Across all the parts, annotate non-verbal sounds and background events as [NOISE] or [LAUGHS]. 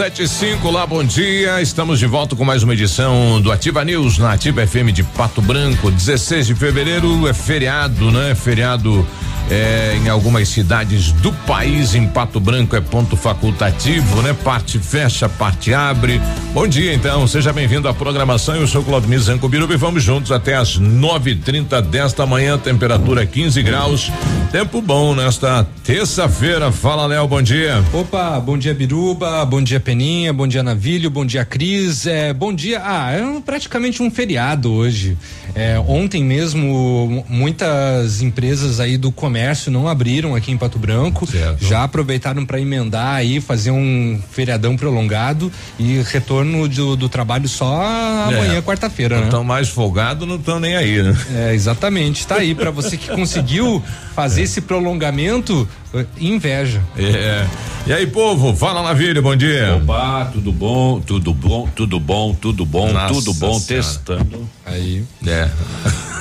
Sete e cinco, lá, bom dia. Estamos de volta com mais uma edição do Ativa News na Ativa FM de Pato Branco. 16 de fevereiro é feriado, né? Feriado é, em algumas cidades do país, em Pato Branco é ponto facultativo, né? Parte fecha, parte abre. Bom dia, então, seja bem-vindo à programação. Eu sou Claudio Mizanco Biruba e vamos juntos até as nove e trinta desta manhã, temperatura 15 graus. Tempo bom nesta terça-feira. Fala, Léo, bom dia. Opa, bom dia, Biruba, bom dia, Peninha, bom dia, Navilho, bom dia, Cris. É, bom dia. Ah, é praticamente um feriado hoje. É, ontem mesmo, muitas empresas aí do comércio não abriram aqui em Pato Branco. Certo. Já aproveitaram para emendar aí, fazer um feriadão prolongado e retorno do, do trabalho só amanhã, é, quarta-feira, né? Estão mais folgados, não estão nem aí, né? É, exatamente. Tá aí para você que conseguiu [LAUGHS] fazer é. esse prolongamento, inveja. É. E aí, povo, fala Navírio, bom dia. Opa, tudo bom, tudo bom, tudo bom, tudo bom, Nossa tudo bom, senhora. testando. Aí. É.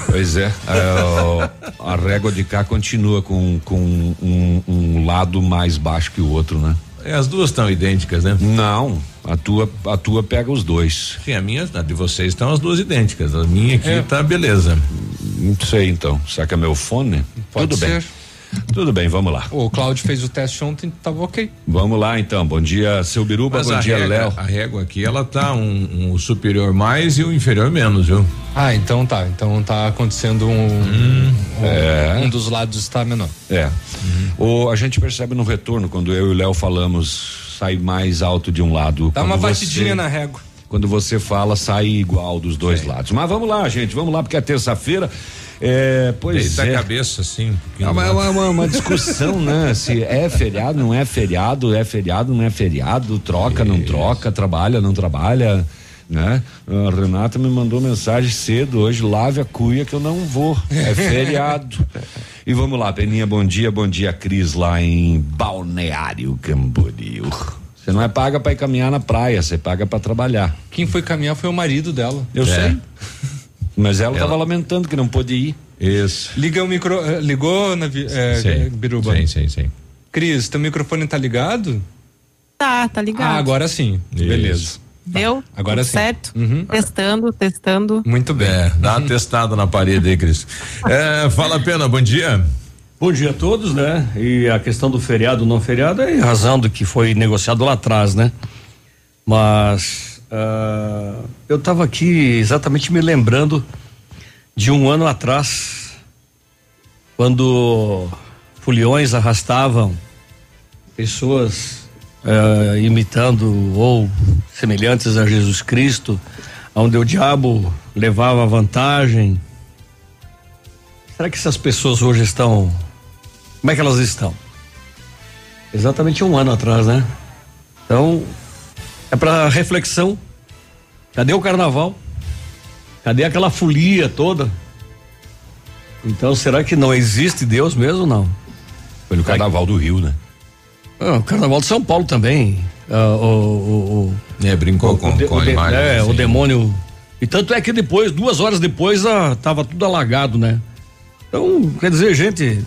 Pois é, [LAUGHS] a, a, régua de cá continua com, com um, um lado mais baixo que o outro, né? É, as duas estão idênticas, né? Não, a tua, a tua pega os dois. Sim, a minha, a de vocês estão as duas idênticas. A minha aqui é. tá beleza. Não sei então. Será que é meu fone? Pode Tudo ser. bem. Tudo bem, vamos lá. O Cláudio fez o teste ontem, tava ok. Vamos lá então. Bom dia, seu Biruba, Mas bom dia, Léo. A régua aqui, ela tá um, um, superior mais e o um inferior menos, viu? Ah, então tá. Então tá acontecendo um. Hum, um, é. um, dos lados está menor. É. Uhum. O, a gente percebe no retorno, quando eu e o Léo falamos, sai mais alto de um lado. Dá uma batidinha na régua quando você fala, sai igual dos dois lados. Mas vamos lá, gente, vamos lá, porque é terça-feira. É, pois Deita é. a cabeça, assim. Um é uma, uma, uma, uma, discussão, né? Se é feriado, não é feriado, é feriado, não é feriado, troca, Isso. não troca, trabalha, não trabalha, né? A Renata me mandou mensagem cedo hoje, lave a cuia que eu não vou, é feriado. e vamos lá, Peninha, bom dia, bom dia, Cris, lá em Balneário Camboriú. Você não é paga para ir caminhar na praia, você paga para trabalhar. Quem foi caminhar foi o marido dela. Eu é. sei. Mas ela estava lamentando que não pôde ir. Isso. Liga o micro. Eh, ligou, na, é, Biruba? Sim, sim, sim. Cris, teu microfone tá ligado? Tá, tá ligado. Ah, agora sim. Isso. Beleza. Deu? Agora sim. Certo? Uhum. Testando, testando. Muito bem. É, dá uma testada na parede aí, Cris. É, fala a pena, bom dia. Bom dia a todos, né? E a questão do feriado não feriado é em razão do que foi negociado lá atrás, né? Mas Uh, eu estava aqui exatamente me lembrando de um ano atrás, quando foliões arrastavam pessoas uh, imitando ou semelhantes a Jesus Cristo, onde o diabo levava vantagem. Será que essas pessoas hoje estão. Como é que elas estão? Exatamente um ano atrás, né? Então, é para reflexão. Cadê o carnaval? Cadê aquela folia toda? Então, será que não existe Deus mesmo não? Foi no carnaval do Rio, né? Ah, o carnaval de São Paulo também. Ah, o, o, o, é, brincou o, com, de, com a imagem. É, assim. o demônio. E tanto é que depois, duas horas depois, ah, tava tudo alagado, né? Então, quer dizer, gente,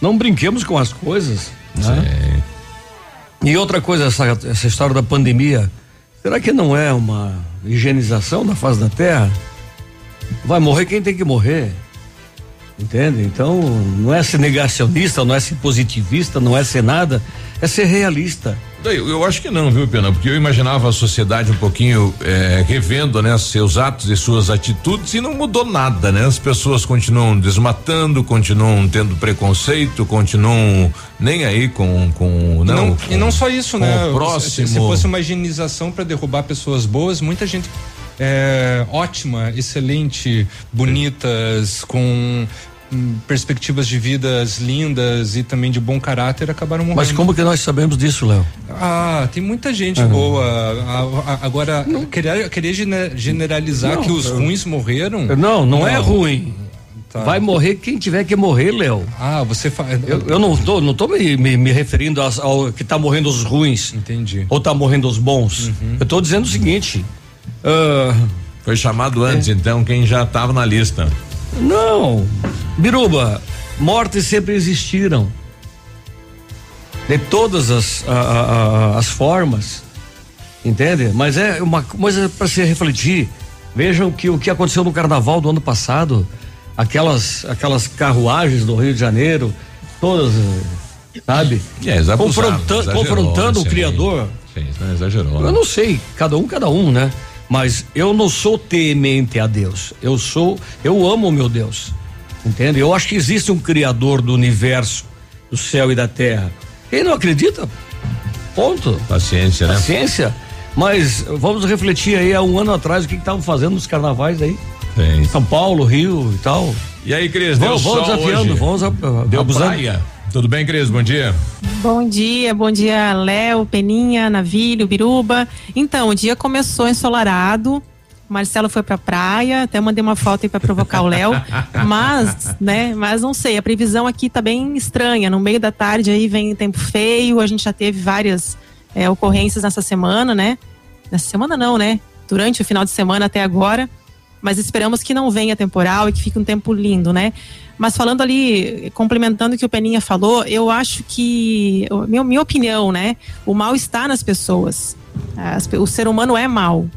não brinquemos com as coisas. Né? E outra coisa, essa, essa história da pandemia, será que não é uma higienização da face da terra? Vai morrer quem tem que morrer. Entende? Então, não é ser negacionista, não é ser positivista, não é ser nada, é ser realista. Eu, eu acho que não, viu, Pena? Porque eu imaginava a sociedade um pouquinho eh, revendo, né, seus atos e suas atitudes e não mudou nada, né? As pessoas continuam desmatando, continuam tendo preconceito, continuam nem aí com com não. Não, com- e não só isso, né? O próximo. Se, se fosse uma higienização para derrubar pessoas boas, muita gente é, ótima, excelente, bonitas, com perspectivas de vidas lindas e também de bom caráter acabaram morrendo. Mas como que nós sabemos disso, Léo? Ah, tem muita gente boa. A- a- agora, querer, querer gene- generalizar Não, que os eu- ruins morreram. Não, não, é ruim. Tá. Vai morrer quem tiver que morrer, Léo. Ah, você faz. Eu, eu não tô, não tô me, me, me referindo aos- ao, que tá morrendo os ruins Entendi. ou tá morrendo os bons. Eu tô dizendo o seguinte. ah, Foi chamado antes, então, quem já estava na lista. Não, Biruba, mortes sempre existiram. De todas as, a- a- as formas. Entende? Mas é uma coisa para se refletir. Vejam que o que aconteceu no carnaval do ano passado, aquelas, aquelas carruagens do Rio de Janeiro, todas, sabe? É, eles abusaram, Confronta- exagerou confrontando o. Criador. Sim, não exagerou. Eu né? não sei, cada um, cada um, né? Mas eu não sou temente a Deus. Eu sou, eu amo o meu Deus. Entende? Eu acho que existe um criador do universo, do céu e da terra. Quem não acredita? Ponto. Paciência, né? Ciência. Mas vamos refletir aí há um ano atrás o que estavam fazendo nos carnavais aí. Tem. São Paulo, Rio e tal. E aí, Cris, deu Vamos, vamos sol desafiando, hoje? vamos abusando. praia. Tudo bem, Cris? Bom dia. Bom dia, bom dia, Léo, Peninha, Navilho, Biruba. Então, o dia começou ensolarado. O Marcelo foi pra praia, até mandei uma foto aí pra provocar o Léo. [LAUGHS] Mas, né, mas não sei, a previsão aqui tá bem estranha. No meio da tarde aí vem tempo feio, a gente já teve várias é, ocorrências nessa semana, né? Nessa semana não, né? Durante o final de semana até agora. Mas esperamos que não venha temporal e que fique um tempo lindo, né? Mas falando ali, complementando o que o Peninha falou, eu acho que, minha, minha opinião, né? O mal está nas pessoas. As o ser humano é mal.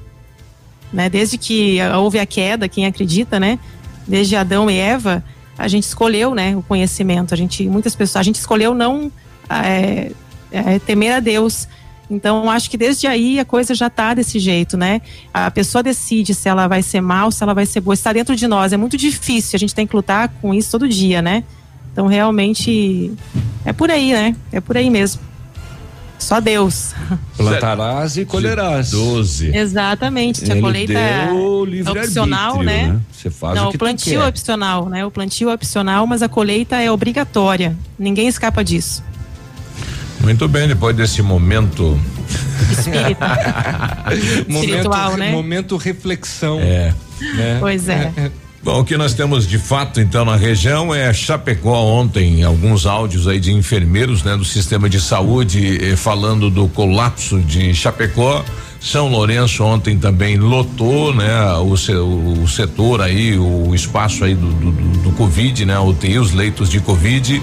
Né? Desde que houve a queda, quem acredita, né? Desde Adão e Eva, a gente escolheu, né? O conhecimento. A gente, muitas pessoas, a gente escolheu não é, é, temer a Deus. Então, acho que desde aí a coisa já está desse jeito, né? A pessoa decide se ela vai ser mal, se ela vai ser boa. Está dentro de nós. É muito difícil. A gente tem que lutar com isso todo dia, né? Então, realmente, é por aí, né? É por aí mesmo. Só Deus. [LAUGHS] Plantarás e colherás. 12. Exatamente. A Ele colheita é opcional, né? Você faz Não, o que o plantio é opcional, né? O plantio é opcional, mas a colheita é obrigatória. Ninguém escapa disso. Muito bem, depois desse momento. [LAUGHS] Momento, né? momento reflexão. É. né? Pois é. [LAUGHS] Bom, o que nós temos de fato então na região é Chapecó ontem, alguns áudios aí de enfermeiros, né, do sistema de saúde eh, falando do colapso de Chapecó. São Lourenço ontem também lotou, né, o, se- o setor aí, o espaço aí do, do, do, do Covid, né, UTI, os leitos de Covid.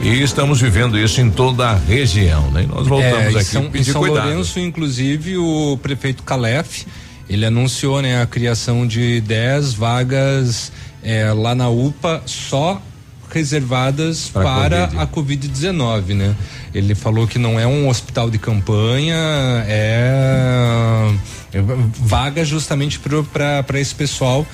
E estamos vivendo isso em toda a região, né? E nós voltamos É, aqui São, a em pedir São cuidado. Lourenço, inclusive, o prefeito Calef, ele anunciou né, a criação de 10 vagas eh, lá na UPA só reservadas Pra para Covid. a Covid-19, né? Ele falou que não é um hospital de campanha, é, é vaga justamente para esse pessoal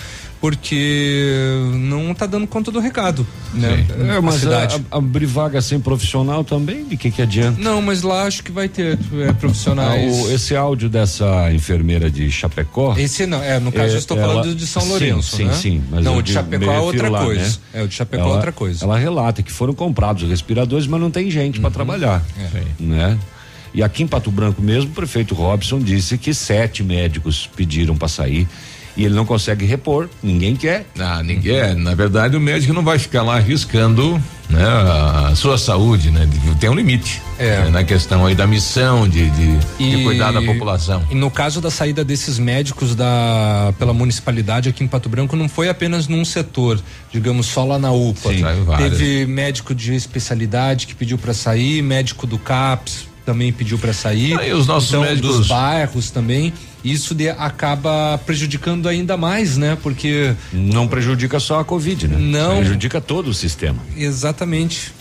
porque não está dando conta do recado, né? É, mas cidade. a- a- abrir vaga sem profissional também, de que que adianta? Não, mas lá acho que vai ter é, Ah, profissionais. o- esse áudio dessa enfermeira de Chapecó. Esse não, é, no caso É, eu estou ela- falando de São sim, Lourenço, sim, né? sim, mas não, eu o de Chapecó é outra lá, coisa. né? É, o de Chapecó é ela, outra coisa. Uhum. Ela relata que foram comprados os respiradores, mas não tem gente para trabalhar, É. né? E aqui em Pato Branco mesmo, o prefeito Robson disse que sete médicos pediram para sair e ele não consegue repor, ninguém quer. Ah, ninguém. é, Na verdade, o médico não vai ficar lá arriscando né, a sua saúde, né? Tem um limite. É. né, Na questão aí da missão de, de, de cuidar da população. E no caso da saída desses médicos da pela municipalidade aqui em Pato Branco não foi apenas num setor, digamos só lá na UPA. Sim. Teve médico de especialidade que pediu para sair, médico do CAPS também pediu para sair. Ah, e os nossos então, médicos- dos bairros também. Isso de, acaba prejudicando ainda mais, né? Porque não prejudica só a Covid, né? Não prejudica todo o sistema. Exatamente.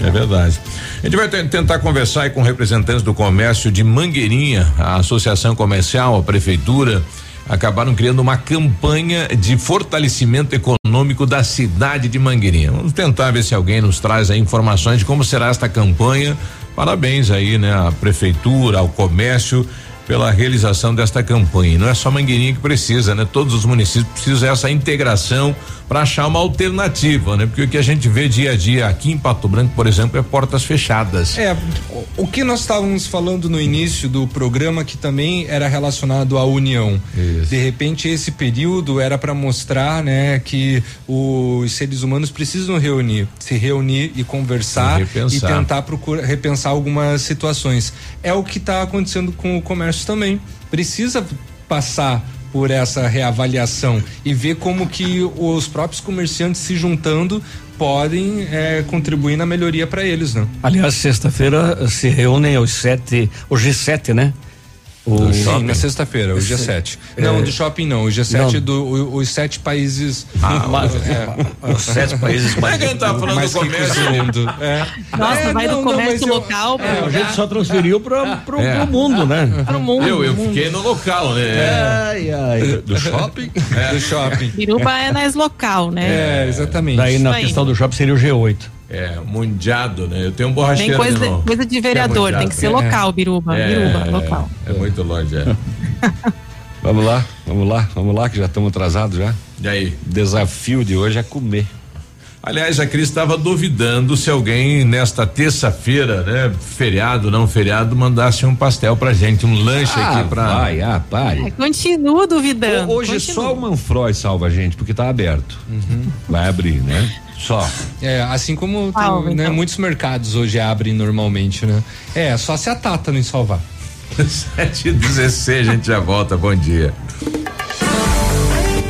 É verdade. A gente vai tentar conversar com representantes do comércio de Mangueirinha, a associação comercial, a prefeitura, acabaram criando uma campanha de fortalecimento econômico da cidade de Mangueirinha. Vamos tentar ver se alguém nos traz aí informações de como será esta campanha. Parabéns aí, né, à prefeitura, ao comércio pela realização desta campanha. Não é só Mangueirinha que precisa, né? Todos os municípios precisam dessa integração para achar uma alternativa, né? Porque o que a gente vê dia a dia aqui em Pato Branco, por exemplo, é portas fechadas. É, o, o que nós estávamos falando no início do programa que também era relacionado à união. Isso. De repente esse período era para mostrar, né, que os seres humanos precisam reunir, se reunir e conversar e, e tentar procurar repensar algumas situações. É o que está acontecendo com o comércio também. Precisa passar por essa reavaliação e ver como que os próprios comerciantes se juntando podem é, contribuir na melhoria para eles, né? Aliás, sexta-feira se reúnem os sete, o G7, né? O sim, na sexta-feira, o dia 7. É, não, do shopping não, o dia 7 do o, os sete países. Ah, [LAUGHS] mas, é, os sete países mais. [LAUGHS] É que tá falando mais do comércio do mundo. É. Nossa, é, vai não, do comércio não, local. É, a gente só transferiu para pro, é. pro mundo, né? [LAUGHS] Pro mundo. Eu, eu fiquei no local, né? Ai, ai. Do shopping? Do shopping. Biruba é mais local, né? É, exatamente. Daí na questão do shopping seria o G8. É, mundiado, né? Eu tenho um borracheiro. Tem coisa, de, coisa de vereador, é tem que ser local, Biruba. É, Biruba, local. É muito longe, é. [LAUGHS] vamos lá, vamos lá, vamos lá, que já estamos atrasados já. E aí? Desafio de hoje é comer. Aliás, a Cris estava duvidando se alguém nesta terça-feira, né, feriado, não feriado, mandasse um pastel pra gente, um lanche ah, aqui pra. Vai, ah, pare. É, continuo duvidando. Hoje continuo. só o Manfroy salva a gente, porque tá aberto. Uhum. Vai abrir, né? Só. É, assim como ah, tem, né, então. muitos mercados hoje abrem normalmente, né? É, só se a Tata não salvar. 7 [LAUGHS] e 16 a gente já volta. Bom dia.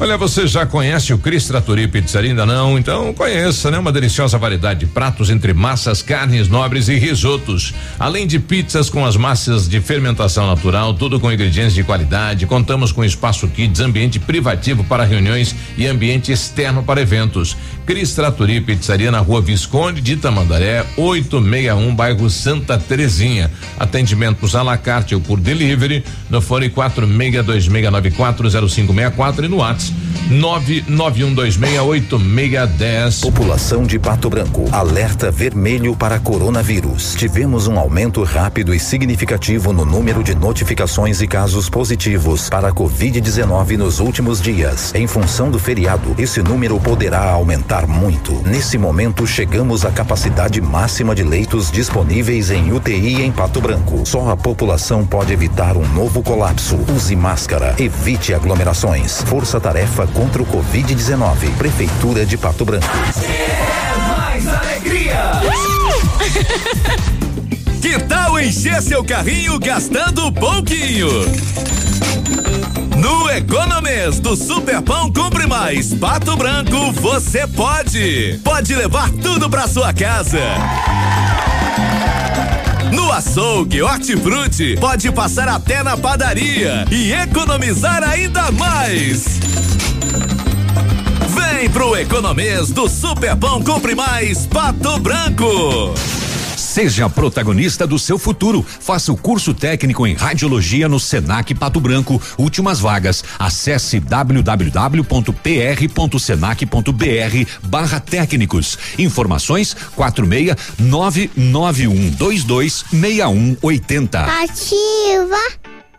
Olha, você já conhece o Cris Trattori Pizzaria ainda não? Então conheça, né? Uma deliciosa variedade de pratos entre massas, carnes nobres e risotos. Além de pizzas com as massas de fermentação natural, tudo com ingredientes de qualidade. Contamos com espaço kids, ambiente privativo para reuniões e ambiente externo para eventos. Cris Trattori Pizzaria na rua Visconde de Tamandaré, 861, bairro Santa Terezinha. Atendimentos à la carte ou por delivery no fone 4626940564 e no WhatsApp 991268610. População de Pato Branco. Alerta vermelho para coronavírus. Tivemos um aumento rápido e significativo no número de notificações e casos positivos para a Covid-19 nos últimos dias. Em função do feriado, esse número poderá aumentar muito. Nesse momento, chegamos à capacidade máxima de leitos disponíveis em UTI em Pato Branco. Só a população pode evitar um novo colapso. Use máscara, evite aglomerações. Força Tarefa contra o Covid-19. Prefeitura de Pato Branco. É mais alegria! que tal encher seu carrinho gastando pouquinho? No Economês do Superpão Compre Mais Pato Branco, você pode! Pode levar tudo pra sua casa! No açougue Hortifruti, pode passar até na padaria e economizar ainda mais. Vem pro Economês do Superpão Compre Mais Pato Branco. Seja protagonista do seu futuro. Faça o curso técnico em radiologia no Senac Pato Branco. Últimas vagas. Acesse www.pr.senac.br barra técnicos. Informações quatro meia nove nove um dois dois meia um oitenta. Ativa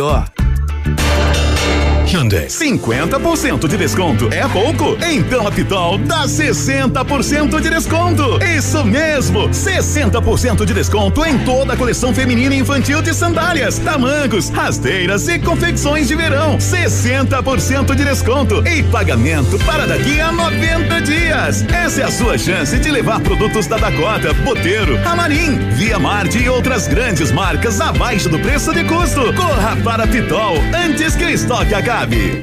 melhor. Hyundai. 50% de desconto é pouco? Então a Pitol dá 60% de desconto. Isso mesmo, 60% de desconto em toda a coleção feminina e infantil de sandálias, tamancos, rasteiras e confecções de verão. 60% de desconto e pagamento para daqui a 90 dias. Essa é a sua chance de levar produtos da Dakota, Boteiro, Amarim, Via Marte e outras grandes marcas abaixo do preço de custo. Corra para a Pitol antes que o estoque acabe sabe.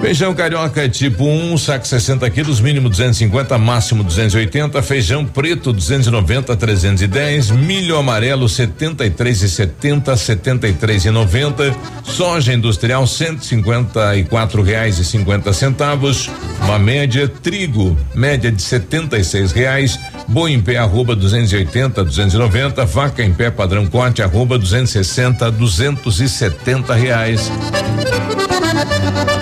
Feijão carioca tipo 1, um, saco 60 quilos, mínimo 250, máximo 280. Feijão preto 290, 310. Milho amarelo 73 e 70, 73 e 90. Soja industrial 154 reais e 50 centavos. Uma média trigo média de 76 reais. Boi em pé arroba 280, 290. Vaca em pé padrão corte arroba 260, 270 reais. Thank you.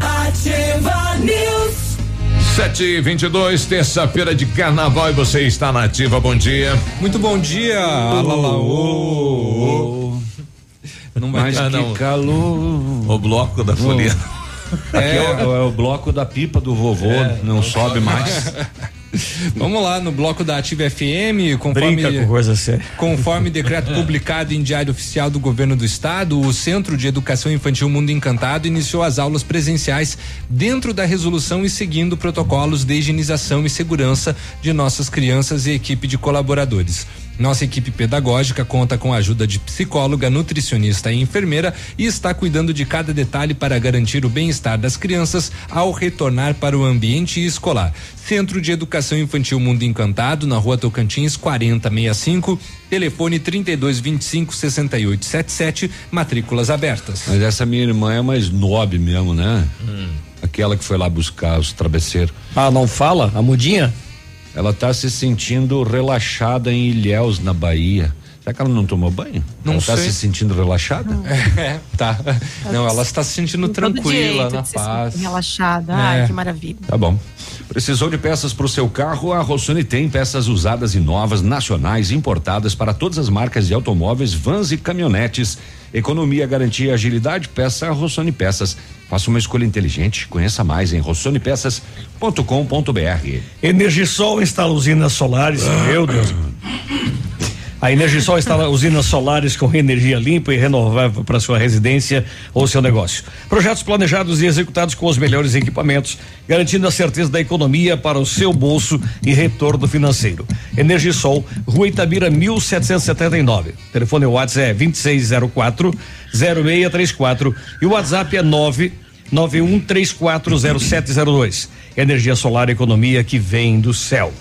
Ativa News. Sete e vinte e dois, terça-feira de carnaval e você está na ativa, bom dia. Muito bom dia, alalaô. Não vai Mas que não. calor. O bloco da folia. É, é, é, o bloco da pipa do vovô, é, não, não sobe mais. [LAUGHS] [LAUGHS] Vamos lá, no bloco da Ativa FM, conforme, com conforme decreto [LAUGHS] publicado em Diário Oficial do Governo do Estado, o Centro de Educação Infantil Mundo Encantado iniciou as aulas presenciais dentro da resolução e seguindo protocolos de higienização e segurança de nossas crianças e equipe de colaboradores. Nossa equipe pedagógica conta com a ajuda de psicóloga, nutricionista e enfermeira e está cuidando de cada detalhe para garantir o bem-estar das crianças ao retornar para o ambiente escolar. Centro de Educação Infantil Mundo Encantado, na rua Tocantins 4065, telefone 3225 6877, matrículas abertas. Mas essa minha irmã é mais nobre mesmo, né? Hum. Aquela que foi lá buscar os travesseiros. Ah, não fala? A mudinha? Ela está se sentindo relaxada em Ilhéus, na Bahia. Será que ela não tomou banho? Não ela está se sentindo relaxada? É, tá. Não, ela está se sentindo tranquila, na paz. Relaxada. É. Ai, que maravilha. Tá bom. Precisou de peças para o seu carro? A Rossoni tem peças usadas e novas, nacionais, importadas para todas as marcas de automóveis, vans e caminhonetes. Economia, garantia e agilidade, peça Rossoni Peças. Faça uma escolha inteligente. Conheça mais em rossonepeças.com.br. Energisol instala usinas solares. Meu Deus. [LAUGHS] A Energisol instala usinas solares com energia limpa e renovável para sua residência ou seu negócio. Projetos planejados e executados com os melhores equipamentos, garantindo a certeza da economia para o seu bolso e retorno financeiro. Energisol, Rua Itabira 1779. Telefone WhatsApp é 2604 0634 e o WhatsApp é 9 91340702. Energia solar economia que vem do céu.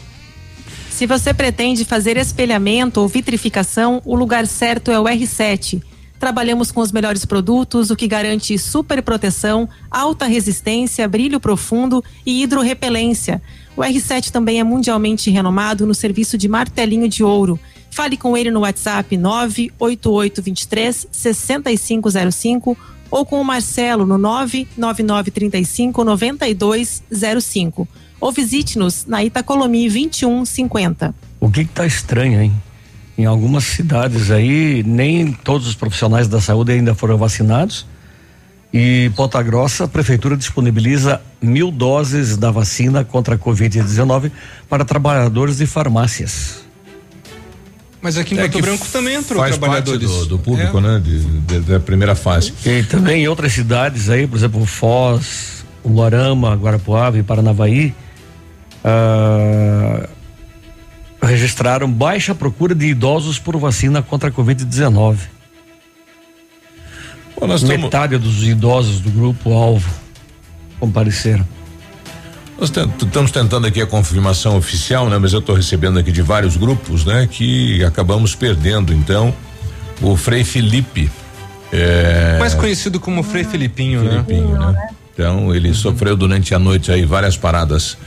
Se você pretende fazer espelhamento ou vitrificação, o lugar certo é o R7. Trabalhamos com os melhores produtos, o que garante super proteção, alta resistência, brilho profundo e hidrorrepelência. O R7 também é mundialmente renomado no serviço de martelinho de ouro. Fale com ele no WhatsApp 98823 6505 ou com o Marcelo no 99935 9205 ou visite-nos na Itacolomi 2150. O que está estranho, hein? Em algumas cidades aí, nem todos os profissionais da saúde ainda foram vacinados. E Ponta Grossa, a prefeitura disponibiliza mil doses da vacina contra a Covid-19 para trabalhadores de farmácias. Mas aqui em É que Branco também entrou faz trabalhadores. parte do, do público, É. né? De, de- da primeira fase. E também em outras cidades aí, por exemplo, Foz, Umuarama, Guarapuava e Paranavaí, ah, registraram baixa procura de idosos por vacina contra a Covid-19. Bom, nós estamos- Metade dos idosos do grupo alvo compareceram. Nós estamos tentando aqui a confirmação oficial, né? Mas eu estou recebendo aqui de vários grupos, né? Que acabamos perdendo, então, o Frei Felipe. É, Mais conhecido como Frei Filipinho, Filipinho, né? né? Então, ele sofreu durante a noite aí várias paradas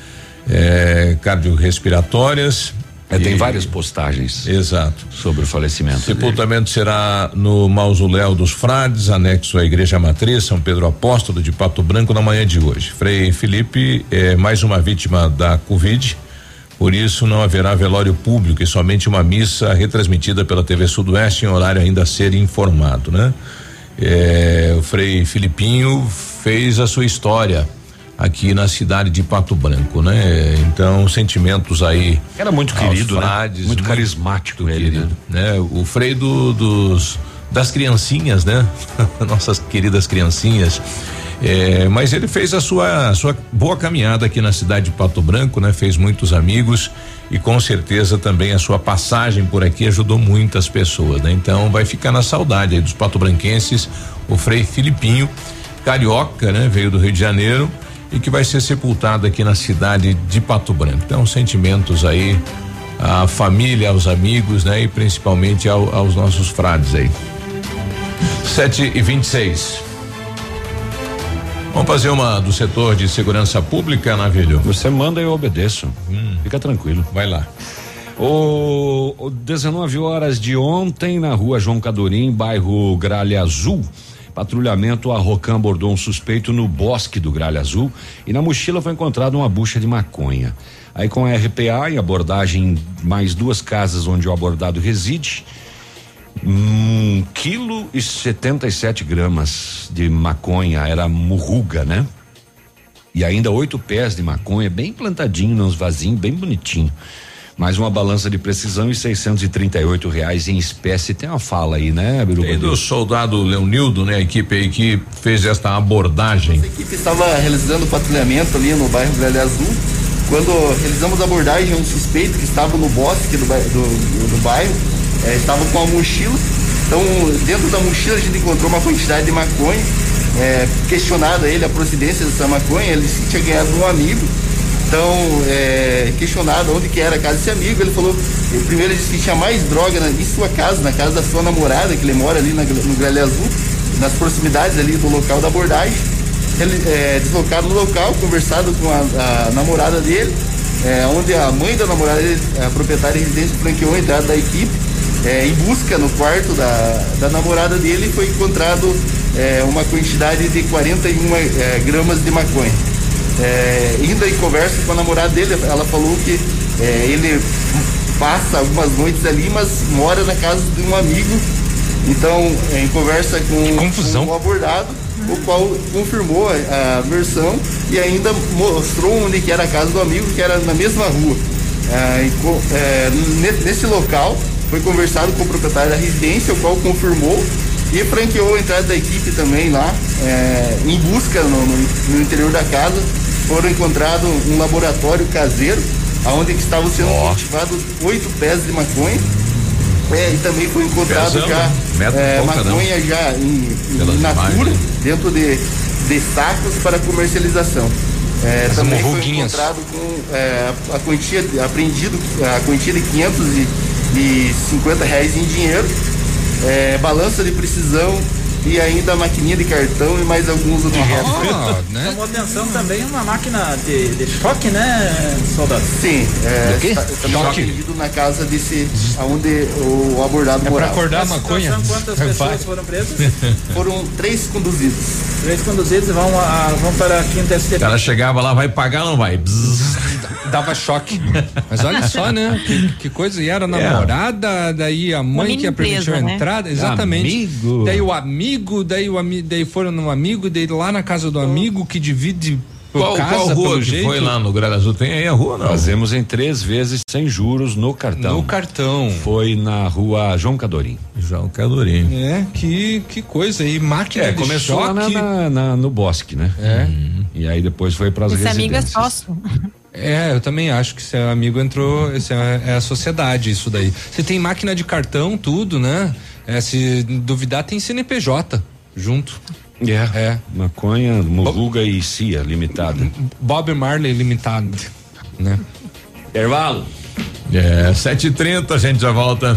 é, cardiorrespiratórias. É, tem várias postagens Exato. sobre o falecimento. dele. Sepultamento será no mausoléu dos frades, anexo à igreja matriz São Pedro Apóstolo de Pato Branco na manhã de hoje. Frei Felipe é mais uma vítima da Covid, por isso não haverá velório público e somente uma missa retransmitida pela TV Sudoeste em horário ainda a ser informado, né? É, o Frei Filipinho fez a sua história aqui na cidade de Pato Branco, né? Então, sentimentos aí. Era muito querido, né? frades, Muito carismático ele, querido, né? O Frei do- dos das criancinhas, né? [LAUGHS] Nossas queridas criancinhas. É, mas ele fez a sua, a sua boa caminhada aqui na cidade de Pato Branco, né? Fez muitos amigos e com certeza também a sua passagem por aqui ajudou muitas pessoas, né? Então vai ficar na saudade aí dos patobranquenses o Frei Filipinho, carioca, né? Veio do Rio de Janeiro e que vai ser sepultado aqui na cidade de Pato Branco. Então sentimentos aí à família, aos amigos, né? E principalmente ao- aos nossos frades aí. 7 e 26 Vamos fazer uma do setor de segurança pública, Navilho? Você manda e eu obedeço. Fica tranquilo. Vai lá. O, o 19 horas de ontem, na rua João Cadorim, bairro Gralha Azul. Patrulhamento, a Rocan abordou um suspeito no bosque do Gralha Azul e na mochila foi encontrada uma bucha de maconha. Aí com a RPA e abordagem em mais duas casas onde o abordado reside, um quilo e setenta e sete gramas de maconha, era murruga, né? E ainda oito pés de maconha, bem plantadinho nos vasinhos, bem bonitinho. Mais uma balança de precisão e 638 reais em espécie. Tem uma fala aí, né, Biruba? E do soldado Leonildo, né? A equipe aí que fez esta abordagem. A equipe estava realizando patrulhamento ali no bairro Gralha Azul. Quando realizamos a abordagem, um suspeito que estava no bosque do, do, do- bairro eh, estava com a mochila. Então, dentro da mochila, a gente encontrou uma quantidade de maconha. Eh, questionado a ele a procedência dessa maconha, ele tinha ganhado um amigo. Então, é, questionado onde que era a casa desse amigo, ele falou, primeiro ele disse que tinha mais droga na, em sua casa, na casa da sua namorada, que ele mora ali na, no Gralha Azul, nas proximidades ali do local da abordagem. Ele é, deslocado no local, conversado com a, a namorada dele, é, onde a mãe da namorada dele, a proprietária residência, franqueou a entrada da equipe. É, em busca no quarto da, da namorada dele foi encontrado é, uma quantidade de 41 é, gramas de maconha. É, ainda em conversa com a namorada dele, ela falou que é, ele passa algumas noites ali, mas mora na casa de um amigo. Então, é, em conversa com, com o abordado, o qual confirmou a, a versão e ainda mostrou onde que era a casa do amigo, que era na mesma rua. É, e é, ne- nesse local foi conversado com o proprietário da residência, o qual confirmou e franqueou a entrada da equipe também lá, é, em busca no, no- no interior da casa. Foram encontrados um laboratório caseiro, onde estavam sendo cultivados oito pés de maconha. É, e também foi encontrado Pezão, já né? É, não. maconha já em, em natura, imagens. dentro de, de sacos para comercialização. É, As também foi encontrado com é, a quantia, apreendido a quantia de 550 reais em dinheiro, é, balança de precisão e ainda a maquininha de cartão e mais alguns objetos. Ah, né? Chamou atenção também uma máquina de, de choque, né, soldado? Sim, é, está- também Choque. na casa desse, onde o abordado É pra morava. acordar a maconha? Quantas [LAUGHS] pessoas Vai. foram presas? Foram três conduzidos. Três conduzidos vão, a, vão para a quinta O STP. cara chegava lá, vai pagar ou não vai? Bzzz. Dava choque. Mas olha só, né? Que, que coisa. E era a namorada, daí a mãe que permitiu empresa, a né? entrada. Exatamente. Amigo. Daí o amigo, daí o ami, daí foram no amigo, daí lá na casa do amigo que divide por Qual, casa, qual rua que jeito. foi lá no Gralha Azul? Tem aí a rua, não? Fazemos em três vezes sem juros no cartão. No cartão. Foi na rua João Cadorim. João Cadorim. É, que, que coisa. E máquina É, de começou lá na, na- na- no bosque, né? É. E aí depois foi para as Esse amigo é residências. sócio. É, eu também acho que seu amigo entrou, esse é, é a sociedade isso daí. Você tem máquina de cartão, tudo, né? É, se duvidar tem CNPJ junto. É. É. Maconha, Morruga e Cia Limitada. Bob Marley limitado, né? Intervalo. É, 7h30, a gente já volta.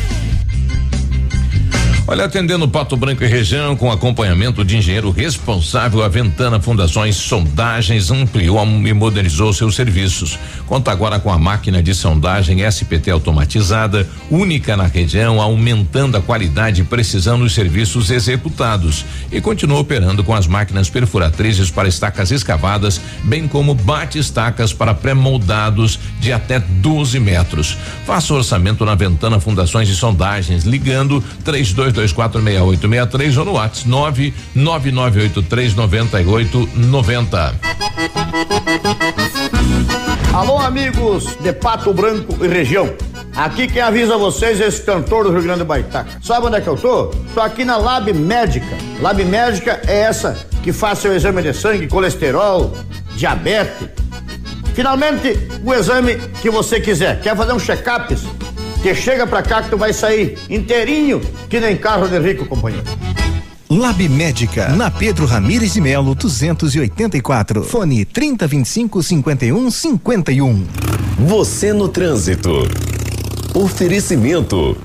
Olha, atendendo Pato Branco e região, com acompanhamento de engenheiro responsável, a Ventana Fundações Sondagens ampliou e modernizou seus serviços. Conta agora com a máquina de sondagem SPT automatizada, única na região, aumentando a qualidade e precisão dos serviços executados. E continua operando com as máquinas perfuratrizes para estacas escavadas, bem como bate-estacas para pré-moldados de até 12 metros. Faça orçamento na Ventana Fundações e Sondagens, ligando 32246863 ou no WhatsApp 999839890. Alô, amigos de Pato Branco e região. Aqui quem avisa vocês é esse cantor do Rio Grande do Baitaca. Sabe onde é que eu tô? Tô aqui na Lab Médica. Lab Médica é essa que faz seu exame de sangue, colesterol, diabetes. Finalmente, o exame que você quiser. Quer fazer um check-up? Que chega pra cá que tu vai sair inteirinho, que nem carro de rico, companheiro. Lab Médica, na Pedro Ramires de Melo, 284. Fone 3025 5151. Você no trânsito. Oferecimento.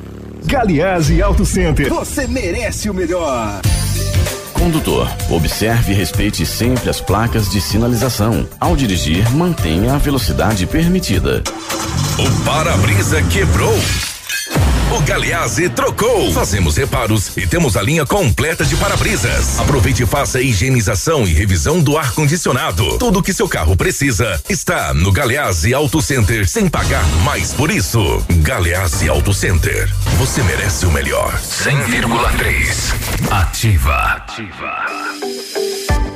Galiase Auto Center. Você merece o melhor. Condutor, observe e respeite sempre as placas de sinalização. Ao dirigir, mantenha a velocidade permitida. O para-brisa quebrou. O Galeazzi trocou. Fazemos reparos e temos a linha completa de para-brisas. Aproveite e faça higienização e revisão do ar-condicionado. Tudo que seu carro precisa está no Galeazzi Auto Center sem pagar mais por isso. Galeazzi Auto Center. Você merece o melhor. 100,3. Ativa.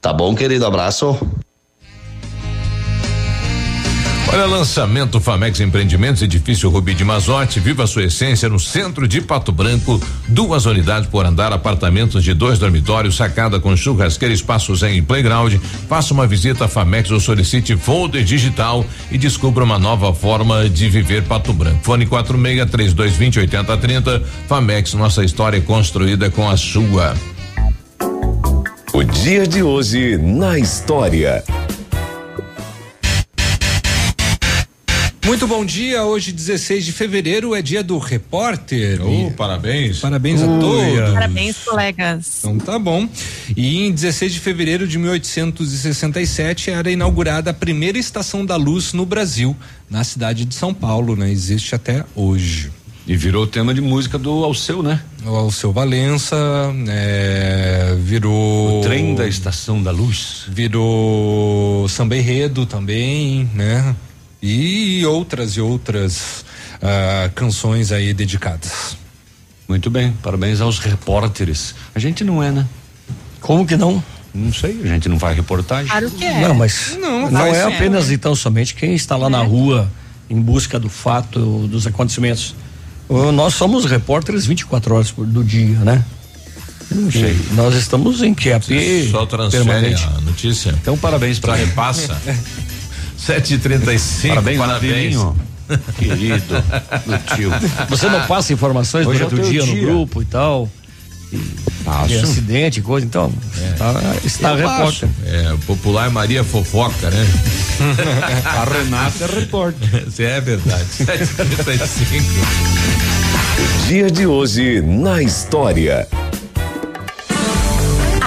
Tá bom, querido? Abraço. Olha, lançamento Famex Empreendimentos, edifício Rubi de Mazote, viva a sua essência no centro de Pato Branco, duas unidades por andar, apartamentos de dois dormitórios, sacada com churrasqueira, espaços em playground. Faça uma visita a Famex ou solicite folder digital e descubra uma nova forma de viver Pato Branco. Fone 46 3220 8030. Famex, nossa história construída com a sua. O dia de hoje na história. Muito bom dia, hoje 16 de fevereiro é dia do repórter. Oh, parabéns. Parabéns a Ui, todos. Parabéns, colegas. Então tá bom. E em 16 de fevereiro de 1867 era inaugurada a primeira estação da luz no Brasil, na cidade de São Paulo, né? Existe até hoje. E virou tema de música do Alceu, né? O Alceu Valença, é, virou. O trem da Estação da Luz. Virou samba enredo também, né? E outras e outras ah, canções aí dedicadas. Muito bem, parabéns aos repórteres. A gente não é, né? Como que não? Não sei, a gente não faz reportagem. Claro que é. Não, mas Não, não, faz é apenas então somente quem está lá na rua em busca do fato, dos acontecimentos. Nós somos repórteres 24 horas do dia, né? Não sei. Nós estamos em QAP Só transfere permanente. a notícia. Então, parabéns para repassa. [LAUGHS] 7h35. Parabéns, parabéns. [LAUGHS] Querido, meu tio. Você não passa informações Hoje é durante o o dia, no grupo e tal? Passo. De acidente, coisa, então. Está, está Eu repórter. É, popular Maria Fofoca, né? [LAUGHS] A Renata é repórter. [LAUGHS] Isso é verdade. [LAUGHS] 7h35. Dia de hoje na história.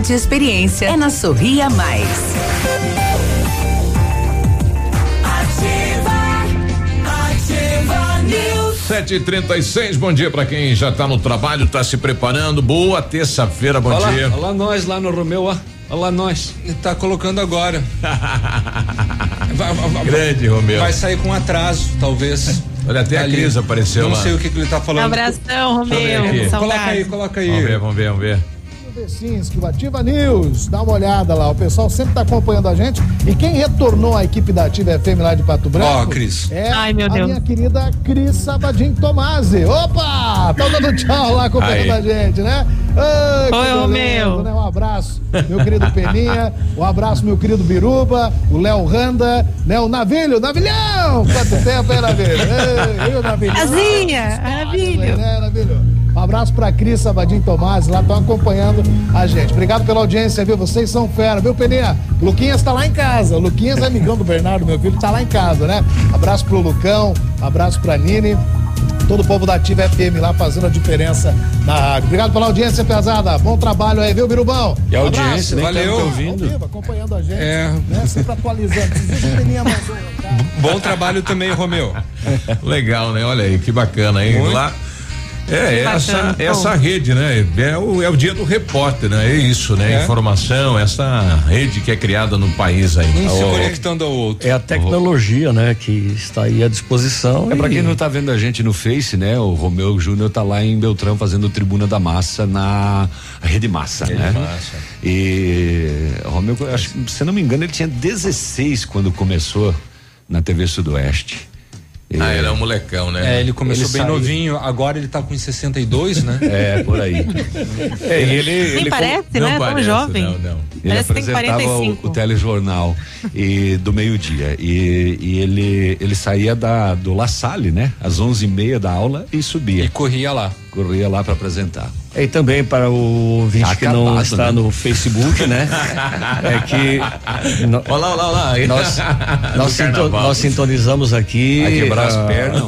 e experiência. É na Sorria Mais. 7h36, bom dia pra quem já tá no trabalho, tá se preparando. Boa terça-feira, bom olha dia. Lá, olha lá nós lá no Romeu, ó. Olha lá nós. Ele tá colocando agora. [LAUGHS] vai, vai- vai- Grande, Romeu. vai sair com atraso, talvez. Olha, até a Ali. Cris apareceu Não lá. sei o que, que ele tá falando. Abração, eu ver Romeu. Coloca aí, coloca aí. Vamos ver, vamos ver, vamos ver. Vecinski, o Ativa News, dá uma olhada lá, o pessoal sempre está acompanhando a gente. E quem retornou à equipe da Ativa FM lá de Pato Branco Ó, Cris. é Ai, meu a Deus. minha querida Cris Sabadin Tomasi. Opa! Tá dando tchau lá acompanhando Aí. a gente, né? Ai, que Oi, Romeu. né? Um abraço, meu querido Peninha, [LAUGHS] um abraço, meu querido Biruba, o Léo Randa, né? O Navilho, Navilhão! Quanto tempo, hein, Navilho? Ei, e o Navilhão? Azinha, maravilha. né, Navilho? Abraço pra Cris Sabadinho Tomás, lá estão acompanhando a gente. Obrigado pela audiência, viu? Vocês são fera, viu, Peninha? Luquinhas tá lá em casa. O Luquinhas é amigão do Bernardo, meu filho, tá lá em casa, né? Abraço pro Lucão, abraço pra Nini. Todo o povo da Ativa FM lá fazendo a diferença na rádio. Obrigado pela audiência, pesada. Bom trabalho aí, viu, Birubão? E a audiência, nem valeu. tá ouvindo. vivo, acompanhando a gente. É. Né? Sempre atualizando. Mandou, tá? Bom trabalho também, Romeu. [LAUGHS] Legal, né? Olha aí, que bacana, hein? Muito. Lá. É, Que essa, bacana. essa rede, né? É o, é o dia do repórter, né? É isso, né? É. Informação, essa rede que é criada no país aí. Um se Ó, conectando ao outro. É a tecnologia, né, que está aí à disposição. É pra e- quem não tá vendo a gente no Face, né? O Romeu Júnior tá lá em Beltrão fazendo Tribuna da Massa na Rede Massa, né? Massa. E Romeu, eu acho, que, se não me engano, ele tinha 16 quando começou na TV Sudoeste. Ah, era um molecão, né? É, ele começou Ele bem saiu- novinho, agora ele tá com 62, né? [LAUGHS] É, por aí. É, e ele, Nem ele parece, Não né? Tão parece, jovem. Não, não. Ele Parece que tem apresentava o, 45. o telejornal e, do meio-dia. E, e ele, ele saía da, do La Salle, né? Às onze e meia da aula e subia. E corria lá. Corria lá para apresentar. E também para o ouvinte Tá que não está né? no Facebook, né? [LAUGHS] É que no- Olha lá, olha lá, olha lá. nós, [LAUGHS] nós, sinto- nós sintonizamos aqui. Vai quebrar as pernas.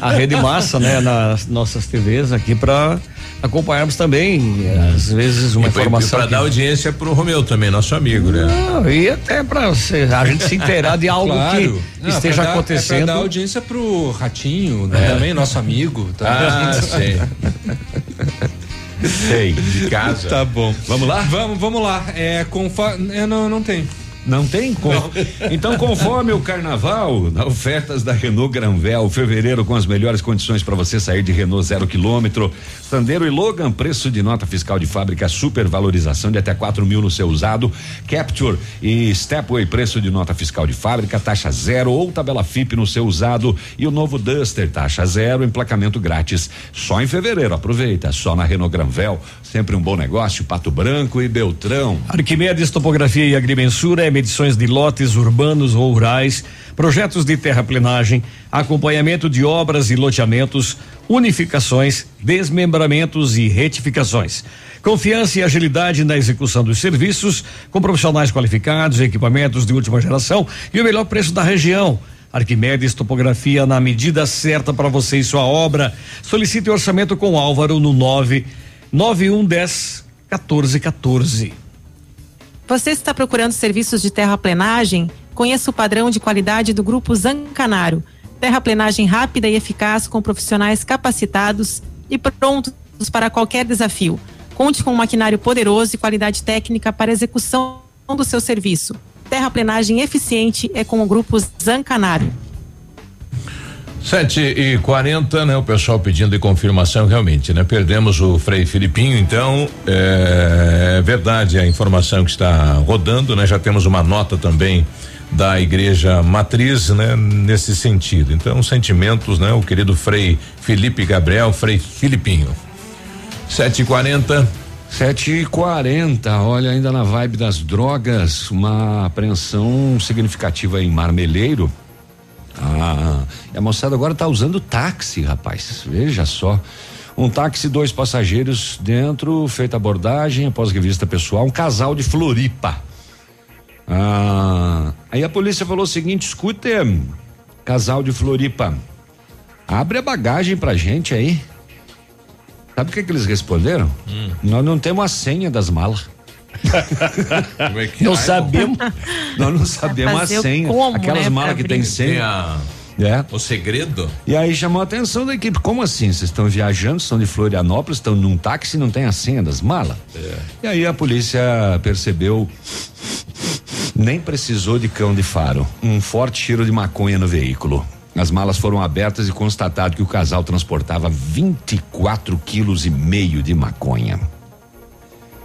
a rede massa, né, nas nossas TVs aqui para acompanharmos também, às vezes, uma E informação. E que- dar audiência pro Romeu também, nosso amigo, né? Não, e até para a gente se inteirar de algo Claro. que Não, esteja dar- É acontecendo. pra dar audiência pro Ratinho, né? É. Também, nosso amigo. Ah, Tá? sei. Sei. De casa. Tá bom. Vamos lá? Vamos, vamos lá. É, confa... é, não, não tem. Não tem? Com- Então, conforme o carnaval, ofertas da Renault Granvel, fevereiro com as melhores condições para você sair de Renault zero quilômetro. Sandero e Logan, preço de nota fiscal de fábrica, supervalorização de até 4 mil no seu usado. Capture e Stepway, preço de nota fiscal de fábrica, taxa zero ou tabela FIP no seu usado. E o novo Duster, taxa zero, emplacamento grátis. Só em fevereiro, aproveita. Só na Renault Granvel, sempre um bom negócio. Pato Branco e Beltrão. Arquimedes Topografia e Agrimensura é medições de lotes urbanos ou rurais, projetos de terraplenagem, acompanhamento de obras e loteamentos, unificações, desmembramentos e retificações. Confiança e agilidade na execução dos serviços, com profissionais qualificados, equipamentos de última geração e o melhor preço da região. Arquimedes Topografia na medida certa para você e sua obra. Solicite orçamento com Álvaro no 9 9110 1414. Você está procurando serviços de terraplenagem? Conheça o padrão de qualidade do Grupo Zancanaro. Terraplenagem rápida e eficaz com profissionais capacitados e prontos para qualquer desafio. Conte com um maquinário poderoso e qualidade técnica para execução do seu serviço. Terraplenagem eficiente é com o Grupo Zancanaro. 7 e 40 né? O pessoal pedindo de confirmação realmente, né? Perdemos o Frei Filipinho, então é verdade a informação que está rodando, né? Já temos uma nota também da igreja matriz, né? Nesse sentido. Então, sentimentos, né? O querido Frei Felipe Gabriel, Frei Filipinho. 7 e 40 Sete e quarenta, olha, ainda na vibe das drogas, uma apreensão significativa em Marmeleiro. Ah, e a moçada agora tá usando táxi, rapaz. Veja só. Um táxi, dois passageiros dentro, feita abordagem, após revista pessoal, um casal de Floripa. Ah, aí a polícia falou o seguinte: escute, casal de Floripa, abre a bagagem pra gente aí. Sabe o que, que eles responderam? Nós não temos a senha das malas. Como é que não é? sabemos. Nós não sabemos a senha. como, Aquelas né, malas que tem abrir? Tem senha. a- É. o segredo? E aí chamou a atenção da equipe. Como assim? Vocês estão viajando, estão de Florianópolis, estão num táxi e não tem a senha das malas? E aí a polícia percebeu. Nem precisou de cão de faro. Um forte cheiro de maconha no veículo. As malas foram abertas e constatado que o casal transportava 24 quilos e meio de maconha.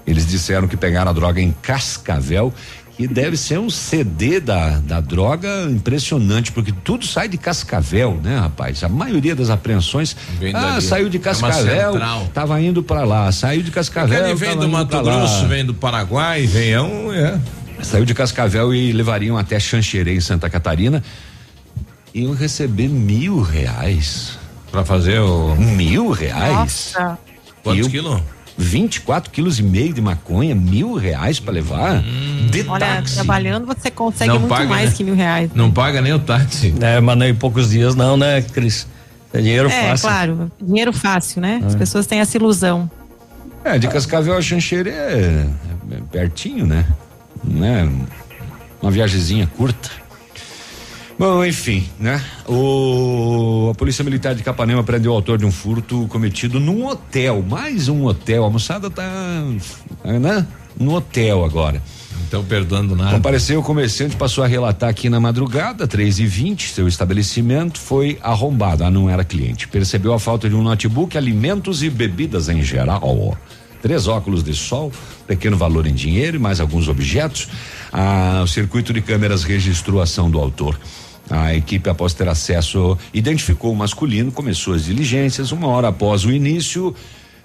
Eles disseram que pegaram a droga em Cascavel, que deve ser um CD da, da droga impressionante, porque tudo sai de Cascavel, né, rapaz? A maioria das apreensões. Vem ah, saiu de É Cascavel, central. tava indo para lá. Saiu de Cascavel. Ele vem do Mato. Grosso, vem do Paraguai, vem é um, é. Saiu de Cascavel e levariam até Xanxerê, em Santa Catarina. Iam receber mil reais. Pra fazer o. Mil reais? Nossa. Quantos quilos? 24 quilos e meio de maconha, mil reais pra levar? De Olha, táxi. trabalhando você consegue Não muito paga, mais né? que mil reais. Não paga nem o táxi. É, mas nem em poucos dias não, né, Cris? É dinheiro é, fácil. claro, dinheiro fácil, né? As pessoas têm essa ilusão. É, de Cascavel a Xanxerê é, é pertinho, né? Né? Uma viagemzinha curta. Bom, enfim, né? O, a Polícia Militar de Capanema prendeu o autor de um furto cometido num hotel, mais um hotel. A moçada tá, né? No hotel agora. Não estão perdoando nada. Compareceu o comerciante, passou a relatar que na madrugada, 3 e 20 seu estabelecimento foi arrombado. Ah, não era cliente. Percebeu a falta de um notebook, alimentos e bebidas em geral. Três óculos de sol, pequeno valor em dinheiro e mais alguns objetos. Ah, o circuito de câmeras registrou a ação do autor. A equipe, após ter acesso, identificou o masculino, começou as diligências. Uma hora após o início,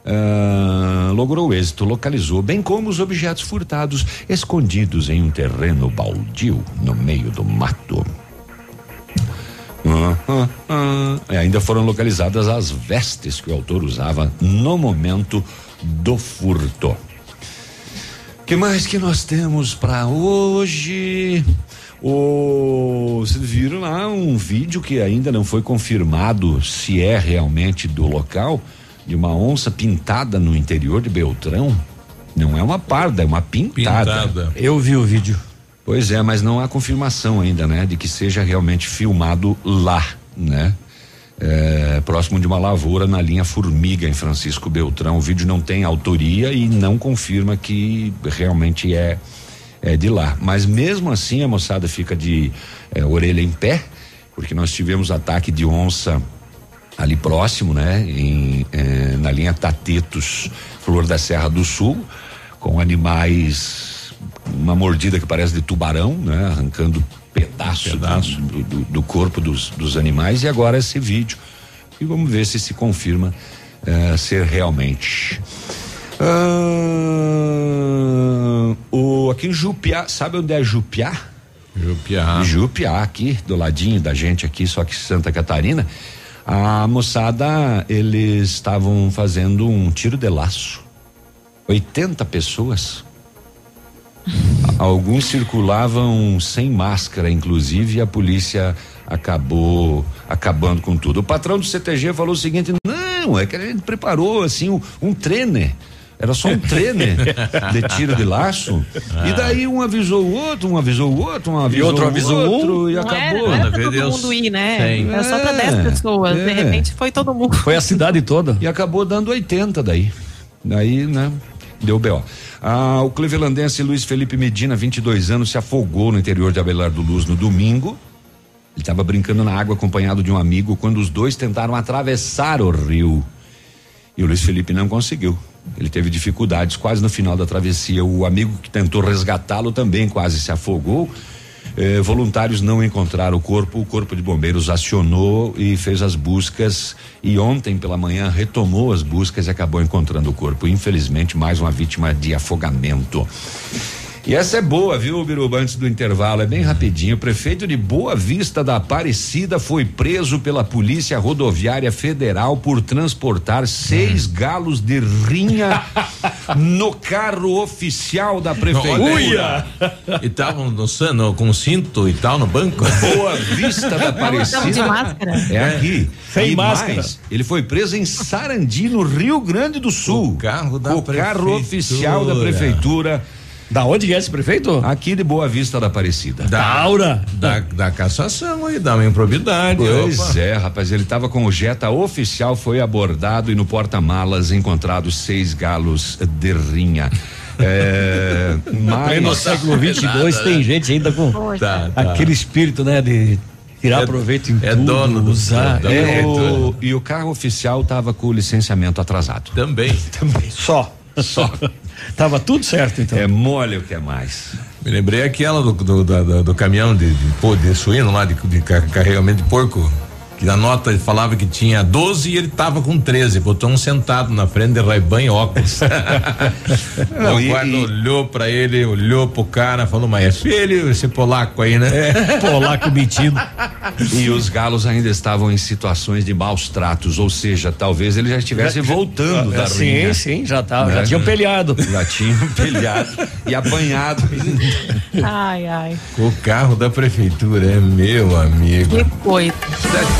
ah, logrou êxito, localizou, bem como os objetos furtados escondidos em um terreno baldio no meio do mato. Ah. E ainda foram localizadas as vestes que o autor usava no momento do furto. que mais que nós temos para hoje? O, vocês viram lá um vídeo que ainda não foi confirmado se é realmente do local, de uma onça pintada no interior de Beltrão. Não é uma parda, é uma pintada. Pintada. Eu vi o vídeo. Pois é, mas não há confirmação ainda, né, de que seja realmente filmado lá, né? É, próximo de uma lavoura na linha Formiga em Francisco Beltrão. O vídeo não tem autoria e não confirma que realmente é é de lá. Mas mesmo assim a moçada fica de é, orelha em pé, porque nós tivemos ataque de onça ali próximo, né? Em, é, na linha Tatetos, Flor da Serra do Sul, com animais uma mordida que parece de tubarão, né? Arrancando pedaço, Pedaço. Do, do- do corpo dos, dos animais e agora esse vídeo. E vamos ver se se confirma eh, ser realmente. Ah, o, aqui em Jupiá, sabe onde é Jupiá? Jupiá. Jupiá, aqui, do ladinho da gente aqui, só que Santa Catarina. A moçada, eles estavam fazendo um tiro de laço. 80 pessoas. Alguns circulavam sem máscara, inclusive, e a polícia acabou acabando com tudo. O patrão do CTG falou o seguinte: não, é que a gente preparou assim um, um. Era só um treine [LAUGHS] de tiro de laço. E daí um avisou o outro, um avisou o outro, um avisou outro o avisou um. outro, e Não era, acabou. não era pra todo Deus mundo ir, né? tem. Era só pra É, 10 pessoas. De é. repente foi todo mundo. Foi a cidade toda. E acabou dando 80 daí. Daí, né? Deu B.O. Ah, o clevelandense Luiz Felipe Medina, 22 anos, se afogou no interior de Abelardo Luz no domingo. Ele estava brincando na água acompanhado de um amigo quando os dois tentaram atravessar o rio. E o Luiz Felipe não conseguiu. Ele teve dificuldades quase no final da travessia. O amigo que tentou resgatá-lo também quase se afogou. Eh, voluntários não encontraram o corpo. O corpo de bombeiros acionou e fez as buscas. E ontem pela manhã retomou as buscas e acabou encontrando o corpo. Infelizmente, mais uma vítima de afogamento. E essa é boa, viu, Biruba? Antes do intervalo, é bem rapidinho. O prefeito de Boa Vista da Aparecida foi preso pela Polícia Rodoviária Federal por transportar seis galos de rinha [LAUGHS] no carro oficial da prefeitura. E estavam dançando com cinto e tal no banco. Boa Vista da [LAUGHS] Aparecida. De máscara. É aqui. Sem e máscara. mais, ele foi preso em Sarandi, no Rio Grande do Sul. O carro da O carro prefeitura. oficial da prefeitura. Da onde é esse prefeito? Aqui de Boa Vista da Aparecida. Da Aura. Da, da cassação aí, uma improbidade. Pois opa. é, rapaz, ele estava com o Jetta oficial, foi abordado e no porta-malas encontrados seis galos de rinha. [LAUGHS] É, Aí no mas [LAUGHS] século 22 tem gente ainda com Tá, tá. aquele espírito, né, de tirar É- proveito em é tudo, dono do- usar. da- é, é, o, e o carro oficial estava com o licenciamento atrasado. Também. também. Só. Só. [LAUGHS] Tava tudo certo, então. É mole o que é mais. Me lembrei aquela do, do, da- do caminhão de, de, de suíno lá, de, de car- carregamento de porco. Que na nota ele falava que tinha 12 e ele tava com 13. Botou um sentado na frente de Ray-Ban e óculos. [LAUGHS] [LAUGHS] Não, o e- guarda e- olhou pra ele, olhou pro cara, falou, mas é filho esse polaco aí, né? Polaco metido. E os galos ainda estavam em situações de maus tratos, ou seja, talvez ele já estivesse voltando da sim, rinha. sim, já tava, já Né? tinham pelhado. Já tinham pelhado e apanhado. Ai, ai. O carro da prefeitura é meu amigo. Que coisa.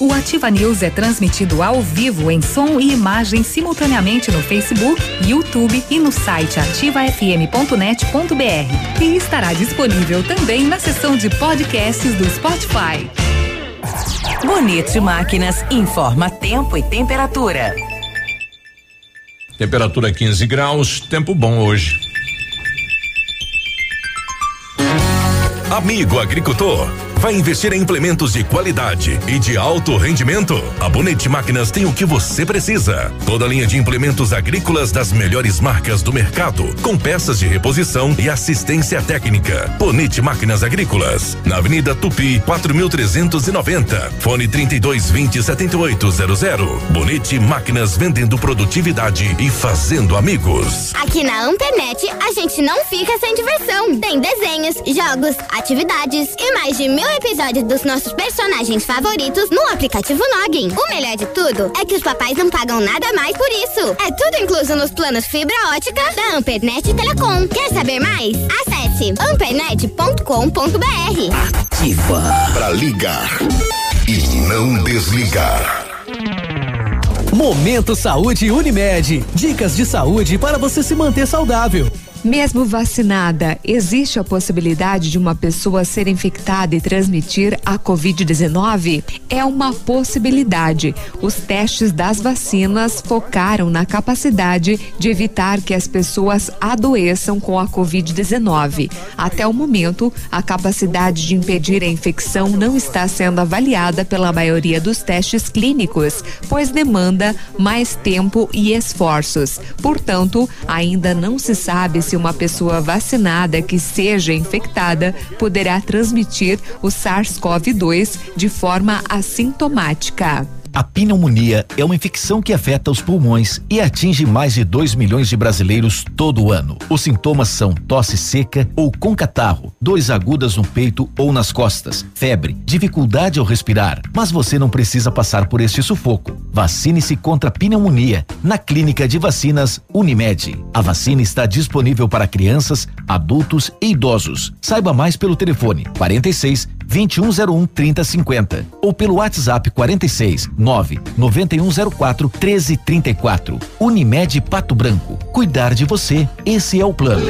O Ativa News é transmitido ao vivo em som e imagem simultaneamente no Facebook, YouTube e no site ativafm.net.br. E estará disponível também na seção de podcasts do Spotify. Bonito Máquinas informa tempo e temperatura. Temperatura 15 graus, tempo bom hoje. Amigo agricultor, Vai investir em implementos de qualidade e de alto rendimento? A Bonete Máquinas tem o que você precisa. Toda a linha de implementos agrícolas das melhores marcas do mercado, com peças de reposição e assistência técnica. Bonete Máquinas Agrícolas, na Avenida Tupi, 4390. Fone 3220 7800. Bonete Máquinas vendendo produtividade e fazendo amigos. Aqui na Ampernet, a gente não fica sem diversão. Tem desenhos, jogos, atividades e mais de mil episódios dos nossos personagens favoritos no aplicativo Login. O melhor de tudo é que os papais não pagam nada mais por isso. É tudo incluso nos planos fibra ótica da Ampernet Telecom. Quer saber mais? Acesse ampernet.com.br. Ativa. Pra ligar e não desligar. Momento Saúde Unimed. Dicas de saúde para você se manter saudável. Mesmo vacinada, existe a possibilidade de uma pessoa ser infectada e transmitir a Covid-19? É uma possibilidade. Os testes das vacinas focaram na capacidade de evitar que as pessoas adoeçam com a Covid-19. Até o momento, a capacidade de impedir a infecção não está sendo avaliada pela maioria dos testes clínicos, pois demanda mais tempo e esforços. Portanto, ainda não se sabe se uma pessoa vacinada que seja infectada poderá transmitir o SARS-CoV-2 de forma assintomática. A pneumonia é uma infecção que afeta os pulmões e atinge mais de 2 milhões de brasileiros todo ano. Os sintomas são tosse seca ou com catarro, dores agudas no peito ou nas costas, febre, dificuldade ao respirar. Mas você não precisa passar por este sufoco. Vacine-se contra a pneumonia na Clínica de Vacinas Unimed. A vacina está disponível para crianças, adultos e idosos. Saiba mais pelo telefone 46 2101 3050 ou pelo WhatsApp 46 9 9104 1334. Unimed Pato Branco. Cuidar de você, esse é o plano.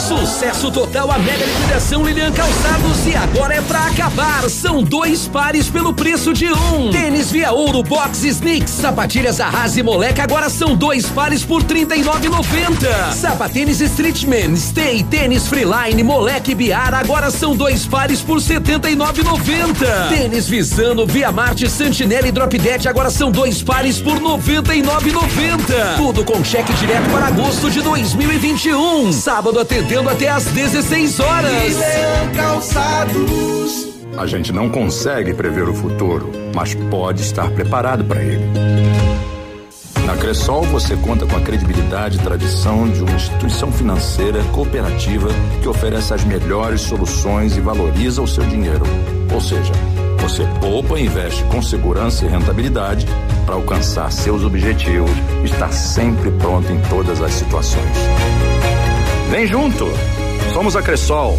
Sucesso total a mega liquidação Lilian Calçados e agora é pra acabar. São dois pares pelo preço de um. Tênis Via Ouro Box Sneaks, sapatilhas Arrase Moleca agora são dois pares por 39,90. Sapatênis Streetman, Stay, tênis Freeline, Moleque Biara agora são dois pares por 79,90. Tênis Visano Via Marte Santinelli e Drop Dead agora são dois pares por 99,90. Tudo com cheque direto para agosto de 2021. Sábado atendendo até às 16 horas. Calçados. A gente não consegue prever o futuro, mas pode estar preparado para ele. Na Cressol você conta com a credibilidade e tradição de uma instituição financeira cooperativa que oferece as melhores soluções e valoriza o seu dinheiro. Ou seja, você poupa e investe com segurança e rentabilidade para alcançar seus objetivos e estar sempre pronto em todas as situações. Vem junto! Somos a Cressol.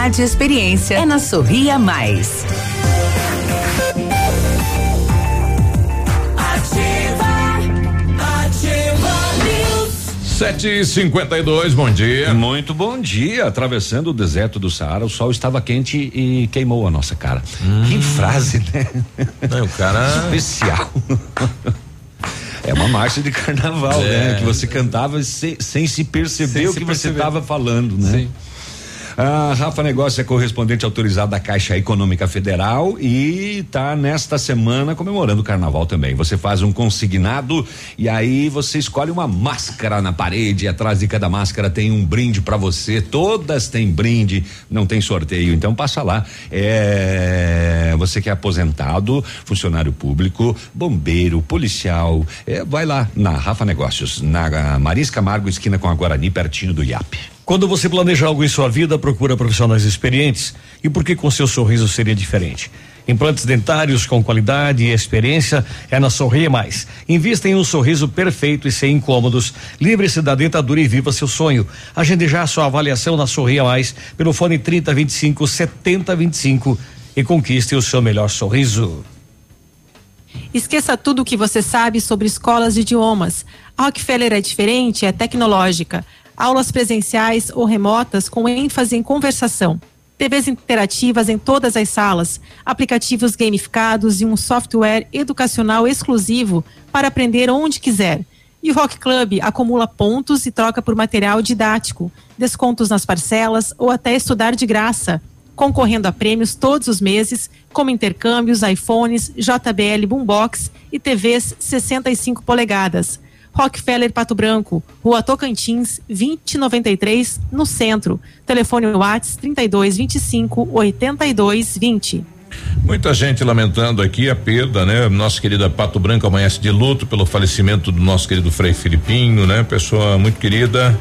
e experiência. É na Sorria Mais. Sete e cinquenta e dois, bom dia. Muito bom dia. Atravessando o deserto do Saara, o sol estava quente e queimou a nossa cara. Que frase, né? Não, o cara. Especial. É uma marcha de carnaval, É. né? Que você cantava sem, sem se perceber Sem o se que você perceber. estava falando, né? Sim. A Rafa Negócio é correspondente autorizado da Caixa Econômica Federal e está nesta semana comemorando o carnaval também. Você faz um consignado e aí você escolhe uma máscara na parede. Atrás de cada máscara tem um brinde para você. Todas têm brinde, não tem sorteio. Então passa lá. É, você que é aposentado, funcionário público, bombeiro, policial, é, vai lá na Rafa Negócios, na Maris Camargo, esquina com a Guarani, pertinho do IAP. Quando você planeja algo em sua vida, procura profissionais experientes. E por que com seu sorriso seria diferente? Implantes dentários com qualidade e experiência é na Sorria Mais. Invista em um sorriso perfeito e sem incômodos. Livre-se da dentadura e viva seu sonho. Agende já sua avaliação na Sorria Mais pelo fone 3025 7025 e conquiste o seu melhor sorriso. Esqueça tudo o que você sabe sobre escolas de idiomas. A Rockefeller é diferente, é tecnológica. Aulas presenciais ou remotas com ênfase em conversação. TVs interativas em todas as salas, aplicativos gamificados e um software educacional exclusivo para aprender onde quiser. E o Rock Club acumula pontos e troca por material didático, descontos nas parcelas ou até estudar de graça, concorrendo a prêmios todos os meses, como intercâmbios, iPhones, JBL Boombox e TVs 65 polegadas. Rockefeller Pato Branco, Rua Tocantins, 2093, no centro. Telefone Whats 3225 8220. Muita gente lamentando aqui a perda, né? Nossa querida Pato Branco amanhece de luto pelo falecimento do nosso querido Frei Filipinho, né? Pessoa muito querida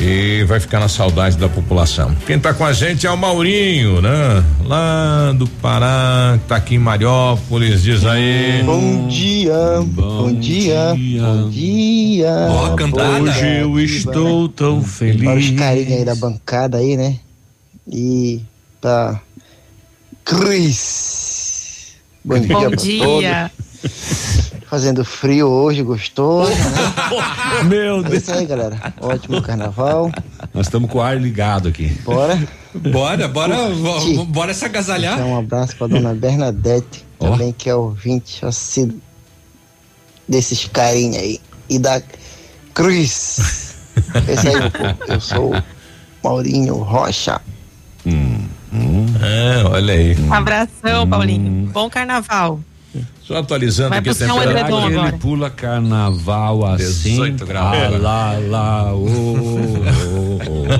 e vai ficar na saudade da população. Quem está com a gente é o Maurinho, né? Lá do Pará, tá aqui em Mariópolis, diz aí. Bom dia, bom, bom dia, dia, bom dia. Ó, cantada. Hoje eu estou tão feliz. Para os carinhos aí da bancada aí, né? E pra Cris. Bom dia. Bom dia. [LAUGHS] Fazendo frio hoje, gostoso. Né? [LAUGHS] Meu Deus. É isso aí, galera. Ótimo carnaval. Nós estamos com o ar ligado aqui. Bora. Bora, bora, bora se agasalhar. Então, um abraço pra dona Bernadette, oh. também que é ouvinte assim, desses carinhos aí. E da Cruz. Esse aí, pô. Eu sou Maurinho Rocha. Hum, hum. É, olha aí. Abração, Paulinho. Bom carnaval. Só atualizando Vai aqui a temperatura. Um ele pula carnaval assim. 18 graus. Ah, lá, lá, oh, oh, oh,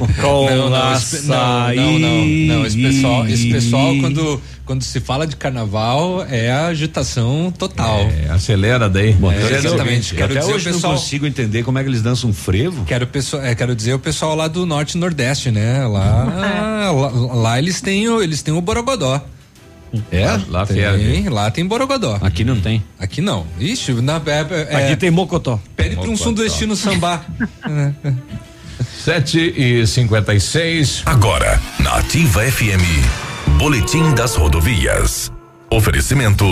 oh, com não, não, não, não, não, não, esse pessoal, esse pessoal quando quando se fala de carnaval é agitação total. É, acelera daí. Bom, é, exatamente. Quero Até dizer hoje o pessoal, não consigo entender como é que eles dançam um frevo. Quero pessoal, é, quero dizer o pessoal lá do norte e nordeste, né? Lá, [LAUGHS] lá, lá, eles têm o, eles têm o borogodó. É? Lá, lá tem, lá tem Borogodó. Aqui não tem. Aqui não. Ixi, na, é, é, aqui tem Mocotó. Pede para um sudestino sambar. [LAUGHS] Sete e cinquenta e seis. Agora, na Ativa FM, Boletim das Rodovias. Oferecimento: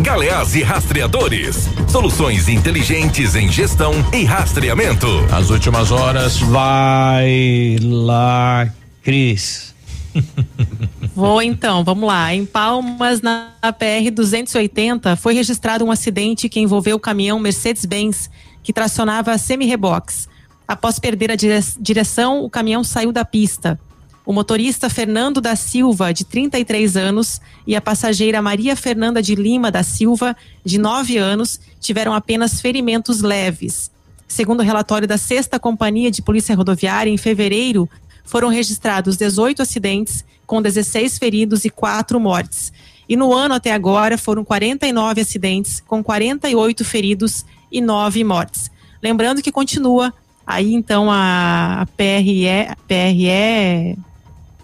Galeás e Rastreadores. Soluções inteligentes em gestão e rastreamento. As últimas horas. Vai lá, Cris. [LAUGHS] Vou então, vamos lá. Em Palmas, na PR 280, foi registrado um acidente que envolveu o caminhão Mercedes-Benz que tracionava semi-reboques. Após perder a direção, o caminhão saiu da pista. O motorista Fernando da Silva, de 33 anos, e a passageira Maria Fernanda de Lima da Silva, de 9 anos, tiveram apenas ferimentos leves. Segundo o relatório da Sexta Companhia de Polícia Rodoviária, em fevereiro, foram registrados 18 acidentes, com 16 feridos e 4 mortes. E no ano até agora foram 49 acidentes, com 48 feridos e 9 mortes. Lembrando que continua aí então a, PRE, PRE,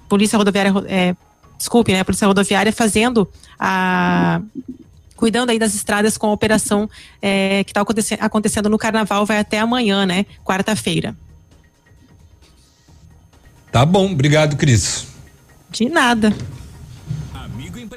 Polícia Rodoviária, é, desculpe, né, Polícia Rodoviária fazendo a cuidando aí das estradas com a operação é, que está acontecendo no Carnaval, vai até amanhã, né, quarta-feira. Tá bom, obrigado, Cris. De nada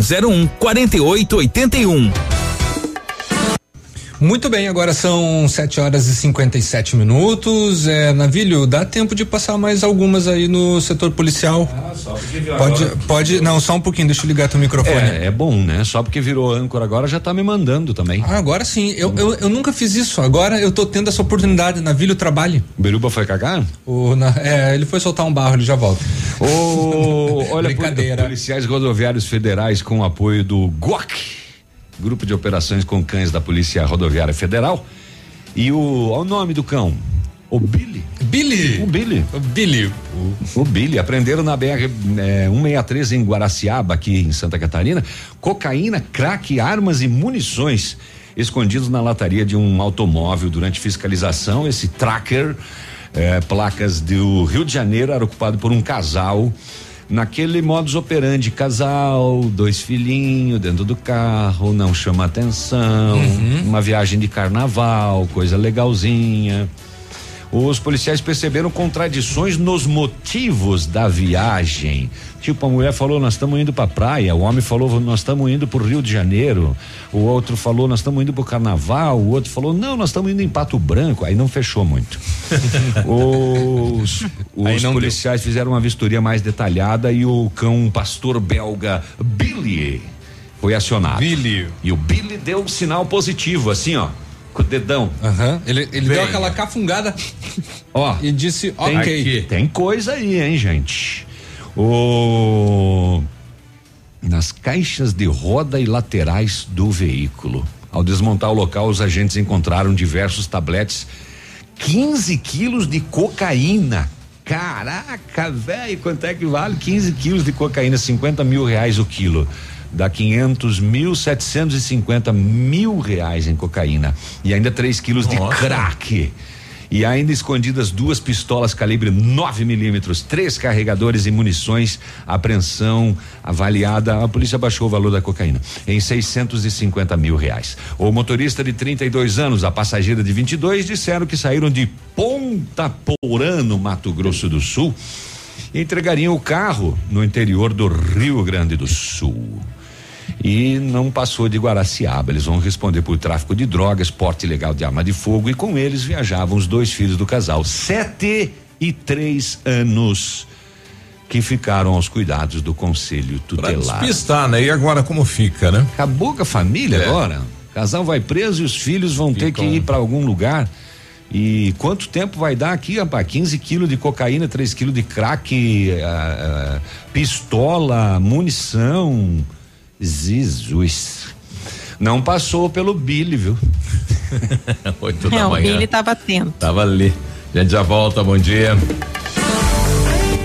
3101 4881. Muito bem, agora são 7 horas e 57 minutos. É, Navilho, dá tempo de passar mais algumas aí no setor policial. Ah, só porque pode, agora. pode, não, só um pouquinho, deixa eu ligar teu microfone. É, é bom, né? Só porque virou âncora agora já tá me mandando também. Ah, agora sim. Eu, eu, eu nunca fiz isso. Agora eu tô tendo essa oportunidade. Navilho trabalhe. O Beruba foi cagar? O, na, é, ele foi soltar um barro, ele já volta. O, olha, Brincadeira. policiais rodoviários federais com apoio do GOC Grupo de Operações com Cães da Polícia Rodoviária Federal. E o, o nome do cão? O Billy. Billy. O Billy. O Billy. O, o Billy. Aprenderam na BR é, 163 em Guaraciaba, aqui em Santa Catarina, cocaína, crack, armas e munições escondidos na lataria de um automóvel durante fiscalização. Esse tracker, é, placas do Rio de Janeiro, era ocupado por um casal naquele modus operandi, casal, dois filhinhos dentro do carro, não chama atenção, uhum. uma viagem de carnaval, coisa legalzinha. Os policiais perceberam contradições nos motivos da viagem. Tipo, a mulher falou, nós estamos indo para praia, o homem falou, nós estamos indo para o Rio de Janeiro, o outro falou, nós estamos indo para o carnaval, o outro falou, não, nós estamos indo em Pato Branco, aí não fechou muito. [LAUGHS] os os policiais deu. fizeram uma vistoria mais detalhada e o cão pastor belga Billy foi acionado. Billy. E o Billy deu um sinal positivo, assim, ó com o dedão. Uhum. Ele, ele deu aquela cafungada. Ó. E disse, tem, ok. Tem coisa aí, hein, gente? O. Nas caixas de roda e laterais do veículo. Ao desmontar o local, os agentes encontraram diversos tabletes, 15 quilos de cocaína. Caraca, velho, quanto é que vale 15 quilos de cocaína? 50 mil reais o quilo dá 500 mil, 750 mil reais em cocaína e ainda 3 quilos Nossa. de crack. E ainda escondidas duas pistolas calibre 9 milímetros, três carregadores e munições. Apreensão avaliada. A polícia baixou o valor da cocaína em 650 mil reais. O motorista de 32 anos, a passageira de 22, disseram que saíram de Ponta Porã, no Mato Grosso do Sul, e entregariam o carro no interior do Rio Grande do Sul e não passou de Guaraciaba. Eles vão responder por tráfico de drogas, porte ilegal de arma de fogo e com eles viajavam os dois filhos do casal, sete e três anos que ficaram aos cuidados do conselho tutelar. Pra despistar, né? E agora como fica, né? Acabou com a família é. agora. O casal vai preso e os filhos vão Ficam. ter que ir para algum lugar. E quanto tempo vai dar aqui, rapaz? 15 quilos de cocaína, 3 quilos de crack, uh, uh, pistola, munição. Jesus. Não passou pelo Billy, viu? [LAUGHS] Oito da manhã. O Billy estava atento. Tava ali. A gente já volta, bom dia.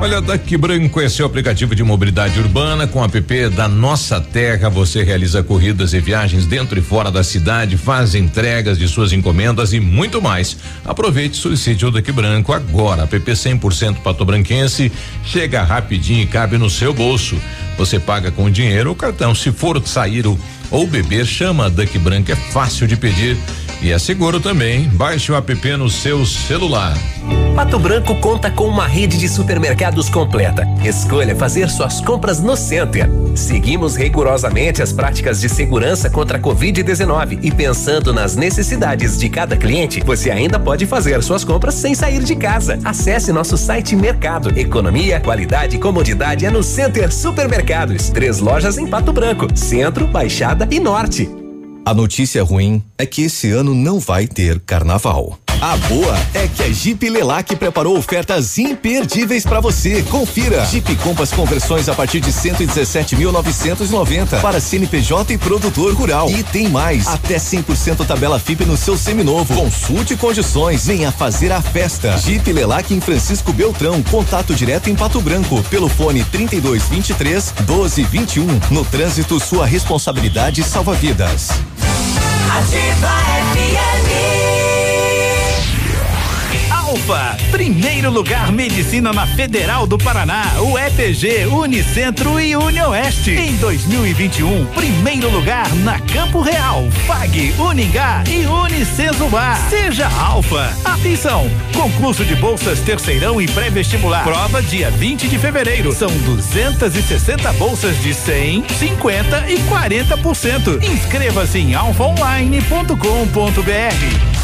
Olha, Daqui Branco é seu aplicativo de mobilidade urbana. Com o app da Nossa Terra, você realiza corridas e viagens dentro e fora da cidade, faz entregas de suas encomendas e muito mais. Aproveite e solicite o Daqui Branco agora. App 100% patobranquense, chega rapidinho e cabe no seu bolso. Você paga com dinheiro ou cartão. Se for sair ou beber, chama Duck Branco, é fácil de pedir e é seguro também. Baixe o app no seu celular. Pato Branco conta com uma rede de supermercados completa. Escolha fazer suas compras no Center. Seguimos rigorosamente as práticas de segurança contra a Covid-19 e pensando nas necessidades de cada cliente, você ainda pode fazer suas compras sem sair de casa. Acesse nosso site Mercado. Economia, qualidade e comodidade é no Center Supermercados. Três lojas em Pato Branco, Centro, Baixada e Norte. A notícia ruim é que esse ano não vai ter carnaval. A boa é que a Jeep Lelac preparou ofertas imperdíveis para você. Confira. Jeep Compass conversões a partir de 117.990 para CNPJ e produtor rural. E tem mais, até 100% tabela FIP no seu seminovo. Consulte condições. Venha fazer a festa. Jeep Lelac em Francisco Beltrão. Contato direto em Pato Branco pelo fone 3223 1221. No trânsito, sua responsabilidade salva vidas. Ativa FM. Alfa, primeiro lugar medicina na Federal do Paraná, UEPG, Unicentro e Unioeste. Em 2021, primeiro lugar na Campo Real, FAG, Uningá e Unicesumar. Seja Alfa. Atenção, concurso de bolsas terceirão e pré-vestibular. Prova dia 20 de fevereiro. São 260 bolsas de 100, 50 e 40%. Inscreva-se em alfaonline.com.br.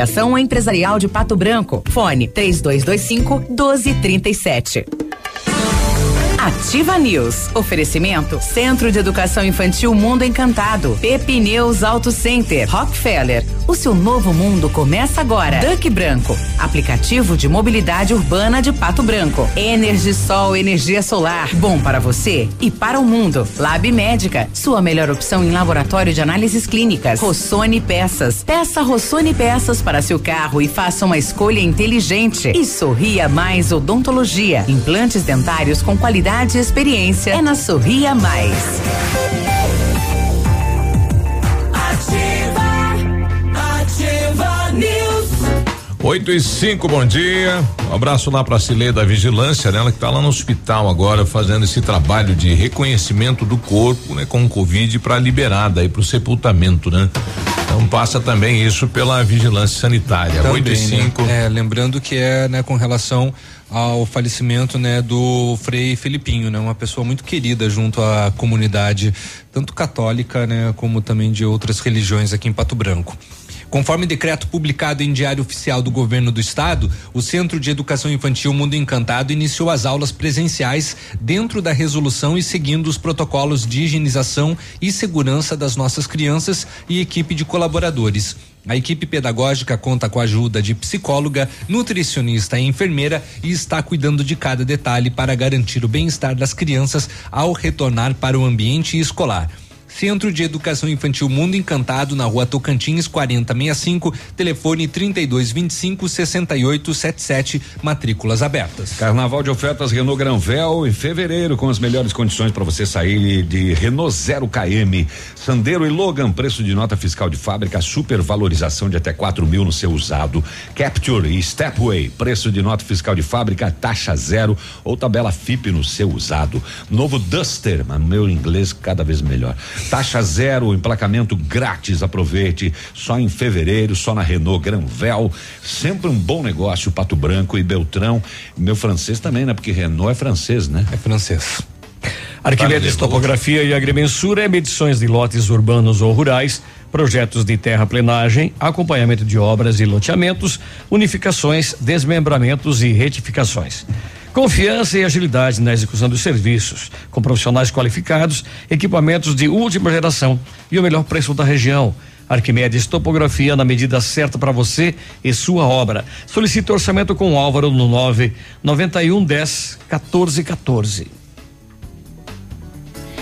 Associação Empresarial de Pato Branco. Fone 3225 1237. Ativa News. Oferecimento Centro de Educação Infantil Mundo Encantado. Pepineus Auto Center. Rockefeller. O seu novo mundo começa agora. Duck Branco. Aplicativo de mobilidade urbana de Pato Branco. Energisol energia solar. Bom para você e para o mundo. Lab Médica. Sua melhor opção em laboratório de análises clínicas. Rossoni Peças. Peça Rossoni Peças para seu carro e faça uma escolha inteligente. E Sorria Mais Odontologia. Implantes dentários com qualidade e experiência é na Sorria Mais. 8 e 5, bom dia. Um abraço lá pra Cilê da Vigilância, né? Ela que tá lá no hospital agora fazendo esse trabalho de reconhecimento do corpo, né? Com o Covid para liberar daí pro sepultamento, né? Então passa também isso pela vigilância sanitária. Também, 8 e 5. Né? É, lembrando que é, né, com relação ao falecimento, né, do Frei Felipinho, né, uma pessoa muito querida junto à comunidade, tanto católica, né, como também de outras religiões aqui em Pato Branco. Conforme decreto publicado em Diário Oficial do Governo do Estado, o Centro de Educação Infantil Mundo Encantado iniciou as aulas presenciais dentro da resolução e seguindo os protocolos de higienização e segurança das nossas crianças e equipe de colaboradores. A equipe pedagógica conta com a ajuda de psicóloga, nutricionista e enfermeira e está cuidando de cada detalhe para garantir o bem-estar das crianças ao retornar para o ambiente escolar. Centro de Educação Infantil Mundo Encantado, na rua Tocantins 4065, telefone 3225 6877, matrículas abertas. Carnaval de ofertas Renault Granvel em fevereiro, com as melhores condições para você sair de Renault 0 KM. Sandero e Logan, preço de nota fiscal de fábrica, supervalorização de até 4 mil no seu usado. Capture e Stepway, preço de nota fiscal de fábrica, taxa zero ou tabela FIP no seu usado. Novo Duster, mas meu inglês cada vez melhor. Taxa zero, emplacamento grátis, aproveite. Só em fevereiro, só na Renault Granvel. Sempre um bom negócio, Pato Branco e Beltrão. Meu francês também, né? Porque Renault é francês, né? É francês. Arquimedes Topografia e Agrimensura é medições de lotes urbanos ou rurais, projetos de terraplenagem, acompanhamento de obras e loteamentos, unificações, desmembramentos e retificações. Confiança e agilidade na execução dos serviços, com profissionais qualificados, equipamentos de última geração e o melhor preço da região. Arquimedes Topografia na medida certa para você e sua obra. Solicite orçamento com o Álvaro no 9 91 10 14 14.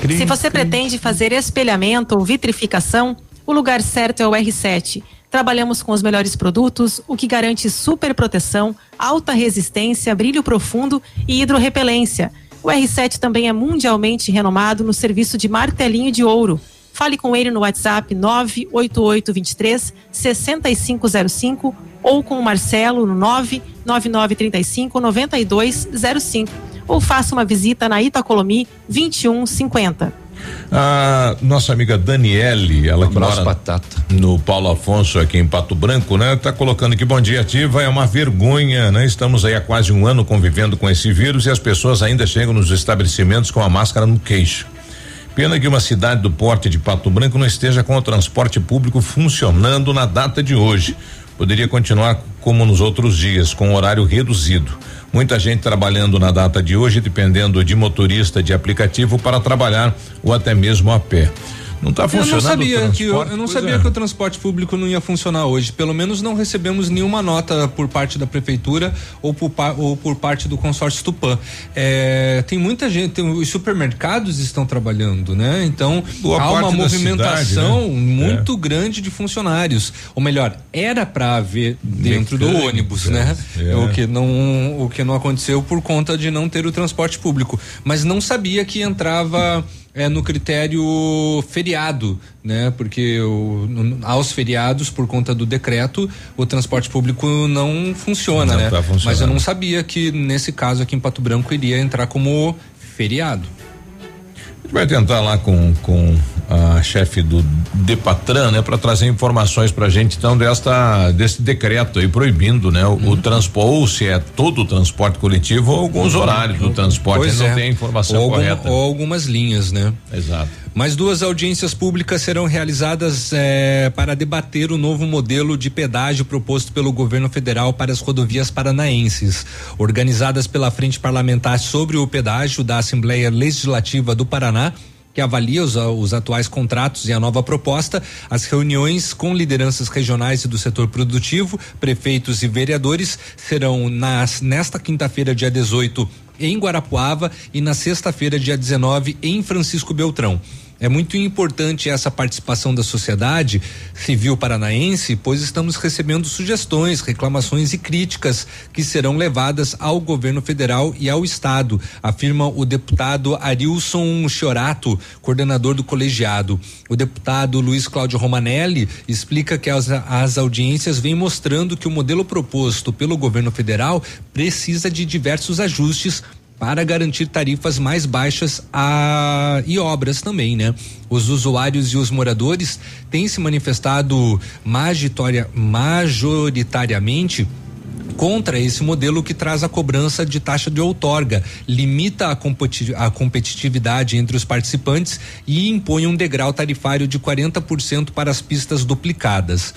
Se você pretende fazer espelhamento ou vitrificação, o lugar certo é o R7. Trabalhamos com os melhores produtos, o que garante super proteção, alta resistência, brilho profundo e hidrorrepelência. O O R7 também é mundialmente renomado no serviço de martelinho de ouro. Fale com ele no WhatsApp 98823 6505 ou com o Marcelo no 99935 9205 ou faça uma visita na Itacolomi 2150. A nossa amiga Daniele, ela que abraço, mora no Paulo Afonso aqui em Pato Branco, né? Tá colocando aqui bom dia ativa, é uma vergonha, né? Estamos aí há quase um ano convivendo com esse vírus e as pessoas ainda chegam nos estabelecimentos com a máscara no queixo. Pena que uma cidade do porte de Pato Branco não esteja com o transporte público funcionando na data de hoje. Poderia continuar como nos outros dias, com horário reduzido. Muita gente trabalhando na data de hoje, dependendo de motorista de aplicativo para trabalhar ou até mesmo a pé. Não está Eu funcionando não o sabia que eu, eu não sabia é. que o transporte público não ia funcionar hoje. Pelo menos não recebemos nenhuma nota por parte da prefeitura ou por, ou por parte do consórcio Tupã. É, tem muita gente, tem- os supermercados estão trabalhando, né? Então Boa há uma movimentação cidade, né? muito grande de funcionários. Ou melhor, era para haver dentro do ônibus, é, né? é. O que não o que não aconteceu por conta de não ter o transporte público, mas não sabia que entrava é, no critério feriado, né? Porque o, aos feriados, por conta do decreto, o transporte público não funciona, Não né? tá. Mas eu não sabia que nesse caso aqui em Pato Branco iria entrar como feriado. A gente vai tentar lá com, com a chefe do Depatran, né, para trazer informações pra gente então desta desse decreto aí proibindo, né, o, o transporte ou se é todo o transporte coletivo ou alguns horários do transporte, Pois não é. tem a informação ou correta. ou algumas linhas, né? Exato. Mais duas audiências públicas serão realizadas eh, para debater o novo modelo de pedágio proposto pelo governo federal para as rodovias paranaenses. Organizadas pela Frente Parlamentar sobre o Pedágio da Assembleia Legislativa do Paraná, que avalia os, os atuais contratos e a nova proposta, as reuniões com lideranças regionais e do setor produtivo, prefeitos e vereadores serão nas, nesta quinta-feira, dia 18, em Guarapuava e na sexta-feira, dia 19, em Francisco Beltrão. É muito importante essa participação da sociedade civil paranaense, pois estamos recebendo sugestões, reclamações e críticas que serão levadas ao governo federal e ao estado, afirma o deputado Arilson Chiorato, coordenador do colegiado. O deputado Luiz Cláudio Romanelli explica que as, as audiências vêm mostrando que o modelo proposto pelo governo federal precisa de diversos ajustes para garantir tarifas mais baixas a, e obras também, né? Os usuários e os moradores têm se manifestado majoritariamente contra esse modelo que traz a cobrança de taxa de outorga, limita a competitividade entre os participantes e impõe um degrau tarifário de 40% para as pistas duplicadas.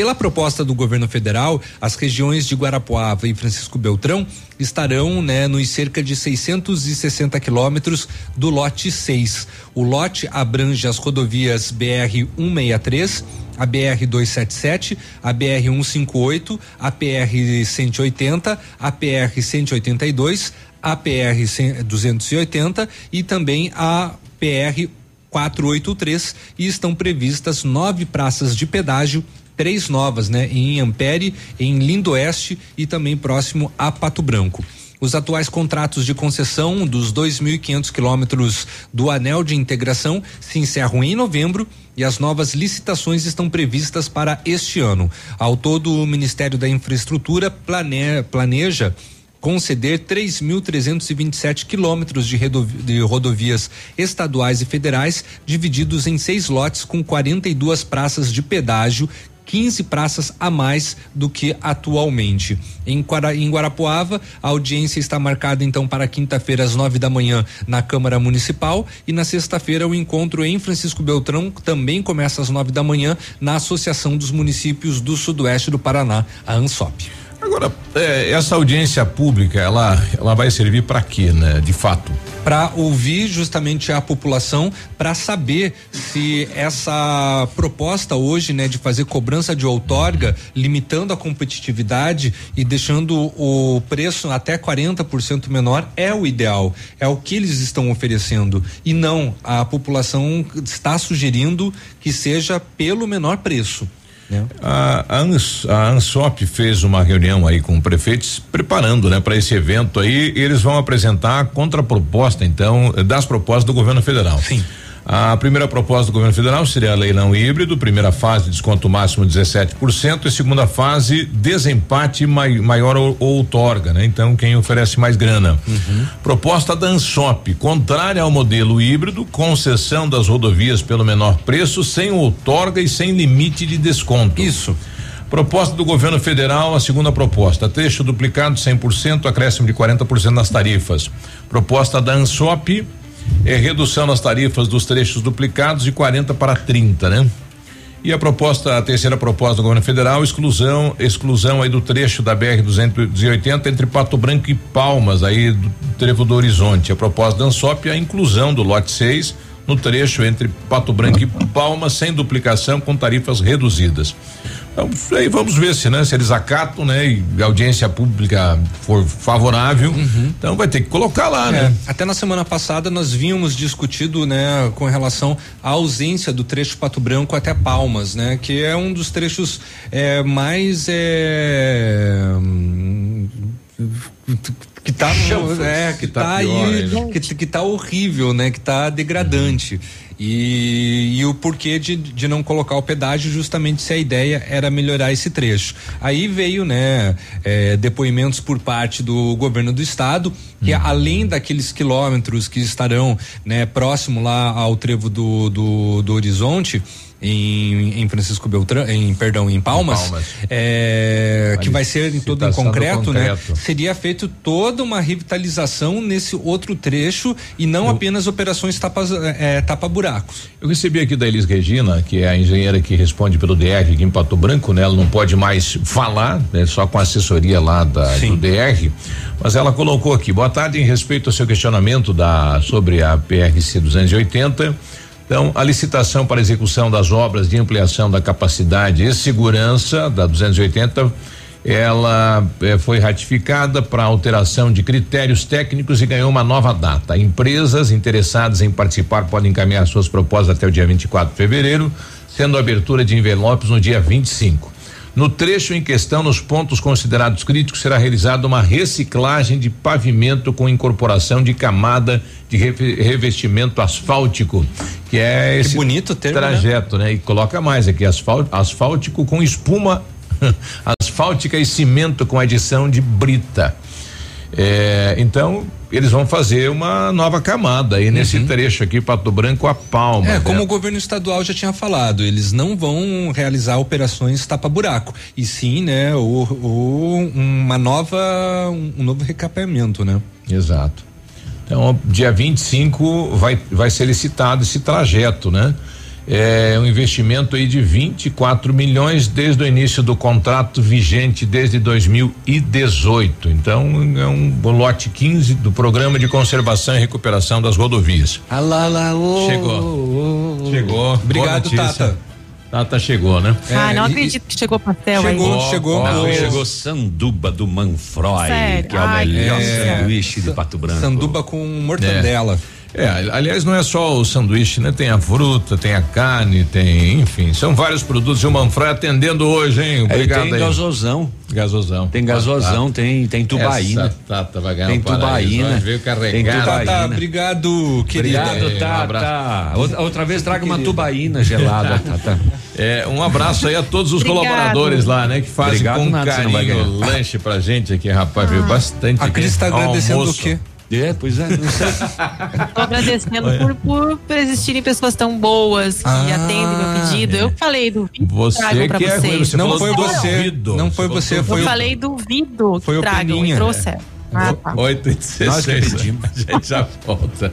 Pela proposta do governo federal, as regiões de Guarapuava e Francisco Beltrão estarão né, nos cerca de 660 quilômetros do lote 6. O lote abrange as rodovias BR 163, a BR 277, a BR 158, a PR 180, a PR 182, a PR 280 e também a PR 483 e estão previstas nove praças de pedágio, três novas, né, em Ampere, em Lindoeste e também próximo a Pato Branco. Os atuais contratos de concessão dos 2.500 quilômetros do anel de integração se encerram em novembro e as novas licitações estão previstas para este ano. Ao todo, o Ministério da Infraestrutura plane- planeja conceder 3.327 quilômetros de, de rodovias estaduais e federais, divididos em seis lotes com 42 praças de pedágio. 15 praças a mais do que atualmente. Em, Guara, em Guarapuava, a audiência está marcada então para quinta-feira às nove da manhã na Câmara Municipal e na sexta-feira o encontro em Francisco Beltrão também começa às nove da manhã na Associação dos Municípios do Sudoeste do Paraná, a ANSOP. Agora, é, essa audiência pública, ela, ela vai servir para quê, né? De fato. Para ouvir justamente a população, para saber se essa proposta hoje, né, de fazer cobrança de outorga, limitando a competitividade e deixando o preço até 40% menor, é o ideal, é o que eles estão oferecendo. E não, a população está sugerindo que seja pelo menor preço. A, a, Ans, a Ansop fez uma reunião aí com prefeitos preparando, né, para esse evento aí. eles vão apresentar a contraproposta, então, das propostas do governo federal. Sim. A primeira proposta do governo federal seria leilão híbrido, primeira fase desconto máximo 17% e segunda fase desempate mai, maior ou, ou outorga, né? Então quem oferece mais grana. Uhum. Proposta da Ansop, contrária ao modelo híbrido, concessão das rodovias pelo menor preço, sem outorga e sem limite de desconto. Isso. Proposta do governo federal, a segunda proposta, trecho duplicado 100%, acréscimo de 40% nas tarifas. Proposta da Ansop, é redução nas tarifas dos trechos duplicados de 40 para 30, né? E a proposta, a terceira proposta do governo federal, exclusão, exclusão aí do trecho da BR 280 entre Pato Branco e Palmas, aí do trevo do Horizonte. A proposta da Ansop é a inclusão do lote 6 no trecho entre Pato Branco e Palmas, sem duplicação, com tarifas reduzidas. Então, aí vamos ver se, né, se eles acatam, né, e a audiência pública for favorável, então vai ter que colocar lá, É, né? Até na semana passada nós vínhamos discutido, né, com relação à ausência do trecho Pato Branco até Palmas, né, que é um dos trechos é, mais é, que tá é, que, tá tá, pior aí, ainda. que, que tá horrível, né, que tá degradante. E, e o porquê de, de não colocar o pedágio, justamente se a ideia era melhorar esse trecho. Aí veio, né, eh, depoimentos por parte do governo do estado, que além daqueles quilômetros que estarão, né, próximo lá ao trevo do, do, do horizonte, em, em Francisco Beltrão, em perdão, em Palmas, Palmas. é, que vai ser em todo em do concreto, né? concreto. Seria feito toda uma revitalização nesse outro trecho e não apenas operações tapas, é, tapa-buracos. Eu recebi aqui da Elis Regina, que é a engenheira que responde pelo DR aqui em Pato Branco, né? Ela não pode mais falar, né? Só com a assessoria lá da, do DR, mas ela colocou aqui, boa tarde, em respeito ao seu questionamento da, sobre a PRC 280, então, a licitação para execução das obras de ampliação da capacidade e segurança da 280 ela eh, foi ratificada para alteração de critérios técnicos e ganhou uma nova data. Empresas interessadas em participar podem encaminhar suas propostas até o dia 24 de fevereiro, sendo a abertura de envelopes no dia 25. No trecho em questão, nos pontos considerados críticos, será realizada uma reciclagem de pavimento com incorporação de camada de reve- revestimento asfáltico, que é esse bonito termo, né? trajeto, né? E coloca mais aqui, asfáltico com espuma [LAUGHS] asfáltica e cimento com adição de brita. É, então, eles vão fazer uma nova camada aí nesse trecho aqui, Pato Branco a Palma. É, né? como o governo estadual já tinha falado, eles não vão realizar operações tapa-buraco, e sim, né, o, o- uma nova, um, um novo recapeamento, né? Exato. Então, dia 25 vai vai ser licitado esse trajeto, né? É um investimento aí de 24 milhões desde o início do contrato vigente desde 2018. Então, é um lote 15 do programa de conservação e recuperação das rodovias. Alá, lá, ô, Chegou. Chegou. Obrigado. Tata. Tata chegou, né? Ai, não acredito que chegou pastel aí. Não, chegou sanduba do Manfroy, Sério? que é o Ai, melhor delícia. sanduíche de Pato Branco. Sanduba com mortandela. É, aliás, não é só o sanduíche, né? Tem a fruta, tem a carne, tem, enfim, são vários produtos. E o Manfroy atendendo hoje, hein? Obrigado tem aí. gasosão. Gasosão. Tem gasosão, tem, tem tubaína. Essa Tata vai ganhar Tem um paraíso, tubaína. vai, Veio tubaína. Tata, obrigado, querida. Obrigado, É, um Tata. abraço. outra, outra vez traga uma tubaína gelada, Tata. [LAUGHS] É, um abraço aí a todos os Obrigado. colaboradores lá, né? Que fazem Obrigado com nada, carinho o lanche pra gente aqui, rapaz, viu? Bastante. A Cris tá aqui. agradecendo Almoço. o quê? É, pois é, não sei. [LAUGHS] Tô agradecendo por, por, por existirem pessoas tão boas que Ah, atendem meu pedido. Eu falei do vídeo Você tragam pra é ruim, você Não falou foi do você, ouvido. não foi você, Eu foi o- falei duvido Foi que o tragam e trouxeram. Ah, tá. 8 e Nós que 16. pedimos. [LAUGHS] A gente já volta.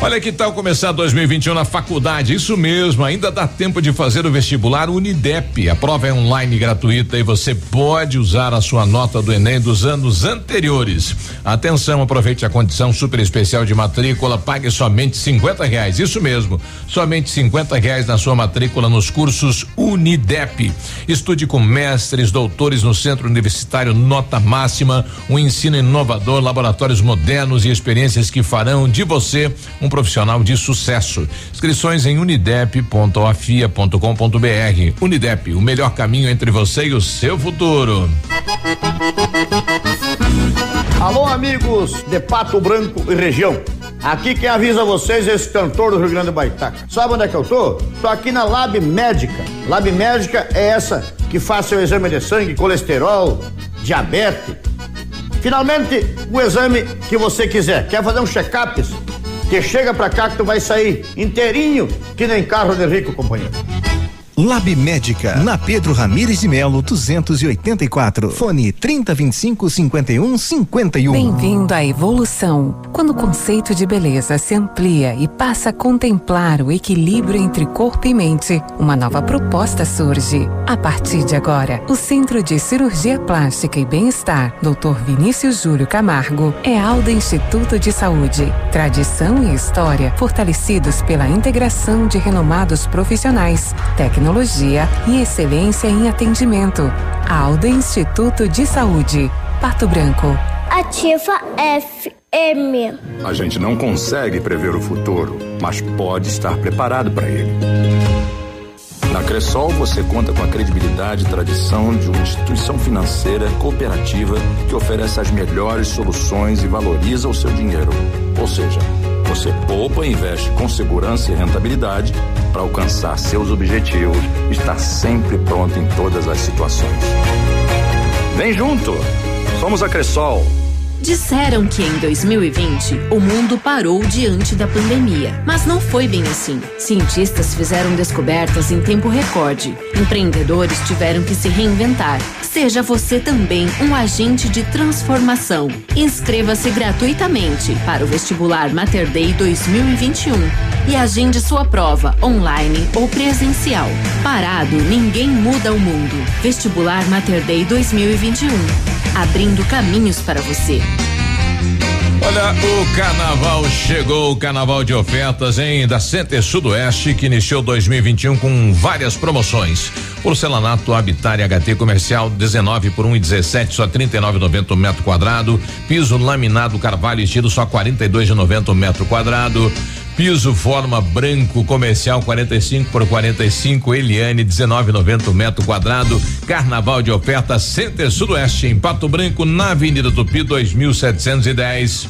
Olha que tal começar 2021 na faculdade? Isso mesmo, ainda dá tempo de fazer o vestibular Unidep. A prova é online gratuita e você pode usar a sua nota do Enem dos anos anteriores. Atenção, aproveite a condição super especial de matrícula, pague somente 50 reais. Isso mesmo, somente 50 reais na sua matrícula nos cursos Unidep. Estude com mestres, doutores no centro universitário nota máxima, um ensino inovador, laboratórios modernos e experiências que farão de você um profissional de sucesso. Inscrições em unidep.afia.com.br. Unidep, o melhor caminho entre você e o seu futuro. Alô, amigos de Pato Branco e região. Aqui quem avisa vocês é esse cantor do Rio Grande do Baitaca. Sabe onde é que eu tô? Tô aqui na Lab Médica. Lab Médica é essa que faz seu exame de sangue, colesterol, diabetes. Finalmente, o exame que você quiser. Quer fazer um check-up? Que chega pra cá que tu vai sair inteirinho, que nem carro de rico, companheiro. Lab Médica, na Pedro Ramires de Melo, 284. Fone 3025 51 51. Bem-vindo à evolução. Quando o conceito de beleza se amplia e passa a contemplar o equilíbrio entre corpo e mente, uma nova proposta surge. A partir de agora, o Centro de Cirurgia Plástica e Bem-Estar, Dr. Vinícius Júlio Camargo, é Alda Instituto de Saúde. Tradição e história fortalecidos pela integração de renomados profissionais, tecnologia e excelência em atendimento. Alda Instituto de Saúde, Pato Branco. Ativa FM. A gente não consegue prever o futuro, mas pode estar preparado para ele. Na Cressol você conta com a credibilidade e tradição de uma instituição financeira cooperativa que oferece as melhores soluções e valoriza o seu dinheiro. Ou seja, você poupa e investe com segurança e rentabilidade para alcançar seus objetivos estar sempre pronto em todas as situações. Vem junto! Somos a Cressol. Disseram que em 2020 o mundo parou diante da pandemia, mas não foi bem assim. Cientistas fizeram descobertas em tempo recorde, empreendedores tiveram que se reinventar. Seja você também um agente de transformação. Inscreva-se gratuitamente para o vestibular Mater Day 2021 e agende sua prova online ou presencial. Parado, ninguém muda o mundo. Vestibular Mater Day 2021 abrindo caminhos para você. Olha, o carnaval chegou, o carnaval de ofertas, hein? Da Center Sudoeste, que iniciou 2021 com várias promoções. Porcelanato Habitat HT comercial 19 por 1 um e 17, só 39,90 metro quadrado. Piso laminado Carvalho estilo só 42,90 metro quadrado. Piso forma branco comercial 45 por 45 Eliane 19,90 metro quadrado. Carnaval de oferta Center Sudoeste em Pato Branco na Avenida Tupi 2710.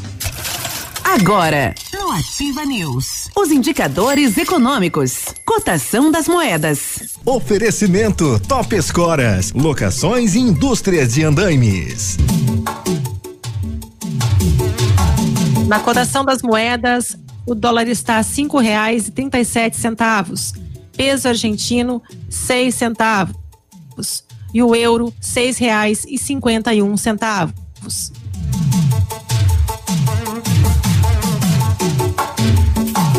Agora, no Ativa News, os indicadores econômicos, cotação das moedas. Oferecimento Top Escoras, locações e indústrias de andaimes. Na cotação das moedas, o dólar está a R$ 5,37. Peso argentino, 6 centavos. E o euro, R$ 6,51.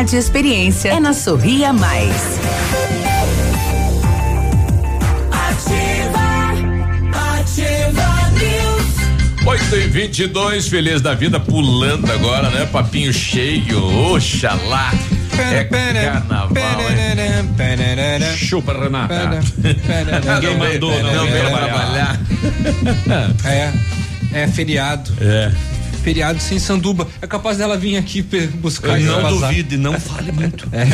e experiência é na Sorria Mais. Ativa, ativa news. 8 e 22 feliz da vida pulando agora, né? Papinho cheio, oxalá. É carnaval, hein? Chupa, Renata. Ninguém mandou, não, não veio trabalhar. É, é feriado. É. Feriado sem sanduba. É capaz dela vir aqui buscar Eu não duvide, não [LAUGHS] fale muito. É.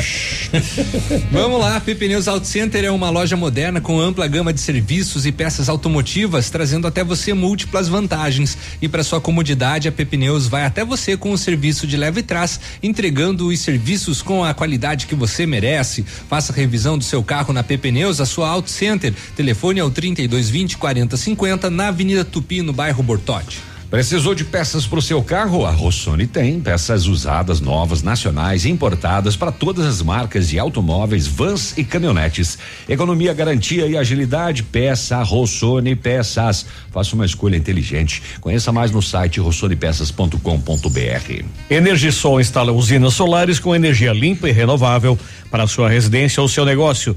[LAUGHS] Vamos lá, PP Neus Auto Center é uma loja moderna com ampla gama de serviços e peças automotivas, trazendo até você múltiplas vantagens. E para sua comodidade, a PP Neus vai até você com o serviço de leve trás, entregando os serviços com a qualidade que você merece. Faça revisão do seu carro na PP Neus, a sua Auto Center. Telefone é o 3220 4050 na Avenida Tupi, no bairro Bortote. Precisou de peças para o seu carro? A Rossoni tem peças usadas, novas, nacionais, importadas para todas as marcas de automóveis, vans e caminhonetes. Economia, garantia e agilidade. Peça Rossoni Peças. Faça uma escolha inteligente. Conheça mais no site rossonepeças.com.br. Energisol instala usinas solares com energia limpa e renovável para sua residência ou seu negócio.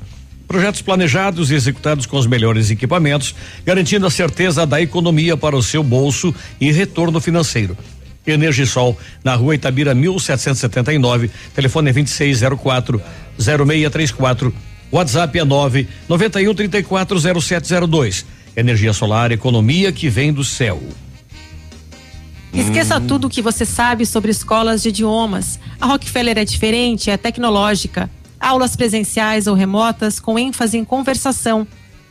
Projetos planejados e executados com os melhores equipamentos, garantindo a certeza da economia para o seu bolso e retorno financeiro. Energisol, na rua Itabira 1779, telefone é 2604 0634, WhatsApp é 9 91 34 0702. Energia solar, economia que vem do céu. Esqueça tudo o que você sabe sobre escolas de idiomas. A Rockefeller é diferente, é tecnológica. Aulas presenciais ou remotas com ênfase em conversação.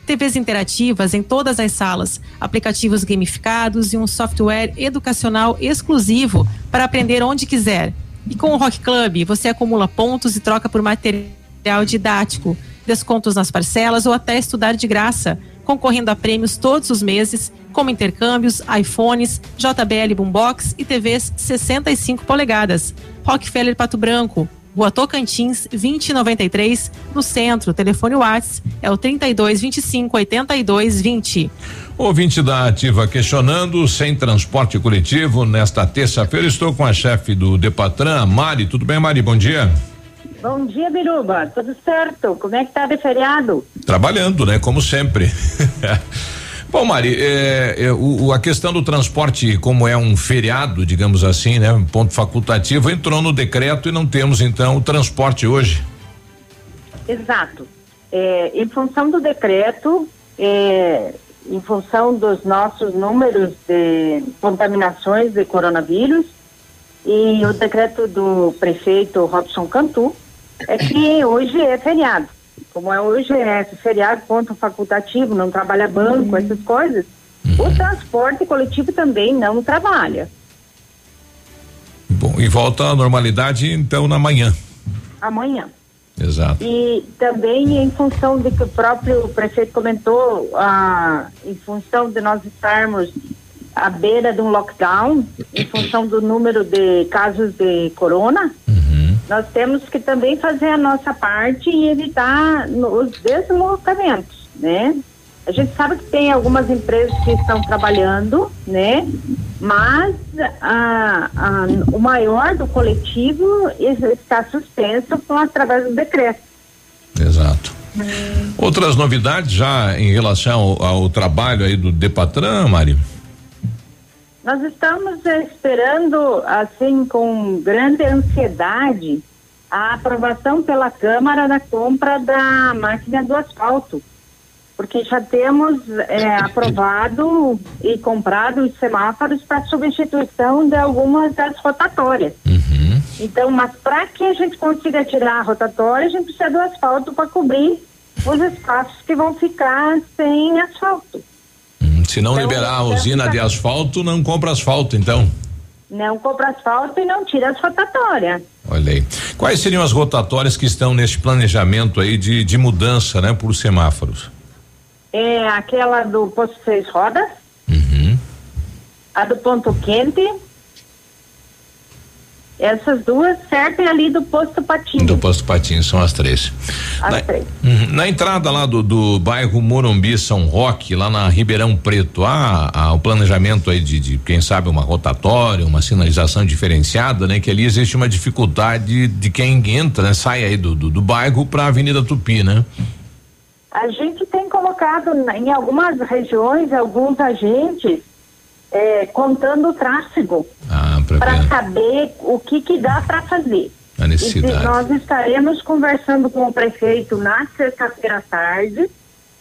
TVs interativas em todas as salas, aplicativos gamificados e um software educacional exclusivo para aprender onde quiser. E com o Rock Club, você acumula pontos e troca por material didático, descontos nas parcelas ou até estudar de graça, concorrendo a prêmios todos os meses, como intercâmbios, iPhones, JBL Boombox e TVs 65 polegadas. Rockefeller Pato Branco, Rua Tocantins, 2093, no centro. Telefone Whats é o 32 25 82 20. Ouvinte da Ativa questionando sem transporte coletivo nesta terça-feira. Estou com a chefe do Depatran, Mari. Tudo bem, Mari? Bom dia. Bom dia, Biruba. Tudo certo? Como é que tá de feriado? Trabalhando, né? Como sempre. [LAUGHS] Bom, Mari, é, é, o, a questão do transporte, como é um feriado, digamos assim, né? Um ponto facultativo, entrou no decreto e não temos então o transporte hoje. Exato. É, em função do decreto, é, em função dos nossos números de contaminações de coronavírus e o decreto do prefeito Robson Cantu, é que hoje é feriado. Como é hoje é feriado, ponto facultativo, não trabalha banco, essas coisas, o transporte coletivo também não trabalha. Bom, e volta à normalidade então na manhã. Amanhã. Exato. E também em função de que o próprio prefeito comentou, ah, em função de nós estarmos à beira de um lockdown, em função do número de casos de corona, nós temos que também fazer a nossa parte e evitar os deslocamentos, né? A gente sabe que tem algumas empresas que estão trabalhando, né? Mas ah, ah, o maior do coletivo está suspenso com através do decreto. Exato. Outras novidades já em relação ao, ao trabalho aí do Depatran, Mari? Nós estamos esperando, assim, com grande ansiedade, a aprovação pela Câmara da compra da máquina do asfalto. Porque já temos eh, aprovado e comprado os semáforos para substituição de algumas das rotatórias. Então, mas para que a gente consiga tirar a rotatória, a gente precisa do asfalto para cobrir os espaços que vão ficar sem asfalto. Se não liberar a usina de asfalto, não compra asfalto, então. Não compra asfalto e não tira as rotatórias. Olha aí. Quais seriam as rotatórias que estão nesse planejamento aí de, de mudança, né, por semáforos? É aquela do posto seis rodas, a do ponto quente, essas duas servem ali do posto patinho. Do posto Patins são as três. As na, três. Uhum. Na entrada lá do, do bairro Morumbi São Roque, lá na Ribeirão Preto, há, há o planejamento aí de, de, quem sabe, uma rotatória, uma sinalização diferenciada, né? Que ali existe uma dificuldade de quem entra, né? Sai aí do, do, do bairro para a Avenida Tupi, né? A gente tem colocado em algumas regiões alguns agentes é, contando o tráfego Ah, para saber o que que dá para fazer. a E necessidade. nós estaremos conversando com o prefeito na sexta-feira à tarde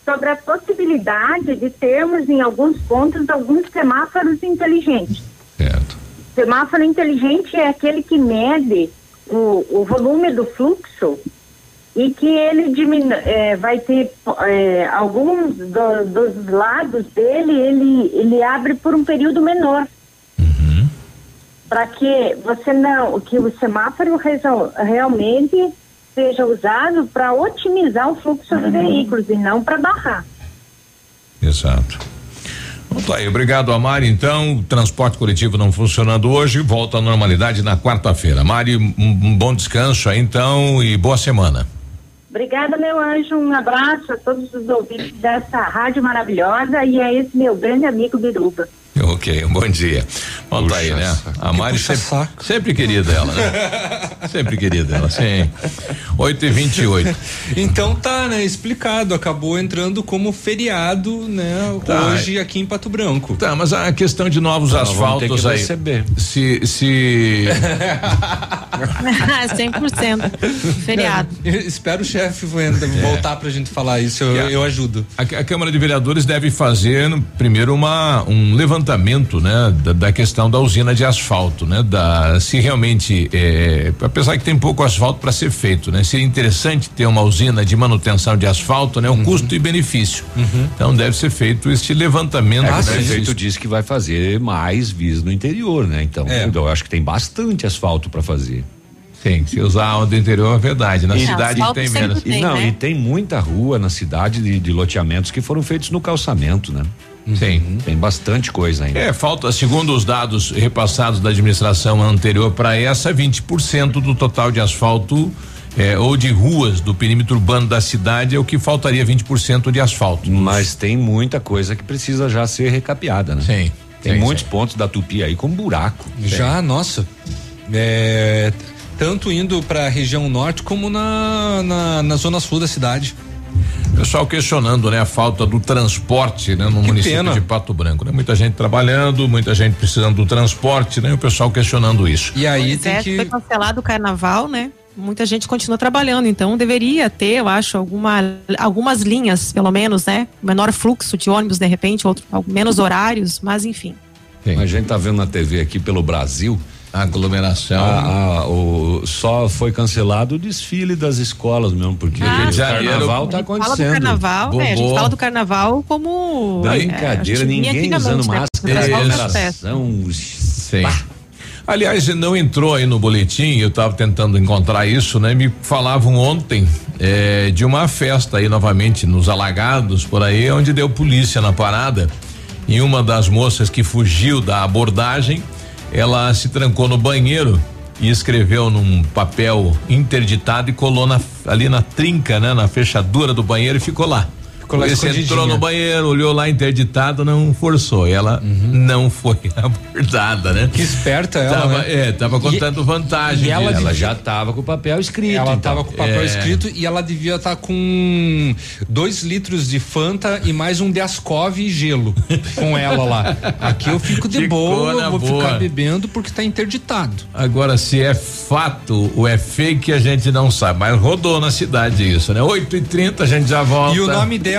sobre a possibilidade de termos em alguns pontos alguns semáforos inteligentes. Certo. Semáforo inteligente é aquele que mede o, o volume do fluxo e que ele diminu eh, vai ter eh, alguns do- dos lados dele ele ele abre por um período menor para que você não que o semáforo resol- realmente seja usado para otimizar o fluxo dos veículos e não para barrar. Exato. Então tá aí, obrigado a Mari. Então, o transporte coletivo não funcionando hoje, volta à normalidade na quarta-feira. Mari, um, um bom descanso aí então e boa semana. Obrigada, meu anjo. Um abraço a todos os ouvintes dessa rádio maravilhosa e a esse meu grande amigo Biruba. [LAUGHS] Ok, um bom dia. Bom, tá aí, né? A Mari sempre, sempre querida ela, né? [LAUGHS] sempre querida ela, sim. 8 e 28 Então tá, né? Explicado. Acabou entrando como feriado, né? Tá. Hoje aqui em Pato Branco. Tá, mas a questão de novos Então, vamos ter asfaltos aí. receber. Se, se [LAUGHS] 100% feriado. Eu espero o chefe ainda voltar pra gente falar isso, eu, eu ajudo. A, a Câmara de Vereadores deve fazer no- primeiro uma um levantamento, né, da, da questão da usina de asfalto, né, da se realmente, é, apesar que tem pouco asfalto para ser feito, né, seria interessante ter uma usina de manutenção de asfalto, né, o custo e benefício. Então deve ser feito este levantamento. É, né, o prefeito disso. disse que vai fazer mais vias no interior, né? Então, eu acho que tem bastante asfalto para fazer. Sim, se usar o do interior é verdade. Na E- cidade tem menos. E não, e tem muita rua na cidade de, de loteamentos que foram feitos no calçamento, né? Sim. Tem bastante coisa ainda. É, falta, segundo os dados repassados da administração anterior para essa, 20% do total de asfalto é, ou de ruas do perímetro urbano da cidade é o que faltaria 20% de asfalto. Mas tem muita coisa que precisa já ser recapeada, né? Sim. Tem sim, muitos pontos da Tupi aí com buraco. Já, nossa. É, tanto indo para a região norte como na, na, na zona sul da cidade. Pessoal questionando, né, a falta do transporte, né, no município pena. de Pato Branco, né? Muita gente trabalhando, muita gente precisando do transporte, né? O pessoal questionando isso. E aí Pois é, foi cancelado o carnaval, né? Muita gente continua trabalhando, então deveria ter, eu acho, alguma, algumas linhas, pelo menos, né? Menor fluxo de ônibus, de repente, outro, menos horários, mas enfim. A gente tá vendo na TV aqui pelo Brasil. Aglomeração. A, a- o, só foi cancelado o desfile das escolas mesmo, porque Ah, o carnaval tá a gente Fala do acontecendo. carnaval, é, a gente fala do carnaval como. é, Brincadeira, gente vinha ninguém usando né? máscara, aglomeração. Sim. Aliás, não entrou aí no boletim, eu estava tentando encontrar isso, né? Me falavam ontem eh, de uma festa aí novamente nos alagados por aí, onde deu polícia na parada. E uma das moças que fugiu da abordagem, ela se trancou no banheiro e escreveu num papel interditado e colou na- ali na trinca, né? Na fechadura do banheiro e ficou lá. Esse entrou no banheiro, olhou lá interditado, não forçou. E ela não foi [LAUGHS] abordada, né? Que esperta ela, Tava, né? É, tava contando vantagem. e ela devia- já tava com o papel escrito. Ela então. tava com o papel É. escrito e ela devia estar com dois litros de Fanta e mais um de Ascov e gelo com ela lá. Aqui eu fico de Ficou boa, vou boa. ficar bebendo porque tá interditado. Agora, se é fato ou é fake, a gente não sabe. Mas rodou na cidade isso, né? 8 e 30 a gente já volta. E o nome dela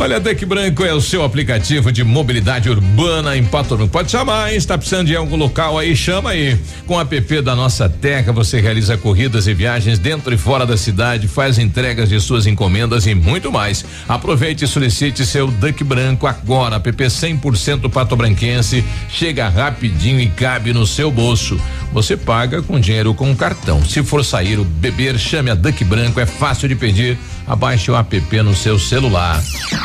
Olha, Deck Branco é o seu aplicativo de mobilidade urbana em Pato Branco. Pode chamar, hein? Está precisando de algum local aí, chama aí. Com o app da Nossa Terra, você realiza corridas e viagens dentro e fora da cidade, faz entregas de suas encomendas e muito mais. Aproveite e solicite seu Duck Branco agora. App 100% Pato Branquense. Chega rapidinho e cabe no seu bolso. Você paga com dinheiro com cartão. Se for sair ou beber, chame a Duck Branco. É fácil de pedir. Abaixe o app no seu celular.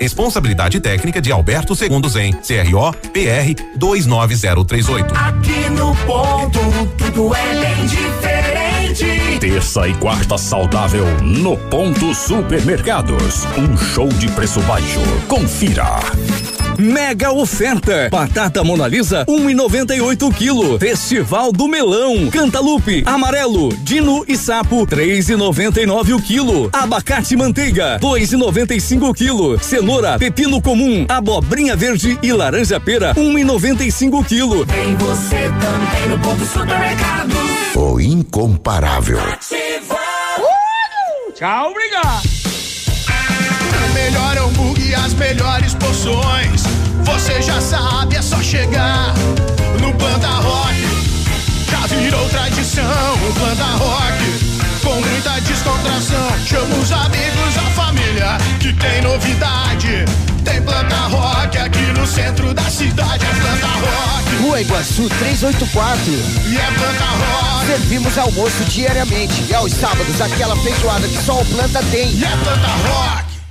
Responsabilidade técnica de Alberto Segundo Zen, CRO PR 29038. Aqui no ponto, tudo é bem diferente. Terça e quarta saudável no Ponto Supermercados. Um show de preço baixo. Confira. Mega oferta. Batata Mona Lisa, 1,98 um quilo. Festival do Melão. Cantalupe, amarelo, dino e sapo, 3,99 o quilo. Abacate manteiga, 2,95 o quilo. Cenoura, pepino comum, abobrinha verde e laranja pera, 1,95 o quilo. Tem você também no ponto supermercado. O incomparável. Tchau, obrigado. O melhor hambúrguer e as melhores porções. Você já sabe, é só chegar no Planta Rock. Já virou tradição o Planta Rock. Com muita descontração, chama os amigos, a família, que tem novidade. Tem Planta Rock aqui no centro da cidade, é Planta Rock. Rua Iguaçu 384. E é Planta Rock. Servimos almoço diariamente e aos sábados aquela feijoada que só o planta tem. E é Planta Rock.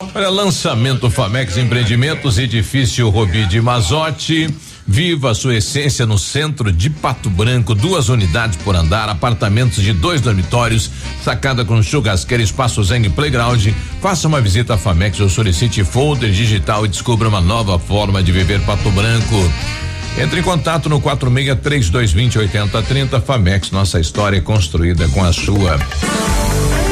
Olha, lançamento Famex Empreendimentos, edifício Robi de Mazotti. Viva a sua essência no centro de Pato Branco, duas unidades por andar, apartamentos de dois dormitórios, sacada com churrasqueira, espaço Zen Playground. Faça uma visita à Famex ou solicite folder digital e descubra uma nova forma de viver Pato Branco. Entre em contato no 46 3220 8030 Famex, nossa história é construída com a sua.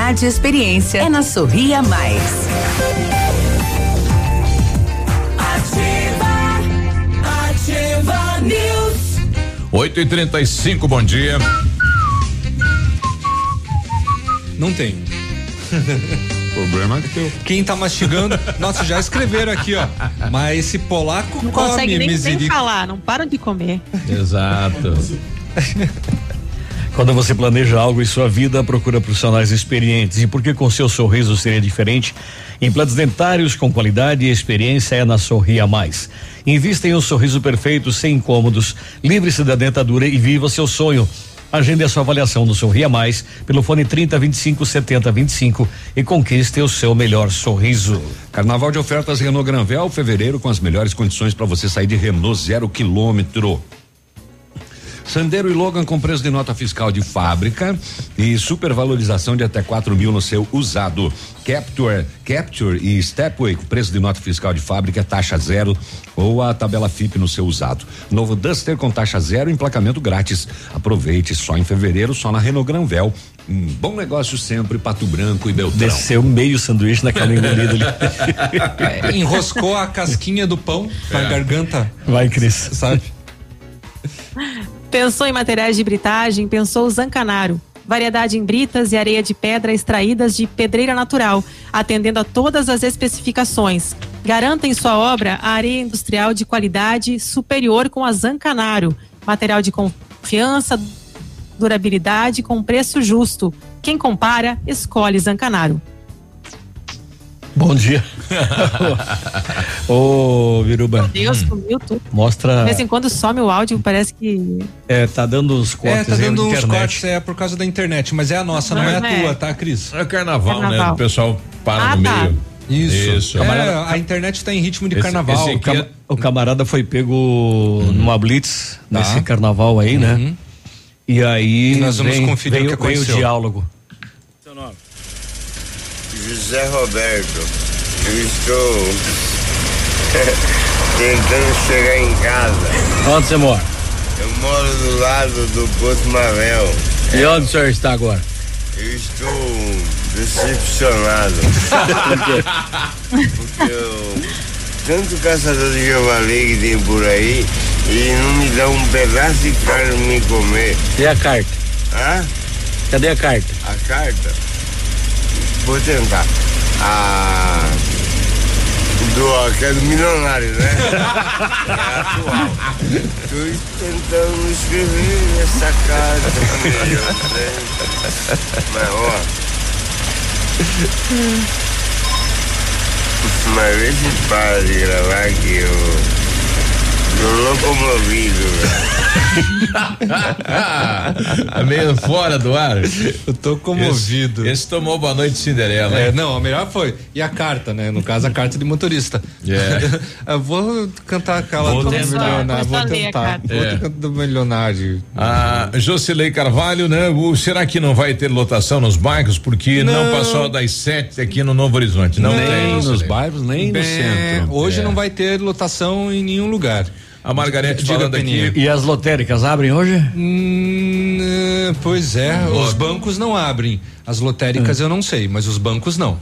e experiência. É na Sorria Mais. Ativa, ativa News. 8 e 35 bom dia. Não tem. [LAUGHS] Problema é teu. Quem tá mastigando, nossa, já escreveram aqui, ó. Mas esse polaco Não come consegue nem, nem falar, não param de comer. Exato. [LAUGHS] Quando você planeja algo em sua vida, procura profissionais experientes. E porque com seu sorriso seria diferente? Implantes dentários com qualidade e experiência é na Sorria Mais. Invista em um sorriso perfeito, sem incômodos. Livre-se da dentadura e viva seu sonho. Agende a sua avaliação no Sorria Mais pelo fone 30 25 70 25 e conquiste o seu melhor sorriso. Carnaval de ofertas Renault Granvel, fevereiro com as melhores condições para você sair de Renault zero quilômetro. Sandero e Logan com preço de nota fiscal de fábrica e supervalorização de até 4 mil no seu usado. Capture, Capture e Stepway com preço de nota fiscal de fábrica, taxa zero ou a tabela FIP no seu usado. Novo Duster com taxa zero, emplacamento grátis. Aproveite só em fevereiro, só na Renault Granvel. Um bom negócio sempre, Pato Branco e Beltrão. Desceu meio sanduíche naquela engolida ali. É, [LAUGHS] enroscou a casquinha do pão na É. garganta. Vai, Cris. Sabe? [LAUGHS] Pensou em materiais de britagem? Pensou Zancanaro. Variedade em britas e areia de pedra extraídas de pedreira natural, atendendo a todas as especificações. Garanta em sua obra a areia industrial de qualidade superior com a Zancanaro. Material de confiança, durabilidade com preço justo. Quem compara, escolhe Zancanaro. Bom dia. [LAUGHS] Ô, Viruba. Meu Deus, sumiu tudo. Mostra. De vez em quando some o áudio, parece que. É, tá dando os cortes É, tá dando uns internet. cortes, é por causa da internet, mas é a nossa, não, é a Não, é. tua, tá, Cris? É carnaval, né? Carnaval. O pessoal para Ah, no tá. meio. Isso. Isso. É, a internet tá em ritmo de Esse- carnaval. esse O, aqui cama- o camarada foi pego numa blitz Tá. nesse carnaval aí, né? Uhum. E aí E nós vamos vem, conferir vem, o que vem o aconteceu. diálogo. José Roberto, eu estou [LAUGHS] tentando chegar em casa. Onde você mora? Eu moro do lado do Porto Mavel. E onde o senhor está agora? Eu estou decepcionado. [LAUGHS] Porque eu, tanto caçador de javali que tem por aí e não me dá um pedaço de carne pra me comer. E a carta? Hã? Cadê a carta? A carta? Vou tentar. A. Do, que é do milionário, né? [LAUGHS] É atual. Estou tentando escrever essa carta melhor, né? Mas ó. Mas vê se para de gravar que eu. Locomovido, É [LAUGHS] meio fora do ar. Eu tô comovido. Esse, esse tomou boa noite Cinderela. É, não, a melhor foi. E a carta, né? No caso, a carta de motorista. É. [LAUGHS] Eu vou cantar aquela Vou do milionário. Vou tentar. Vou É. cantar do milionário. A Jocilei Carvalho, né? O, será que não vai ter lotação nos bairros? Porque não, Não. passou das sete aqui no Novo Horizonte. Não, Não. tem. Nem nos bairros, nem no É, centro. hoje É. não vai ter lotação em nenhum lugar. A Margarete Diga, falando aqui. E as lotéricas abrem hoje? Hum, é, pois é, os bancos não abrem. As lotéricas eu não sei, mas os bancos não.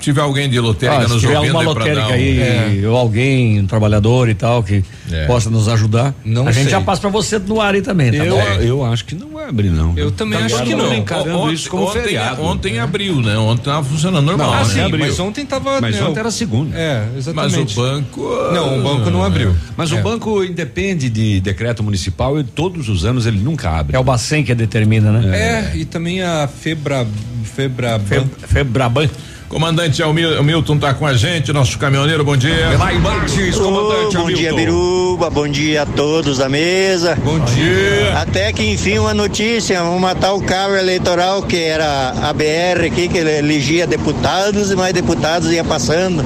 Tiver alguém de lotérica Ah, se nos tiver ouvindo uma aí lotérica dar um- aí, ou alguém, um trabalhador e tal, que É. possa nos ajudar, Não a gente sei. já passa pra você no ar aí também, tá Eu, bom? eu acho que não abre, não. Eu também Tá acho que não. encarando Ontem- isso como ontem, feriado. Ontem abriu, né? Ontem tava funcionando normal. ah, né? sim, abriu. mas ontem tava. Mas né, ontem era segunda. É, Mas exatamente. o banco. ah, Não, o banco não abriu. Mas É. o banco independe de decreto municipal e todos os anos ele nunca abre. É o Bacen que determina, né? É, e também a Febra. Febra. Fe- Febraban. Comandante Milton tá com a gente, nosso caminhoneiro, bom dia. Martins, comandante bom dia. Biruba. Bom dia a todos da mesa. Bom dia. Até que enfim uma notícia, vamos matar o carro eleitoral que era a BR aqui, que elegia deputados e mais deputados ia passando.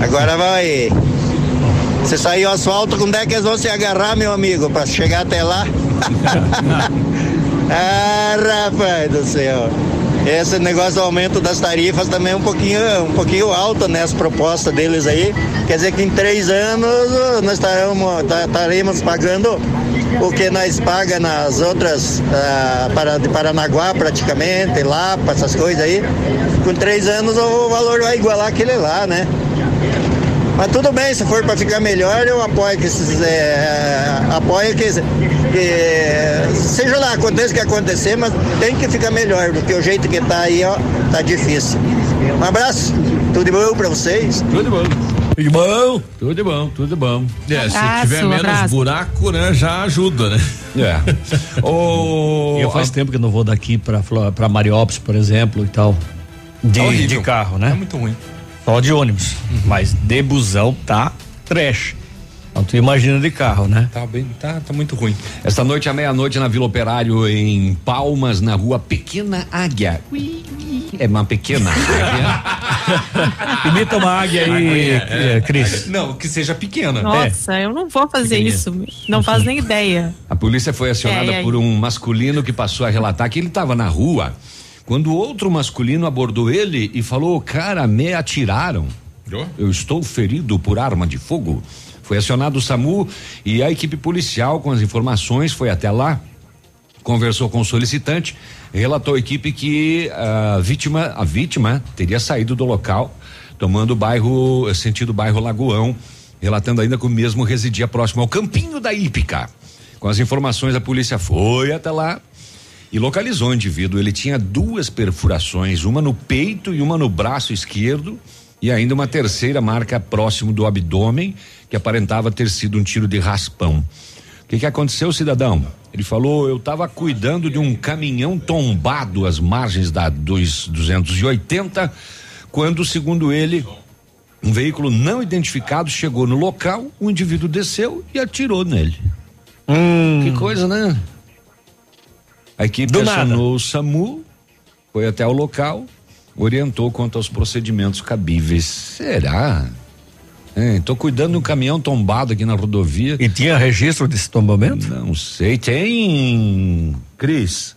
Agora vai. Você saiu o asfalto, como é que eles vão se agarrar, meu amigo, para chegar até lá? [LAUGHS] ah, rapaz do céu. Esse negócio do aumento das tarifas também é um pouquinho, um pouquinho alto, né? As propostas deles aí. Quer dizer que em três anos uh, nós estaremos, pagando o que nós paga nas outras, ah, para, de Paranaguá praticamente, Lapa, essas coisas aí. Com três anos o valor vai igualar aquele lá, né? Mas tudo bem, se for para ficar melhor, eu apoio que esses, é, apoio que, que seja lá, aconteça o que acontecer, mas tem que ficar melhor, porque o jeito que tá aí, ó, tá difícil. Um abraço, tudo de bom para vocês. Tudo bom. Tudo bom? Tudo bom, tudo bom. É, se Abraço, tiver menos abraço. buraco, né, já ajuda, né? É. [LAUGHS] o, Eu faz tempo que eu não vou daqui pra, Flo- pra Mariópolis, por exemplo, e tal. De, Tá de carro, É né? muito ruim. Só de ônibus. Mas de busão tá trash. Então tu imagina de carro, né? Tá bem, tá, tá muito ruim. Esta noite à meia-noite na Vila Operário, em Palmas, na rua Pequena Águia. É uma pequena águia. [LAUGHS] Imita uma águia aí, eh, Cris. Não, que seja pequena. Nossa, eu não vou fazer isso. Não faz nem ideia. A polícia foi acionada É, por um masculino que passou a relatar que ele estava na rua quando outro masculino abordou ele e falou: Cara, me atiraram. Eu estou ferido por arma de fogo. Foi acionado o SAMU e a equipe policial, com as informações, foi até lá, conversou com o solicitante, relatou à equipe que a vítima, a vítima teria saído do local, tomando o bairro, sentido bairro Lagoão, relatando ainda que o mesmo residia próximo ao campinho da Ípica. Com as informações, a polícia foi até lá e localizou o indivíduo. Ele tinha duas perfurações, uma no peito e uma no braço esquerdo, e ainda uma terceira marca próximo do abdômen, que aparentava ter sido um tiro de raspão. O que, que aconteceu, cidadão? Ele falou: eu estava cuidando de um caminhão tombado às margens da 2, 280, quando, segundo ele, Um veículo não identificado chegou no local, o indivíduo desceu e atirou nele. Que coisa, né? A equipe Do acionou o SAMU, foi até o local, orientou quanto aos procedimentos cabíveis. Será? Estou cuidando de um caminhão tombado aqui na rodovia. E tinha registro desse tombamento? Não sei. Tem, Cris.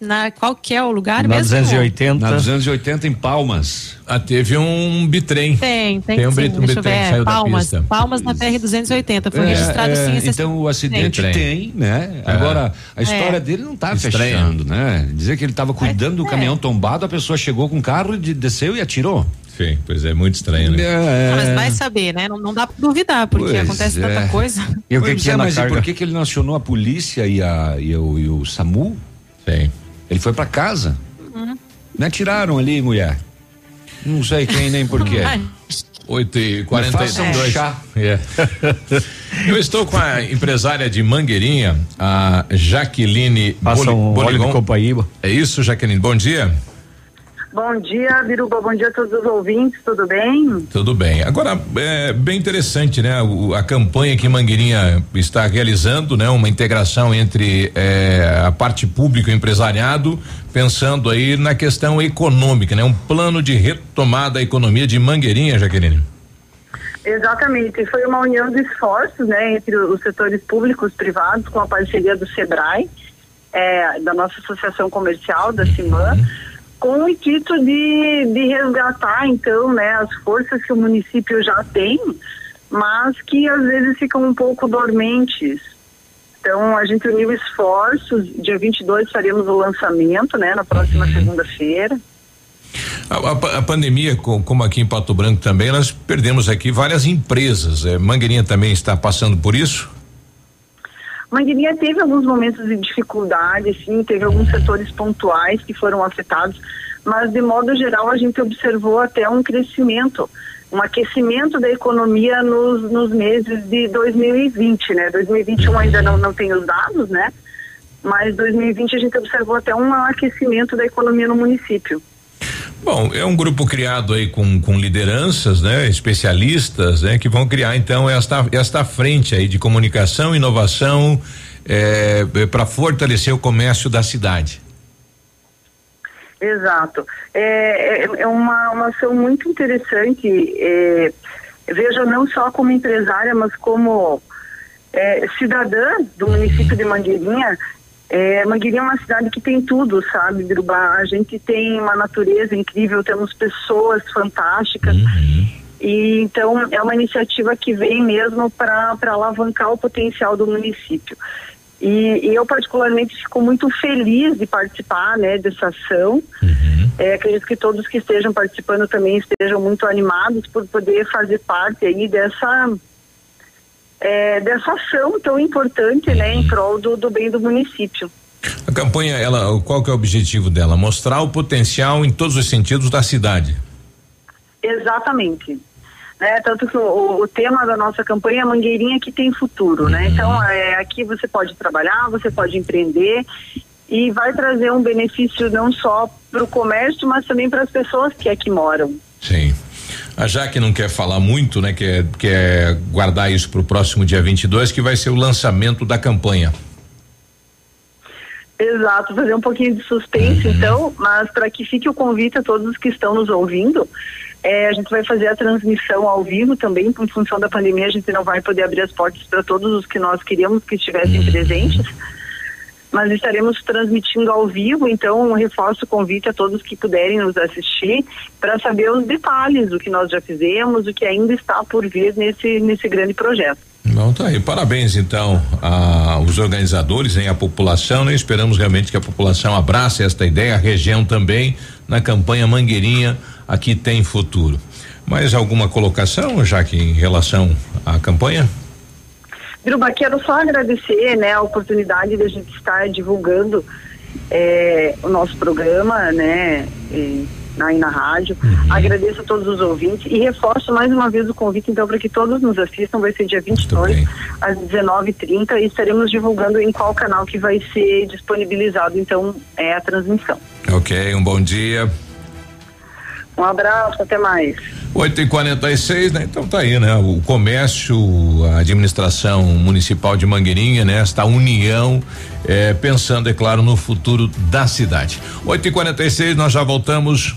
Na, qual que é o lugar Na mesmo? 280. Na 280 em Palmas. Ah, teve um bitrem. Tem, tem, Tem um sim. um bitrem que ver. saiu da Palmas, pista. Palmas na BR 280. Foi É, registrado é, sim esse Então o acidente Trem. tem, né? É. Agora, a história É. dele não tá Estranho. fechando, né? Dizer que ele estava cuidando do é. caminhão tombado, a pessoa chegou com o carro, e de- desceu e atirou. Sim, pois é, muito estranho, né? É. Mas vai saber, né? Não, não dá pra duvidar, porque Pois acontece é. tanta coisa. E o que tinha é, na mas e carga? por que, que ele não acionou a polícia e, a, e, o, e o SAMU? Sim. Ele foi pra casa. Me atiraram ali, mulher. Não sei quem nem porquê. Ai, 8 e Me 42 faça um chá. É. [LAUGHS] Eu estou com a empresária de Mangueirinha, a Jaqueline Passa Boli- um óleo de Boligon. copaíba. É isso, Jaqueline? Bom dia. Bom dia, Biruba. Bom dia a todos os ouvintes. Tudo bem? Tudo bem. Agora, é bem interessante, né? O- a campanha que Mangueirinha está realizando, né? Uma integração entre é, a parte pública e o empresariado, pensando aí na questão econômica, né? Um plano de retomada da economia de Mangueirinha, Jaqueline. Exatamente. Foi uma união de esforços, né, entre os setores públicos e privados, com a parceria do SEBRAE, é, da nossa associação comercial, da CIMAN, com o intuito de, de resgatar, então, né, as forças que o município já tem, mas que às vezes ficam um pouco dormentes. Então, a gente uniu esforços. Dia 22 faremos o lançamento, né, na próxima segunda-feira. A, a- a pandemia, co- como aqui em Pato Branco também, nós perdemos aqui várias empresas. É, Mangueirinha também está passando por isso? Mangueirinha teve alguns momentos de dificuldade, sim, teve alguns setores pontuais que foram afetados, mas de modo geral a gente observou até um crescimento, um aquecimento da economia nos, nos meses de 2020, né? 2021 ainda não, não tem os dados, né? Mas 2020 a gente observou até um aquecimento da economia no município. Bom, é um grupo criado aí com, com lideranças, né? Especialistas, né? Que vão criar então esta, esta frente aí de comunicação, inovação, para fortalecer o comércio da cidade. Exato. É, é, é uma, uma ação muito interessante. É, veja, não só como empresária, mas como é, cidadã do município de Mangueirinha. É, Mangueirinha é uma cidade que tem tudo, sabe, Birubá? A gente tem uma natureza incrível, temos pessoas fantásticas. E então é uma iniciativa que vem mesmo para alavancar o potencial do município. E, e eu particularmente fico muito feliz de participar né, dessa ação. É, acredito que todos que estejam participando também estejam muito animados por poder fazer parte aí dessa é, dessa ação tão importante né, em prol do, do bem do município. A campanha, ela, qual que é o objetivo dela? Mostrar o potencial em todos os sentidos da cidade. Exatamente. Né, tanto que o, o tema da nossa campanha é Mangueirinha que tem futuro, né? Então, é, aqui você pode trabalhar, você pode empreender e vai trazer um benefício não só para o comércio, mas também para as pessoas que aqui moram. Sim. A Jaque não quer falar muito, né? Quer, quer guardar isso para o próximo dia 22, que vai ser o lançamento da campanha. Exato, fazer um pouquinho de suspense, então, mas para que fique o convite a todos que estão nos ouvindo, é, a gente vai fazer a transmissão ao vivo também, em função da pandemia, a gente não vai poder abrir as portas para todos os que nós queríamos que estivessem presentes, mas estaremos transmitindo ao vivo, então reforço o convite a todos que puderem nos assistir para saber os detalhes do que nós já fizemos, o que ainda está por vir nesse, nesse grande projeto. Bom, tá aí. Parabéns, então, aos organizadores, né, a população, né? Esperamos realmente que a população abrace esta ideia, a região também, na campanha Mangueirinha, aqui tem futuro. Mais alguma colocação, já que em relação à campanha? Biruba, quero só agradecer né, a oportunidade de a gente estar divulgando eh, o nosso programa, né, eh, aí na rádio. Agradeço a todos os ouvintes e reforço mais uma vez o convite, então, para que todos nos assistam. Vai ser dia 22, às 19h30, e estaremos divulgando em qual canal que vai ser disponibilizado, então, é a transmissão. Ok, um bom dia. Um abraço, até mais. 8 e 46 né? Então tá aí, né? O comércio, a administração municipal de Mangueirinha, né? Esta união, eh, pensando, é claro, no futuro da cidade. 8 e 46 nós já voltamos.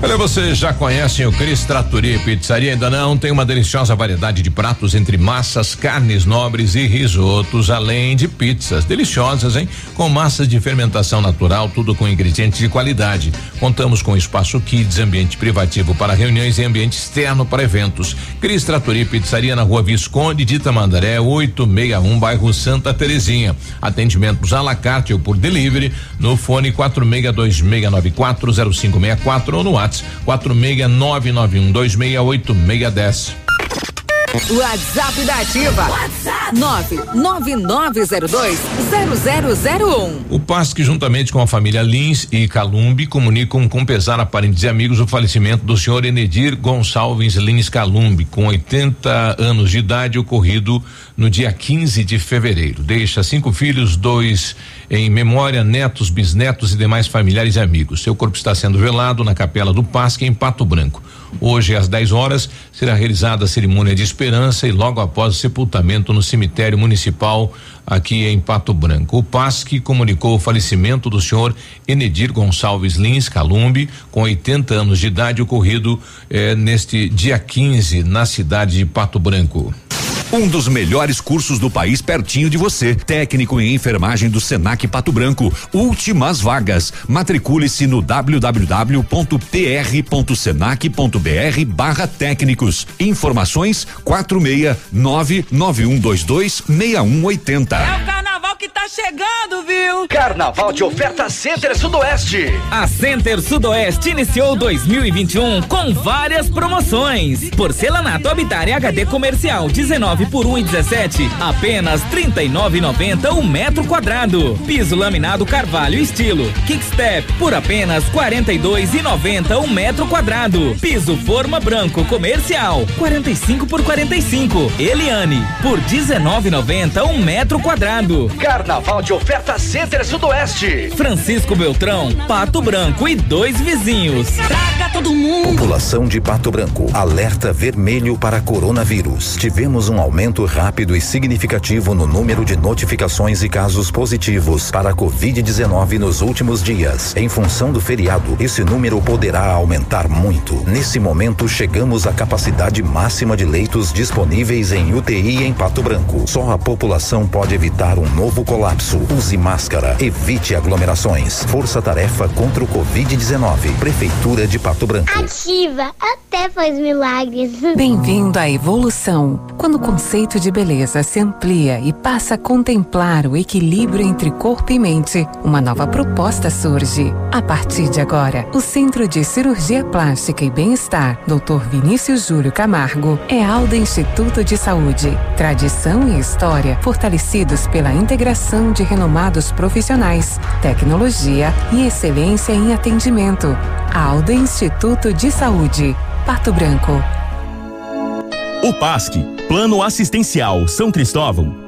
Olha, vocês já conhecem o Cris Trattori Pizzaria? Ainda não? Tem uma deliciosa variedade de pratos entre massas, carnes nobres e risotos, além de pizzas deliciosas, hein? Com massas de fermentação natural, tudo com ingredientes de qualidade. Contamos com espaço kids, ambiente privativo para reuniões e ambiente externo para eventos. Cris Trattori Pizzaria na Rua Visconde de Tamandaré, 861, bairro Santa Terezinha. Atendimentos à la carte ou por delivery no fone 4626940564 ou no WhatsApp WhatsApp 46991268610. WhatsApp da Ativa. WhatsApp 999020001. O PASC, juntamente com a família Lins e Calumbi, comunicam com pesar a parentes e amigos o falecimento do senhor Enedir Gonçalves Lins Calumbi, com 80 anos de idade, ocorrido no dia 15 de fevereiro. Deixa cinco filhos, dois em memória, netos, bisnetos e demais familiares e amigos. Seu corpo está sendo velado na capela do Pasque, em Pato Branco. Hoje, às 10 horas, será realizada a cerimônia de esperança e logo após o sepultamento no cemitério municipal aqui em Pato Branco. O PASC comunicou o falecimento do senhor Enedir Gonçalves Lins Calumbi, com 80 anos de idade, ocorrido eh, neste dia 15 na cidade de Pato Branco. Um dos melhores cursos do país pertinho de você. Técnico em enfermagem do Senac Pato Branco. Últimas vagas. Matricule-se no www.pr.senac.br barra técnicos. Informações quatro meia nove nove um dois dois meia um oitenta. É o carnaval que tá chegando, viu? Carnaval de oferta Center Sudoeste. A Center Sudoeste iniciou 2021 com várias promoções. Porcelanato Habitat HD comercial 19 por 1,17, apenas 39,90 o um metro quadrado. Piso laminado Carvalho estilo Kickstep por apenas 42,90 o um metro quadrado. Piso forma branco comercial 45 por 45. Eliane por 19,90 um metro quadrado. Carnaval de oferta Center Sudoeste. Francisco Beltrão, Pato Branco e dois vizinhos. Traga todo mundo. População de Pato Branco, alerta vermelho para coronavírus. Tivemos um aumento rápido e significativo no número de notificações e casos positivos para a Covid-19 nos últimos dias. Em função do feriado, esse número poderá aumentar muito. Nesse momento, chegamos à capacidade máxima de leitos disponíveis em UTI em Pato Branco. Só a população pode evitar um novo colapso. Use máscara, evite aglomerações. Força Tarefa contra o Covid-19. Prefeitura de Pato Branco. Ativa, até faz milagres. [LAUGHS] Bem-vindo à evolução. Quando o conceito de beleza se amplia e passa a contemplar o equilíbrio entre corpo e mente, uma nova proposta surge. A partir de agora, o Centro de Cirurgia Plástica e Bem-Estar, Dr. Vinícius Júlio Camargo, é Alda Instituto de Saúde. Tradição e história fortalecidos pela integração de renomados profissionais, tecnologia e excelência em atendimento. Alda Instituto de Saúde, Pato Branco. O PASC, Plano Assistencial São Cristóvão,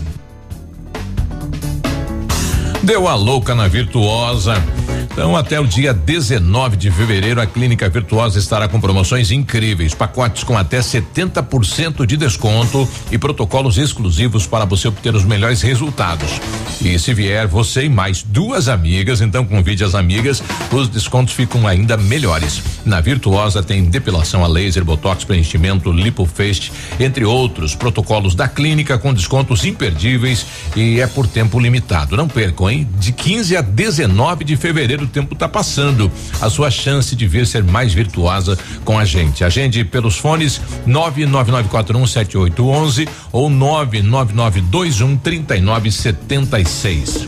Deu a louca na virtuosa. Então, até o dia 19 de fevereiro, a Clínica Virtuosa estará com promoções incríveis, pacotes com até 70% de desconto e protocolos exclusivos para você obter os melhores resultados. E se vier você e mais duas amigas, então convide as amigas, os descontos ficam ainda melhores. Na Virtuosa tem depilação a laser, botox, preenchimento, lipofest, entre outros protocolos da clínica com descontos imperdíveis e é por tempo limitado. Não percam, hein? De 15 a 19 de fevereiro o tempo está passando. A sua chance de vir ser mais virtuosa com a gente. Agende pelos fones 999417811 ou 999213976.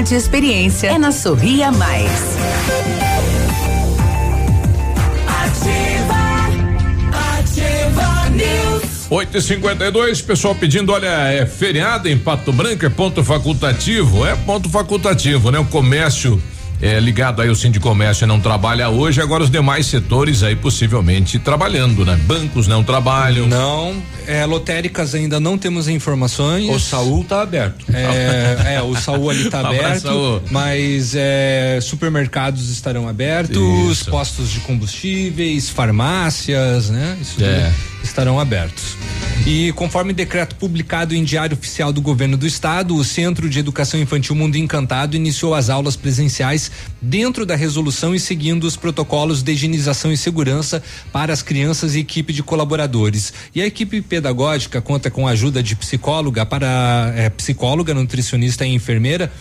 e experiência. É na Sorria Mais. Ativa News. 8 e 52 pessoal pedindo, olha, é feriado em Pato Branco, é ponto facultativo? É ponto facultativo, né? O comércio é, ligado aí o Sindicomércio não trabalha hoje, agora os demais setores aí possivelmente trabalhando, né? Bancos não trabalham. Não, é, lotéricas ainda não temos informações. O Saul tá aberto. É, é, o Saul ali tá [LAUGHS] aberto, mas é, supermercados estarão abertos, Isso. postos de combustíveis, farmácias, né? Isso tudo É. estarão abertos. E conforme decreto publicado em Diário Oficial do Governo do Estado, o Centro de Educação Infantil Mundo Encantado iniciou as aulas presenciais dentro da resolução e seguindo os protocolos de higienização e segurança para as crianças e equipe de colaboradores. E a equipe pedagógica conta com a ajuda de psicóloga para eh, psicóloga, nutricionista e enfermeira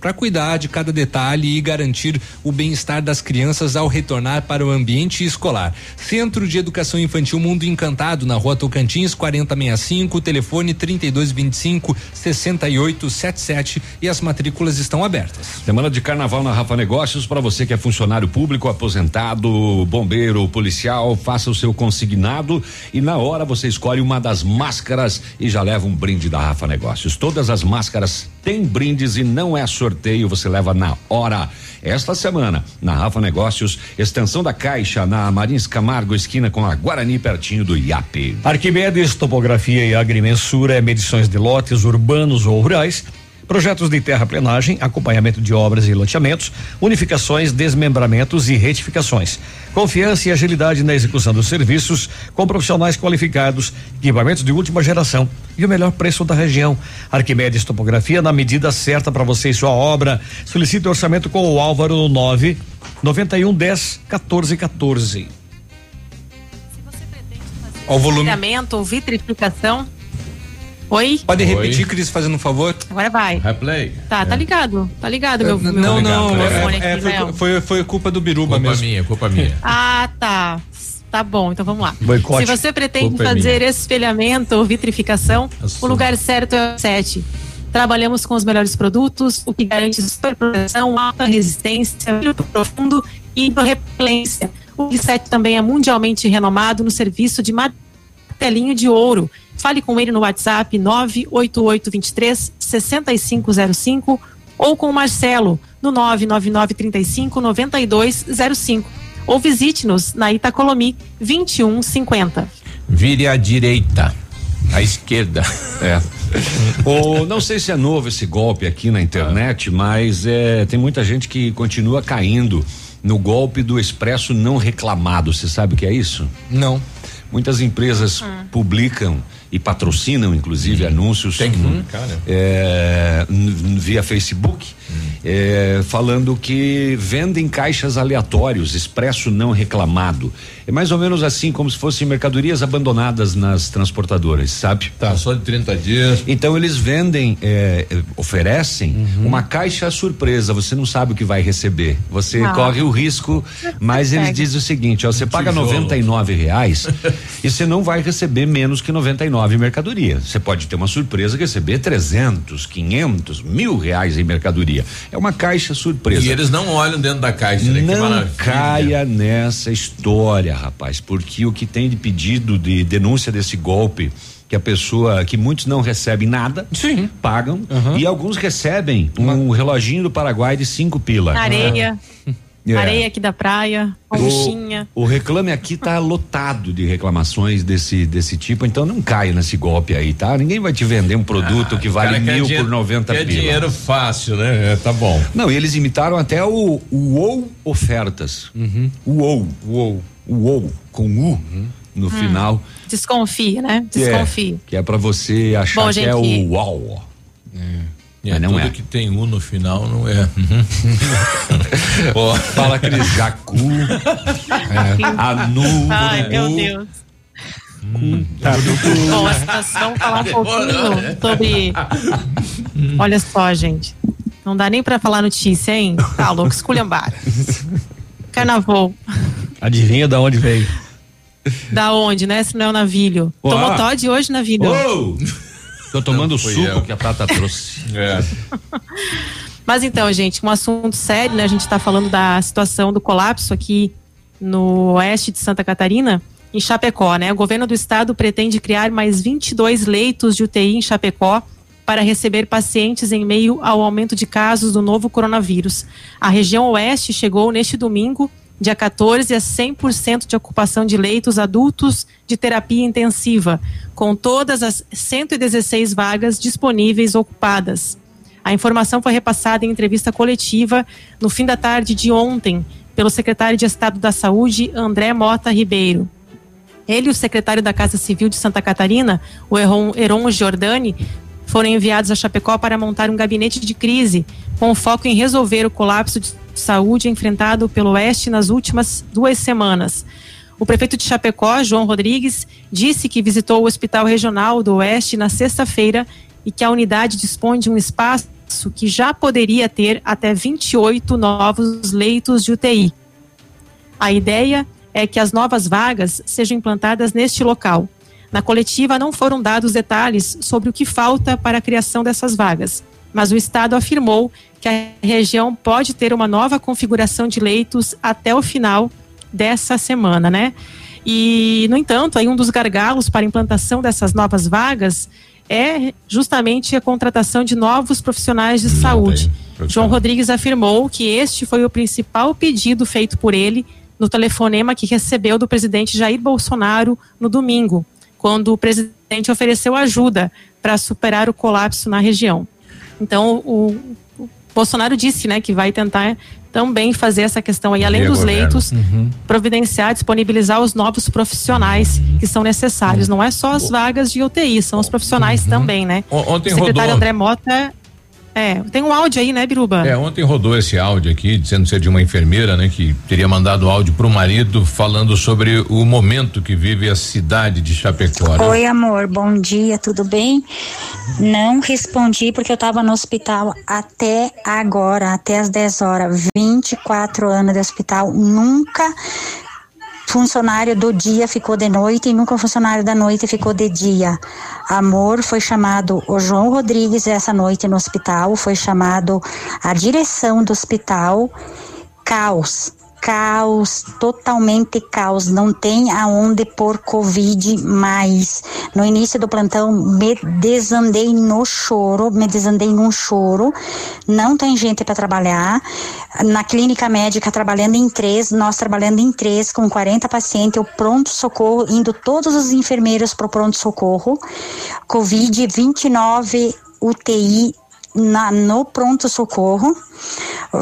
para cuidar de cada detalhe e garantir o bem-estar das crianças ao retornar para o ambiente escolar. Centro de Educação Infantil Mundo Encantado, na Rua Tocantins, 4065, telefone 3225 6877 e as matrículas estão abertas. Semana de carnaval na Rafa Negócios para você que é funcionário público, aposentado, bombeiro, policial, faça o seu consignado e na hora você escolhe uma das máscaras e já leva um brinde da Rafa Negócios. Todas as máscaras têm brindes e não é sorteio, você leva na hora. Esta semana, na Rafa Negócios, extensão da Caixa na Marins Camargo, esquina com a Guarani, pertinho do IAP. Arquimedes Topografia e Agrimensura é medições de lotes urbanos ou rurais, projetos de terraplenagem, acompanhamento de obras e loteamentos, unificações, desmembramentos e retificações. Confiança e agilidade na execução dos serviços com profissionais qualificados, equipamentos de última geração e o melhor preço da região. Arquimedes Topografia na medida certa para você e sua obra. Solicite orçamento com o Álvaro no 9 91 10 14 14. Ao volume. Ou vitrificação. Oi? Pode repetir, Cris, fazendo um favor? Agora vai. Replay. Tá, tá ligado. Tá ligado, meu, meu não, não, é, é, aqui, foi, Léo. foi, foi culpa do Biruba Culpa mesmo. minha, culpa minha. [LAUGHS] Ah, tá. Tá bom, então vamos lá. Boicote. Se você pretende Culpa é fazer minha. espelhamento ou vitrificação, o lugar certo é o 7. Trabalhamos com os melhores produtos, o que garante super proteção, alta resistência, profundo e repelência. O 7 também é mundialmente renomado no serviço de martelinho de ouro. Fale com ele no WhatsApp 98823 6505 ou com o Marcelo no 99935 9205 ou visite-nos na Itacolomi 2150. Vire à direita, à esquerda. [LAUGHS] É. O, não sei se é novo esse golpe aqui na internet, mas é, tem muita gente que continua caindo no golpe do expresso não reclamado. Você sabe o que é isso? Não. Muitas empresas publicam e patrocinam, inclusive, anúncios. Hum, cara. é, n- n- via Facebook, é, falando que vendem caixas aleatórios, expresso não reclamado. É mais ou menos assim, como se fossem mercadorias abandonadas nas transportadoras, sabe? Tá, só de 30 dias. Então eles vendem, é, é, oferecem uma caixa surpresa, você não sabe o que vai receber. Você Ah. corre o risco, [LAUGHS] mas eles dizem o seguinte, ó, você paga tijolo. 99 reais [LAUGHS] e você não vai receber menos que 99 em mercadoria. Você pode ter uma surpresa que receber 300, 500, mil reais em mercadoria. É uma caixa surpresa. E eles não olham dentro da caixa, né? Que Não maravilha. caia nessa história, rapaz, porque o que tem de pedido de denúncia desse golpe que a pessoa, que muitos não recebem nada, Sim. pagam e alguns recebem um reloginho do Paraguai de cinco pila. Areia. É. Areia aqui da praia, conchinha. O reclame aqui tá lotado de reclamações desse desse tipo, então não caia nesse golpe aí, tá? Ninguém vai te vender um produto que vale Ah, Cara, quer mil por 90 quer pila. dinheiro fácil, né? É, tá bom. Não, e eles imitaram até o UOL Ofertas. Uhum. UOL. UOL. UOL, com U no Hum. final. Desconfia, né? que é- Desconfia. Que é, pra você achar Bom, que gente, é o UOL. É, Mas não tudo é. que tem U no final não é. [LAUGHS] Ó, Fala Cris Jacu. [LAUGHS] é, Anu. Ai, meu. Deus. Tá Bom, nós vamos falar um pouquinho sobre. Olha só, gente. Não dá nem pra falar notícia, hein? Tá louco, esculhambar. Carnaval. Adivinha da onde veio? Da onde, né? Se não é o navilho. Tomou Todd hoje, navilho? Ô! Tô tomando fui suco eu. que a Tata trouxe. [LAUGHS] É. Mas então, gente, um assunto sério, né? A gente está falando da situação do colapso aqui no oeste de Santa Catarina, em Chapecó, né? O governo do estado pretende criar mais 22 leitos de UTI em Chapecó para receber pacientes em meio ao aumento de casos do novo coronavírus. A região oeste chegou neste domingo, dia 14, a 100% de ocupação de leitos adultos de terapia intensiva, com todas as 116 vagas disponíveis ocupadas. A informação foi repassada em entrevista coletiva no fim da tarde de ontem pelo secretário de Estado da Saúde, André Mota Ribeiro. Ele e o secretário da Casa Civil de Santa Catarina, o Heron, Giordani, foram enviados a Chapecó para montar um gabinete de crise com foco em resolver o colapso de saúde enfrentado pelo Oeste nas últimas duas semanas. O prefeito de Chapecó, João Rodrigues, disse que visitou o Hospital Regional do Oeste na sexta-feira e que a unidade dispõe de um espaço que já poderia ter até 28 novos leitos de UTI. A ideia é que as novas vagas sejam implantadas neste local. Na coletiva não foram dados detalhes sobre o que falta para a criação dessas vagas, mas o Estado afirmou que a região pode ter uma nova configuração de leitos até o final dessa semana, né? E, no entanto, aí um dos gargalos para a implantação dessas novas vagas é justamente a contratação de novos profissionais de saúde. João Rodrigues afirmou que este foi o principal pedido feito por ele no telefonema que recebeu do presidente Jair Bolsonaro no domingo, quando o presidente ofereceu ajuda para superar o colapso na região. Então, o, o Bolsonaro disse, né, que vai tentar também fazer essa questão aí, além Via dos governo. leitos, Uhum. providenciar, disponibilizar os novos profissionais que são necessários. Não é só as vagas de UTI, são os profissionais também, né? Ontem o secretário rodou- André Mota. É, tem um áudio aí, né, Biruba? É, ontem rodou esse áudio aqui, dizendo ser de uma enfermeira, né, que teria mandado áudio pro marido falando sobre o momento que vive a cidade de Chapecó. né? Oi, amor, bom dia, tudo bem? Não respondi porque eu tava no hospital até agora, até as 10 horas. 24 anos de hospital, nunca funcionário do dia ficou de noite e nunca funcionário da noite ficou de dia. Amor foi chamado o João Rodrigues essa noite no hospital, foi chamado a direção do hospital. Caos, caos, totalmente caos. Não tem aonde pôr Covid mais. No início do plantão, me desandei no choro, me desandei num choro. Não tem gente para trabalhar. Na clínica médica, trabalhando em três, nós trabalhando em três, com 40 pacientes, o pronto-socorro, indo todos os enfermeiros para o pronto-socorro. Covid 29 UTI na- no pronto-socorro.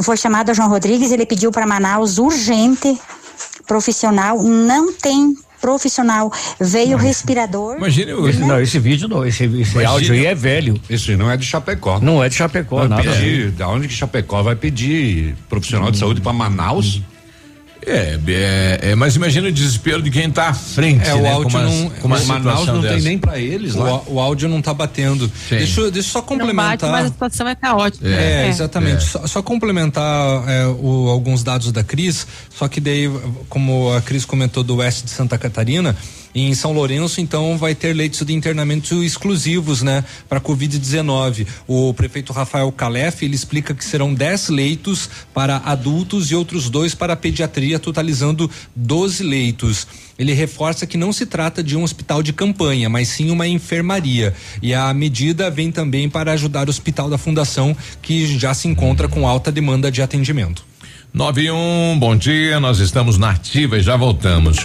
Foi chamado João Rodrigues, ele pediu para Manaus urgente, profissional, não tem profissional. Veio respirador. Imagine o. Esse, não, esse vídeo não, esse, esse Imagina- áudio aí é velho. Esse não é de Chapecó. Não é de Chapecó, Vai nada. pedir, da onde que Chapecó vai pedir profissional de saúde para Manaus? É, é, é, mas imagina o desespero de quem tá à frente, É, o né? áudio com uma, não. com uma o situação dessa. para eles o, á- o áudio não tá batendo. Deixa, eu- deixa eu só Não bate, complementar. mas a situação é caótica. É, É. exatamente. É. Só, só complementar é, o- alguns dados da Cris, só que daí, como a Cris comentou do oeste de Santa Catarina, Em São Lourenço, então, vai ter leitos de internamento exclusivos, né, para Covid-19. O prefeito Rafael Calef, ele explica que serão 10 leitos para adultos e outros dois para pediatria, totalizando 12 leitos. Ele reforça que não se trata de um hospital de campanha, mas sim uma enfermaria. E a medida vem também para ajudar o Hospital da Fundação, que já se encontra com alta demanda de atendimento. 91, bom dia, nós estamos na ativa e já voltamos.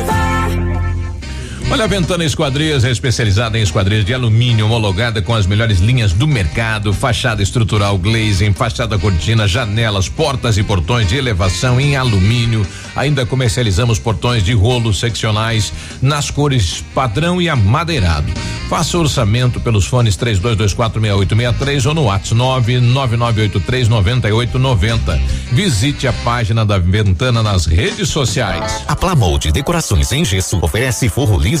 Olha, a Ventana Esquadrias é especializada em esquadrias de alumínio, homologada com as melhores linhas do mercado, fachada estrutural glazing, fachada cortina, janelas, portas e portões de elevação em alumínio. Ainda comercializamos portões de rolo seccionais nas cores padrão e amadeirado. Faça orçamento pelos fones 32246863 ou no WhatsApp 999839890. Visite a página da Ventana nas redes sociais. A Plamold Decorações em Gesso oferece forro liso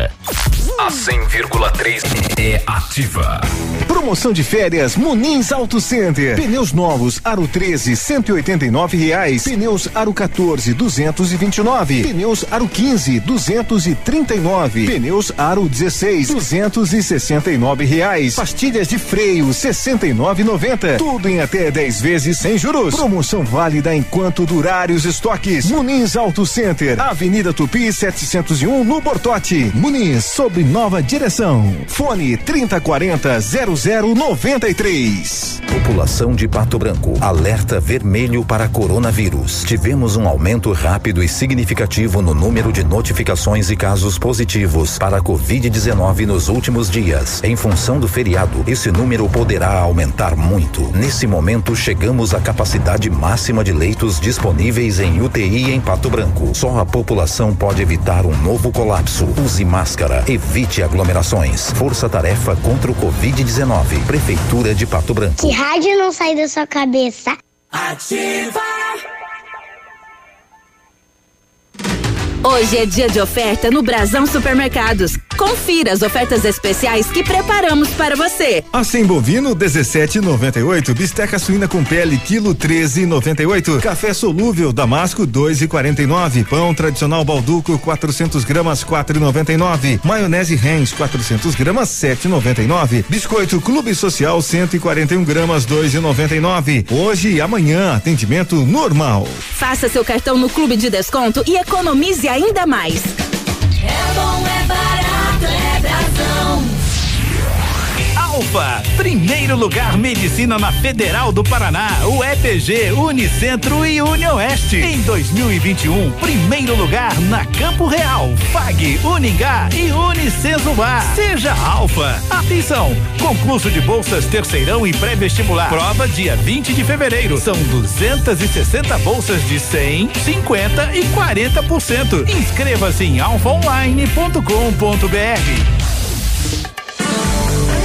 何? A 100,3 é ativa. Promoção de férias Munins Auto Center. Pneus novos Aro 13 189 reais. Pneus Aro 14 229. Pneus Aro 15 239. Pneus Aro 16 269 reais. Pastilhas de freio 69,90. Tudo em até 10 vezes sem juros. Promoção válida enquanto durarem os estoques. Munins Auto Center. Avenida Tupi 701 no Bortote. Muniz sob nova direção. Fone 3040 0093. População de Pato Branco. Alerta vermelho para coronavírus. Tivemos um aumento rápido e significativo no número de notificações e casos positivos para a Covid-19 nos últimos dias. Em função do feriado, esse número poderá aumentar muito. Nesse momento, chegamos à capacidade máxima de leitos disponíveis em UTI em Pato Branco. Só a população pode evitar um novo colapso. Use máscara, evite aglomerações. Força Tarefa contra o Covid-19. Prefeitura de Pato Branco. Que rádio não sai da sua cabeça? Ativa. Hoje é dia de oferta no Brasão Supermercados. Confira as ofertas especiais que preparamos para você. Acém bovino 17,98. Bisteca suína com pele quilo 13,98. Café solúvel Damasco 2,49. Pão tradicional Balduco 400 gramas 4,99. Maionese Heinz 400 gramas 7,99. Biscoito Clube Social 141 gramas 2,99. Hoje e amanhã atendimento normal. Faça seu cartão no Clube de Desconto e economize ainda mais. É bom, é barato, é Brasão. Alfa, primeiro lugar medicina na Federal do Paraná, o EPG, Unicentro e Unioeste. Em 2021, primeiro lugar na Campo Real, FAG, Uningá e Unicesumar. Seja Alfa. Atenção, concurso de bolsas terceirão e pré-vestibular. Prova dia 20 de fevereiro. São 260 bolsas de 100, 50 e 40%. Inscreva-se em alfaonline.com.br.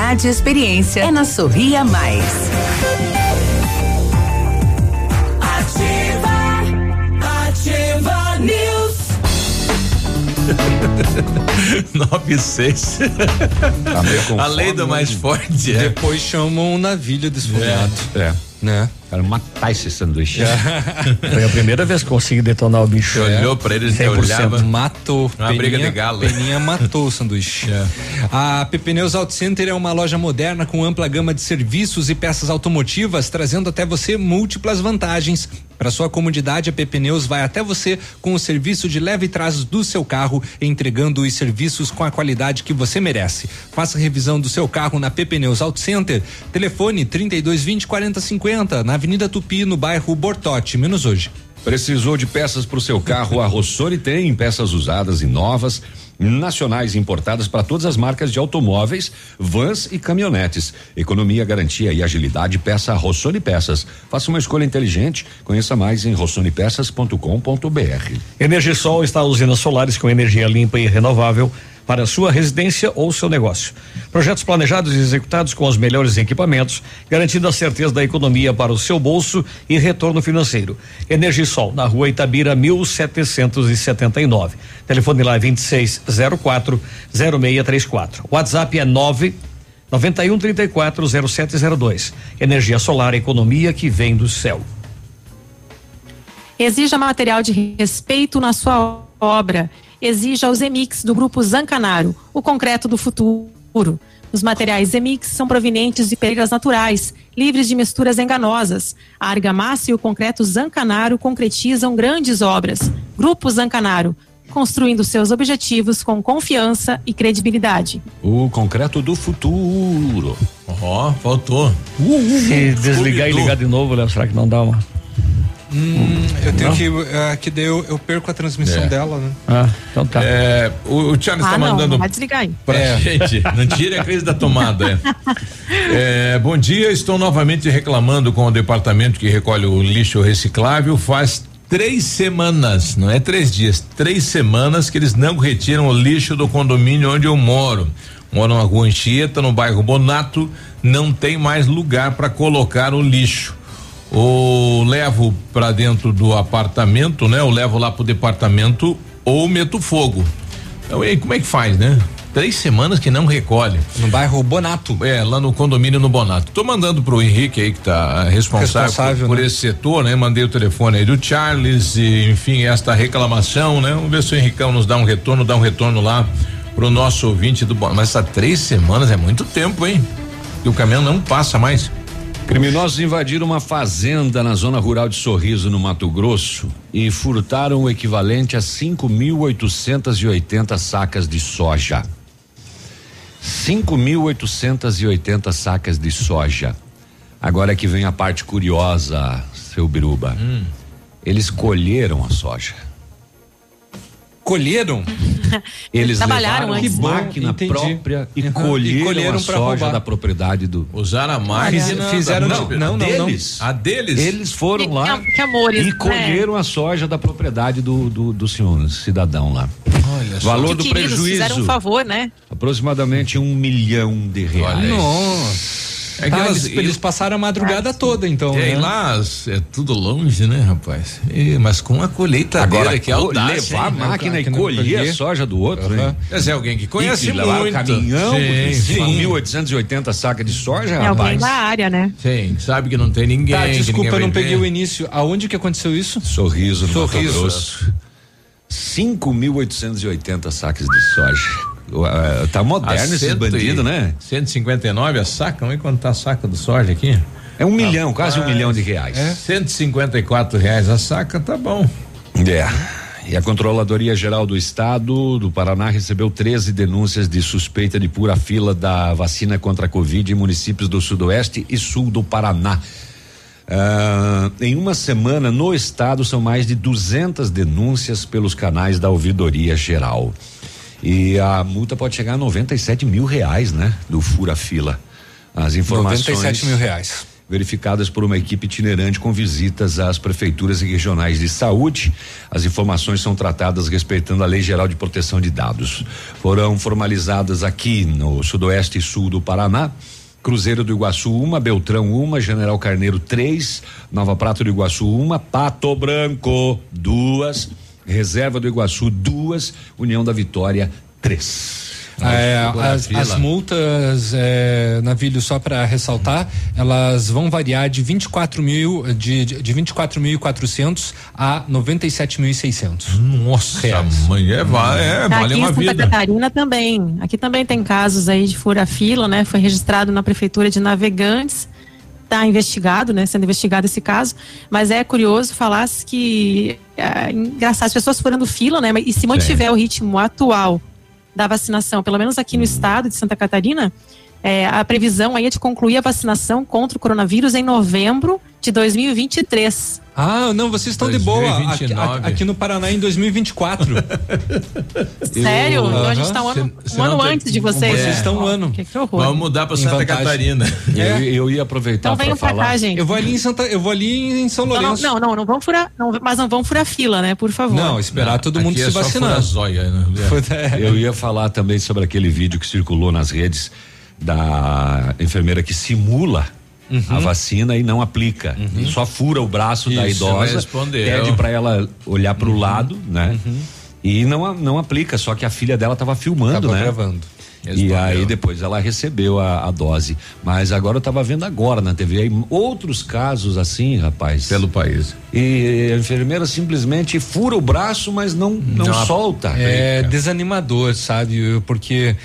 e experiência. É na Sorria Mais. Ativa, ativa News. [LAUGHS] 9 e 6. Tá A lei do mais forte. É. Depois chamam um navilho desfolhado. É. Né? Quero matar esse sanduíche. [LAUGHS] Foi a primeira vez que consegui detonar o bicho. Você olhou pra eles e 100% olhava. matou. Uma briga de galo. Peninha matou o sanduíche. A Pepneus Auto Center é uma loja moderna com ampla gama de serviços e peças automotivas, trazendo até você múltiplas vantagens. Para sua comodidade, a Pepneus vai até você com o serviço de leve trás do seu carro, entregando os serviços com a qualidade que você merece. Faça revisão do seu carro na Pepneus Auto Center. Telefone 3220 4050 na Avenida Tupi, no bairro Bortote, menos hoje. Precisou de peças para o seu carro? A Rossoni tem peças usadas e novas, nacionais e importadas para todas as marcas de automóveis, vans e caminhonetes. Economia, garantia e agilidade. Peça a Rossoni Peças. Faça uma escolha inteligente. Conheça mais em rossonipeças.com.br. Energisol está usinas solares com energia limpa e renovável para sua residência ou seu negócio. Projetos planejados e executados com os melhores equipamentos, garantindo a certeza da economia para o seu bolso e retorno financeiro. Energisol, na rua Itabira, 1779. Telefone lá 2604 0634. WhatsApp é 9 91 34 0702. Energia solar, economia que vem do céu. Exija material de respeito na sua obra. Exija os Emix do grupo Zancanaro, o concreto do futuro. Os materiais Zemix são provenientes de pedras naturais, livres de misturas enganosas. A argamassa e o concreto Zancanaro concretizam grandes obras. Grupo Zancanaro, construindo seus objetivos com confiança e credibilidade. O concreto do futuro. Ó, faltou. Se desligar e ligar de novo, Léo, será que não dá uma? Hum, eu tenho Não? que. Uh, que daí eu, eu perco a transmissão É. dela, né? Ah, então tá. É, o, o ah, está não, mandando não vai desligar aí. pra É. gente. Não tire a crise da tomada. É. É, bom dia, estou novamente reclamando com o departamento que recolhe o lixo reciclável. Faz três semanas, não é três dias, três semanas que eles não retiram o lixo do condomínio onde eu moro. Moro na rua Anchieta, no bairro Bonato, não tem mais lugar para colocar o lixo ou levo para dentro do apartamento, né? Ou levo lá pro departamento ou meto fogo. Então, e aí, como é que faz, né? Três semanas que não recolhe. No bairro Bonato. É, lá no condomínio no Bonato. Tô mandando pro Henrique aí que tá responsável, Responsável, por, por né? esse setor, né? Mandei o telefone aí do Charles e, enfim, esta reclamação, né? Vamos ver se o Henricão nos dá um retorno, dá um retorno lá pro nosso ouvinte do Bonato. Mas essa três semanas é muito tempo, hein? E o caminhão não passa mais. Criminosos invadiram uma fazenda na zona rural de Sorriso, no Mato Grosso, e furtaram o equivalente a 5.880 sacas de soja. 5.880 sacas de soja. Agora é que vem a parte curiosa, seu Biruba. Eles colheram a soja. Colheram? [LAUGHS] Eles Trabalharam levaram antes. a máquina Entendi. própria e Uhum. colheram, E colheram a soja roubar. da propriedade do. Usaram a máquina. Fiz- fizeram não, não, não. deles. A deles? Eles foram Que- lá que, amores, e né? colheram a soja da propriedade do, do, do senhor cidadão lá. Olha só. Valor do queridos, fizeram prejuízo um favor, né? aproximadamente um milhão de reais. Olha. Nossa. É que Ah, elas- eles, eles passaram a madrugada toda, então. É, né? lá é tudo longe, né, rapaz? E, mas com a colheitadeira Agora que é audácia, levar a hein? máquina e que colher colher. a soja do outro, hein? Mas é alguém que conhece E levar muito. caminhão, sim, sim. 1.880 sacas de soja, É alguém rapaz. da área, né? Sim, sabe que não tem ninguém. Tá, que desculpa, ninguém eu não peguei ver. o início. Aonde que aconteceu isso? Sorriso no Sorriso. Mato Grosso. 5.880 sacas de soja. Uh, tá moderno A esses cento e- bandidos, né? 159 a saca, vamos tá a saca do soja aqui. É um milhão, quase um milhão de reais. É? 154 reais a saca, tá bom. É. E a Controladoria Geral do Estado do Paraná recebeu 13 denúncias de suspeita de pura fila da vacina contra a Covid em municípios do Sudoeste e Sul do Paraná. Ah, em uma semana, no estado, são mais de 200 denúncias pelos canais da Ouvidoria Geral. E a multa pode chegar a 97 mil reais, né? Do fura-fila. As informações. 97 mil reais. Verificadas por uma equipe itinerante com visitas às prefeituras e regionais de saúde. As informações são tratadas respeitando a Lei Geral de Proteção de Dados. Foram formalizadas aqui no Sudoeste e Sul do Paraná. Cruzeiro do Iguaçu, uma, Beltrão, uma, General Carneiro, três, Nova Prata do Iguaçu, uma, Pato Branco, duas, Reserva do Iguaçu, duas, União da Vitória, três. É, as, as multas, é, navilho, só para ressaltar, elas vão variar de 24 mil, de, de, de 24.400 a 97.600. Nossa, mãe, é, va- é, vale Aqui em uma Santa vida. Catarina também. Aqui também tem casos aí de fura-fila, né? Foi registrado na prefeitura de Navegantes. Está investigado, né? Sendo investigado esse caso. Mas é curioso falar que é engraçado as pessoas furando fila, né? E se mantiver o ritmo atual da vacinação, pelo menos aqui no estado de Santa Catarina, é, a previsão aí é de concluir a vacinação contra o coronavírus em novembro de 2023. Ah, não, vocês estão de boa. Aqui, 2029. aqui no Paraná em 2024. [LAUGHS] Sério? Então a gente está um ano, Cê- um ano não tem- antes de vocês. Vocês né? estão um ano. Que, que horror. Vamos mudar para Santa vantagem. Catarina. É. Eu, eu ia aproveitar Então para falar. cá, gente. Eu vou ali em Santa, eu vou ali em São Não, não, Lourenço. não, não, não vão furar, não, mas não vão furar fila, né? Por favor. Não, esperar todo mundo Aqui se é só vacinar. furar zóia, né? [LAUGHS] É. Eu ia falar também sobre aquele vídeo que circulou nas redes da enfermeira que simula a vacina e não aplica. E só fura o braço da Isso, ela idosa, pede para ela olhar para o lado, né? E não não aplica, só que a filha dela estava filmando, Acabou né? gravando. E aí depois ela recebeu a, a dose. Mas agora eu estava vendo agora na TV aí outros casos assim, rapaz. Pelo país. E a enfermeira simplesmente fura o braço, mas não não, Não solta. É desanimador, sabe? Porque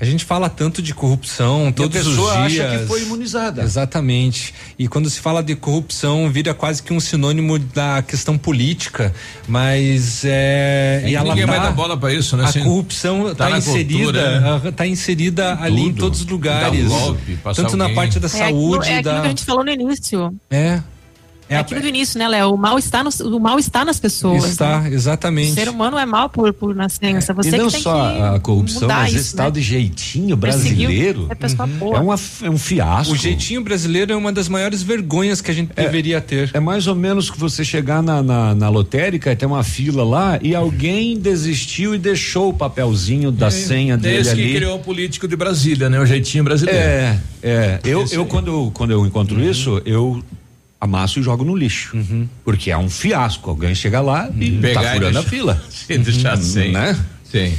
a gente fala tanto de corrupção todos pessoa os acha dias. que foi imunizada. Exatamente. E quando se fala de corrupção, vira quase que um sinônimo da questão política, mas é, É que ninguém vai dar bola pra isso, né? A Assim, corrupção tá está inserida, cultura, né? tá inserida ali em tudo. todos os lugares. Golpe, tanto na alguém. parte da É aquilo, saúde, é aquilo da que a gente falou no início. é É, aquilo do início, né, Léo? O mal está no, o mal está nas pessoas. está né? O exatamente. ser humano é mal por, por nascença. Você e não que tem só que a corrupção, mas isso, esse né? tal de jeitinho brasileiro É pessoa boa. é, uma, é um fiasco. O jeitinho brasileiro é uma das maiores vergonhas que a gente deveria ter. É mais ou menos que você chegar na, na, na lotérica e tem uma fila lá e alguém desistiu e deixou o papelzinho da senha dele Esse que ali. criou o político de Brasília, né? O jeitinho brasileiro. É, é. Eu, eu quando, quando eu encontro isso, eu amasso e jogo no lixo. Porque é um fiasco. Alguém chega lá e Pegar tá e furando a fila. [LAUGHS] E deixar sem. Né? Sim.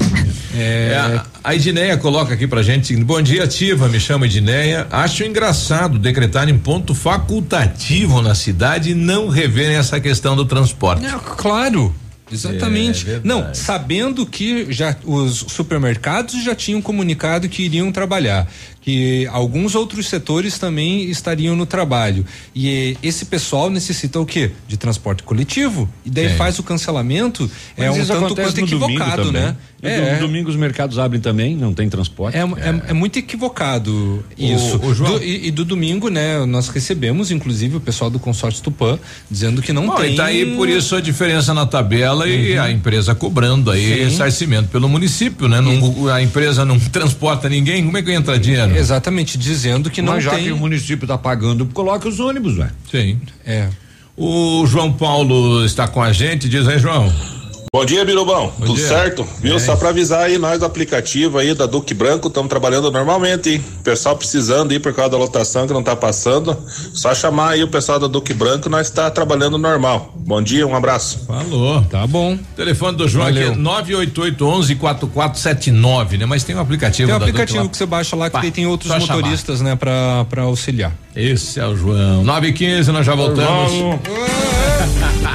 É, a- a Edneia coloca aqui pra gente, bom dia ativa, me chamo Edneia, acho engraçado decretar em ponto facultativo na cidade e não reverem essa questão do transporte. Não, claro. Exatamente. É verdade. não, sabendo que já os supermercados já tinham comunicado que iriam trabalhar, que alguns outros setores também estariam no trabalho. E eh, esse pessoal necessita o quê? De transporte coletivo. E daí Sim. faz o cancelamento. é Mas um isso tanto quanto equivocado, né? No É, do- domingo os mercados abrem também, não tem transporte. é, é, é muito equivocado isso. o João- Do- e, e do domingo, né? Nós recebemos, inclusive, o pessoal do consórcio Tupã dizendo que não Bom, tem. e tá aí por isso a diferença na tabela e a empresa cobrando aí Sim. ressarcimento pelo município, né? Não- a empresa não [LAUGHS] transporta ninguém, como é que entra dinheiro? Exatamente, dizendo que não Mas já tem. que o município tá pagando, coloca os ônibus, velho. Sim. É. O João Paulo está com a gente, diz aí, João. Bom dia, Birubão. Bom Tudo dia. certo? Viu? É. Só pra avisar aí, nós do aplicativo aí da Duque Branco estamos trabalhando normalmente, hein? Pessoal precisando aí por causa da lotação que não tá passando. Só chamar aí o pessoal da Duque Branco, nós está trabalhando normal. Bom dia, um abraço. Falou. Tá bom. Telefone do João Valeu. aqui é 988114479, né? Mas tem um aplicativo Tem um da Duque aplicativo lá. que você baixa lá que Pá, tem outros só chamar. motoristas, né, pra, pra auxiliar. Esse é o João. 9 e 15 nós já voltamos. A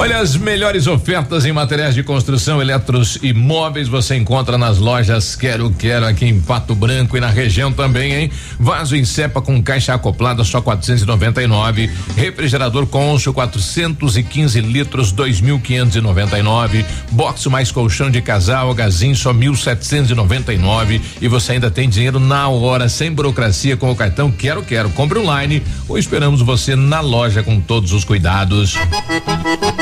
Olha, as melhores ofertas em materiais de construção, eletros e móveis você encontra nas lojas Quero Quero aqui em Pato Branco e na região também, hein? Vaso em cepa com caixa acoplada só 499, refrigerador Consul 415 litros 2.599, box mais colchão de casal Gazin só 1.799 e você ainda tem dinheiro na hora sem burocracia com o cartão Quero Quero. Compre online ou esperamos você na loja com todos os cuidados.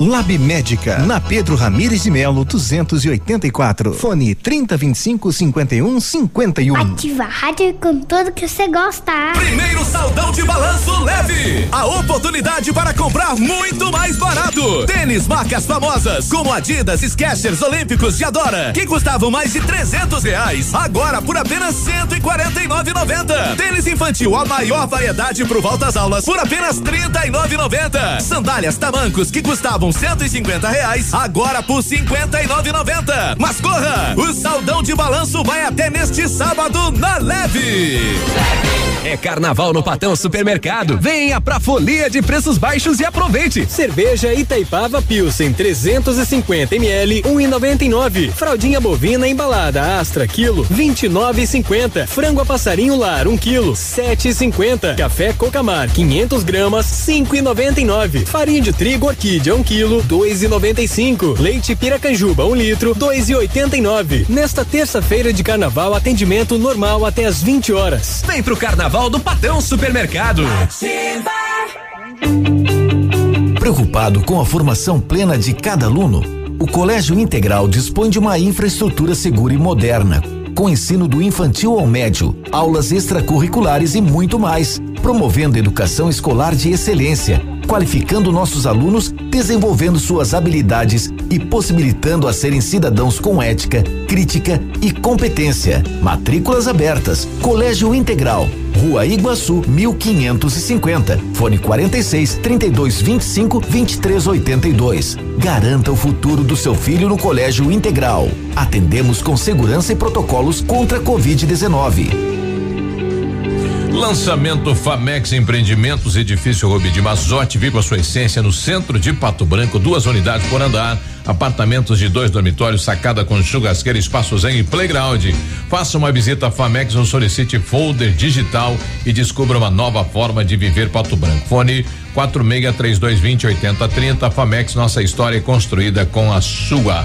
Lab Médica, na Pedro Ramires de Melo, 284. Fone 3025 51 51. Ativa a rádio com tudo que você gosta. Primeiro saldão de balanço leve. A oportunidade para comprar muito mais barato. Tênis marcas famosas como Adidas, Skechers, Olímpicos e Adora, que custavam mais de 300 reais, agora por apenas 149,90. Tênis infantil, a maior variedade pro volta às aulas, por apenas 39,90. Sandálias tamancos que custavam 150 reais, agora por 59,90. Mas corra! O saldão de balanço vai até neste sábado na Leve. É carnaval no Patão Supermercado. Venha pra folia de preços baixos e aproveite. Cerveja Itaipava Pilsen 350 ml 1,99. Fraldinha bovina embalada Astra quilo 29,50. Frango a passarinho lar 1 quilo 7,50. Café Cocamar 500 gramas 5,99. Farinha de trigo orquídea 1 quilo 2,95. Leite Piracanjuba 1 litro 2,89. Nesta terça-feira de carnaval atendimento normal até às 20 horas. Vem pro Carnaval do Patão Supermercado. Preocupado com a formação plena de cada aluno, o Colégio Integral dispõe de uma infraestrutura segura e moderna, com ensino do infantil ao médio, aulas extracurriculares e muito mais, promovendo educação escolar de excelência, qualificando nossos alunos, desenvolvendo suas habilidades e possibilitando a serem cidadãos com ética, crítica e competência. Matrículas abertas. Colégio Integral. Rua Iguaçu, 1550. Fone 46 32 25 23 82. Garanta o futuro do seu filho no Colégio Integral. Atendemos com segurança e protocolos contra a Covid-19. Lançamento Famex Empreendimentos, edifício Rubi de Mazote, viva sua essência no centro de Pato Branco, duas unidades por andar, apartamentos de dois dormitórios, sacada com churrasqueira, espaço zen e playground. Faça uma visita à Famex ou solicite folder digital e descubra uma nova forma de viver Pato Branco. Fone 46 3220 8030 Famex, nossa história é construída com a sua.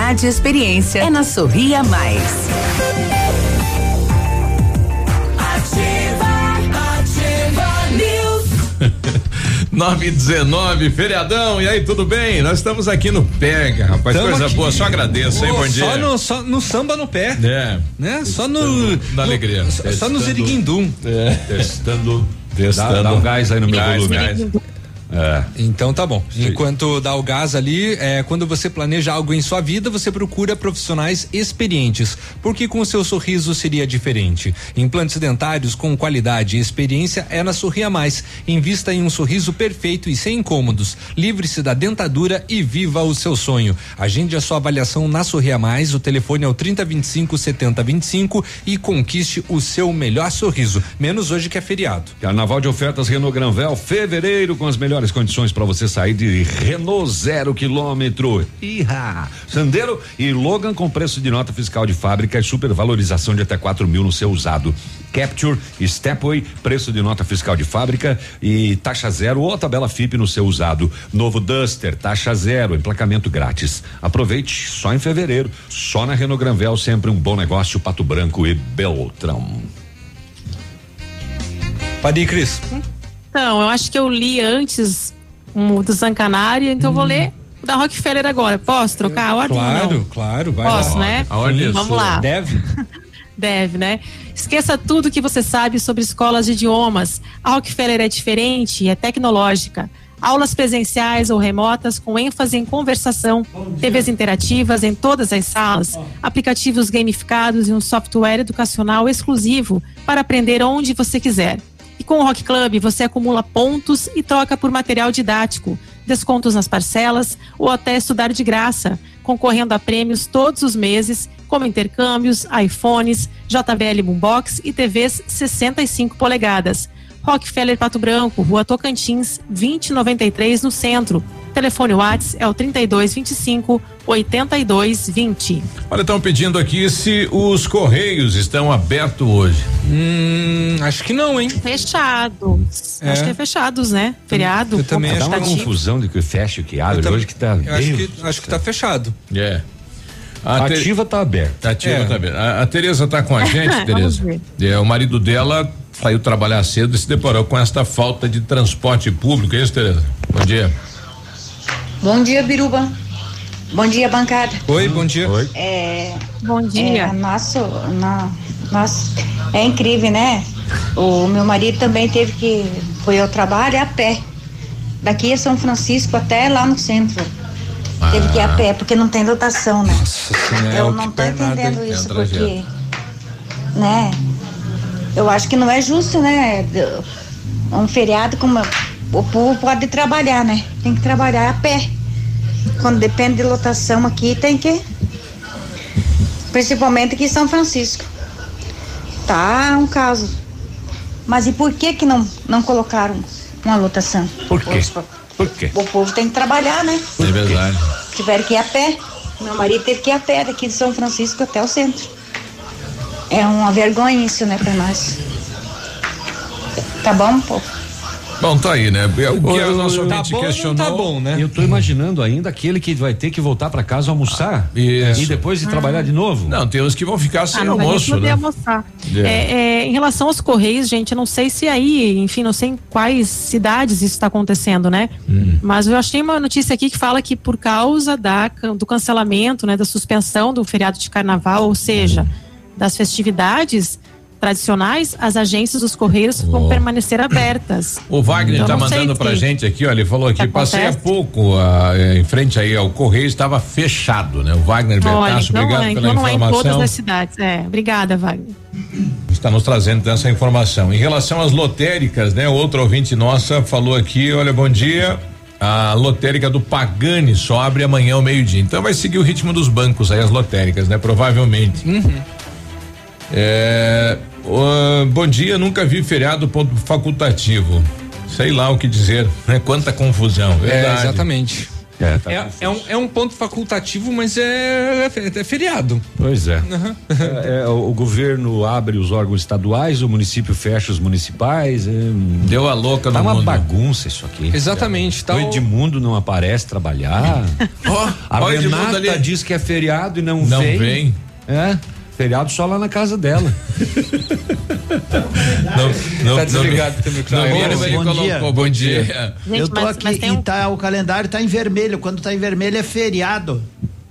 e experiência é na Sorria Mais. [LAUGHS] Nove e 19, feriadão, e aí, tudo bem? Nós estamos aqui no Pega, rapaz, Tamo coisa aqui. boa, só agradeço, hein, bom dia. Só no, só no samba no pé. É. Né? Só no. Na alegria. no- só, só no ziriguindum. É. Testando, testando. Dá, dá um gás aí no meu Gás, volume. gás. É. Então tá bom. Enquanto dá o gás ali, é, quando você planeja algo em sua vida, você procura profissionais experientes. Porque com o seu sorriso seria diferente. Implantes dentários com qualidade e experiência é na Sorria Mais. Invista em um sorriso perfeito e sem incômodos. Livre-se da dentadura e viva o seu sonho. Agende a sua avaliação na Sorria Mais. O telefone é o 3025 7025 e conquiste o seu melhor sorriso. Menos hoje que é feriado. Carnaval de ofertas Renault Granvel, fevereiro, com as melhores condições para você sair de Renault zero quilômetro. Iha! Sandero e Logan com preço de nota fiscal de fábrica e supervalorização de até 4 mil no seu usado. Capture, Stepway, preço de nota fiscal de fábrica e taxa zero ou tabela FIP no seu usado. Novo Duster, taxa zero, emplacamento grátis. Aproveite só em fevereiro, só na Renault Granvel, sempre um bom negócio, Pato Branco e Beltrão. Pode ir, Cris. Então, eu acho que eu li antes um do Zancanari, então eu vou ler o da Rockefeller agora. Posso trocar a ordem? Claro, não? claro, vai Posso, lá. né? A ordem é Vamos lá. Deve? [LAUGHS] Deve, né? Esqueça tudo que você sabe sobre escolas de idiomas. A Rockefeller é diferente e é tecnológica. Aulas presenciais ou remotas com ênfase em conversação, TVs interativas em todas as salas, aplicativos gamificados e um software educacional exclusivo para aprender onde você quiser. Com o Rock Club você acumula pontos e troca por material didático, descontos nas parcelas ou até estudar de graça, concorrendo a prêmios todos os meses, como intercâmbios, iPhones, JBL Boombox e TVs 65 polegadas. Rockefeller Pato Branco, Rua Tocantins, 2093 no centro. Telefone Whats é o 3225 8220. Olha, estão pedindo aqui se os correios estão abertos hoje. Hum, acho que não, hein? Fechados. É. Acho que é fechados, né? Feriado. Eu também acho uma prestativo. confusão de que fecha e que abre. Hoje que tá. eu acho que- acho que tá fechado. É. A ativa tá aberta. Ativa É. tá aberta. A, a Tereza tá com a [LAUGHS] gente, Vamos Tereza. ver. É, o marido dela saiu trabalhar cedo e se deparou com esta falta de transporte público. É isso, Tereza? Bom dia. Bom dia, Biruba. Bom dia, bancada. Oi, bom dia. Oi. É, Bom dia. É, nosso, na, nossa, é incrível, né? O meu marido também teve que foi ao trabalho a pé. Daqui a São Francisco até lá no centro. Teve que ir a pé, porque não tem lotação, né? Senhora, é Eu não tô entendendo hein? isso, É um porque, né? Eu acho que não é justo, né? Um feriado como o povo pode trabalhar, né? Tem que trabalhar a pé. Quando depende de lotação aqui, tem que. Principalmente aqui em São Francisco. Tá um caso. Mas e por que que não, não colocaram uma lotação? Por quê? Por quê? O povo tem que trabalhar, né? É verdade. Tiveram que ir a pé. Meu marido teve que ir a pé daqui de São Francisco até o centro. É uma vergonha isso, né, pra nós. Tá bom, povo? Bom, tá aí, né? É O que a nossa Tá bom, não questionou. tá bom, né? Eu tô imaginando ainda aquele que vai ter que voltar para casa almoçar Isso. e depois de trabalhar de novo. Não, tem uns que vão ficar sem Ah, não almoço, poder né? almoçar. É. É, é, em relação aos Correios, gente, eu não sei se aí, enfim, não sei em quais cidades isso está acontecendo, né? Hum. Mas eu achei uma notícia aqui que fala que por causa da, do cancelamento, né, da suspensão do feriado de carnaval, ou seja, das festividades tradicionais, as agências dos Correios vão permanecer abertas. O Wagner Então, tá não sei mandando pra se- gente aqui, ó, ele falou aqui, que passei há pouco ah, eh, em frente aí ao Correio, estava fechado, né? O Wagner Olha, Bertasso, então, obrigado é, pela então não é em todas informação. as cidades. É, obrigada, Wagner. Está nos trazendo essa informação. Em relação às lotéricas, né? Outra ouvinte nossa falou aqui, olha, bom dia. A lotérica do Pagani só abre amanhã ao meio-dia. Então vai seguir o ritmo dos bancos aí, as lotéricas, né? Provavelmente. É, ô, bom dia, nunca vi feriado ponto facultativo. Sei lá o que dizer, né? Quanta confusão. É, Verdade. exatamente. É, tá É, é um, é um ponto facultativo, mas é, é fe- é feriado. Pois é. Aham. É, é, o, o governo abre os órgãos estaduais, o município fecha os municipais. é, Deu a louca Tá no uma mundo. bagunça isso aqui. Exatamente. Tá o o- Edmundo não aparece trabalhar. [LAUGHS] a ó o Edmundo Renata ali. diz que é feriado e não, Não vem. vem. É. Feriado só lá na casa dela. [LAUGHS] Não, não, Tá desligado teu microfone. Não, Bom ele dia. colocou, bom dia. Gente, eu tô mas- aqui mas tem e um- tá, o calendário tá em vermelho. Quando tá em vermelho é feriado.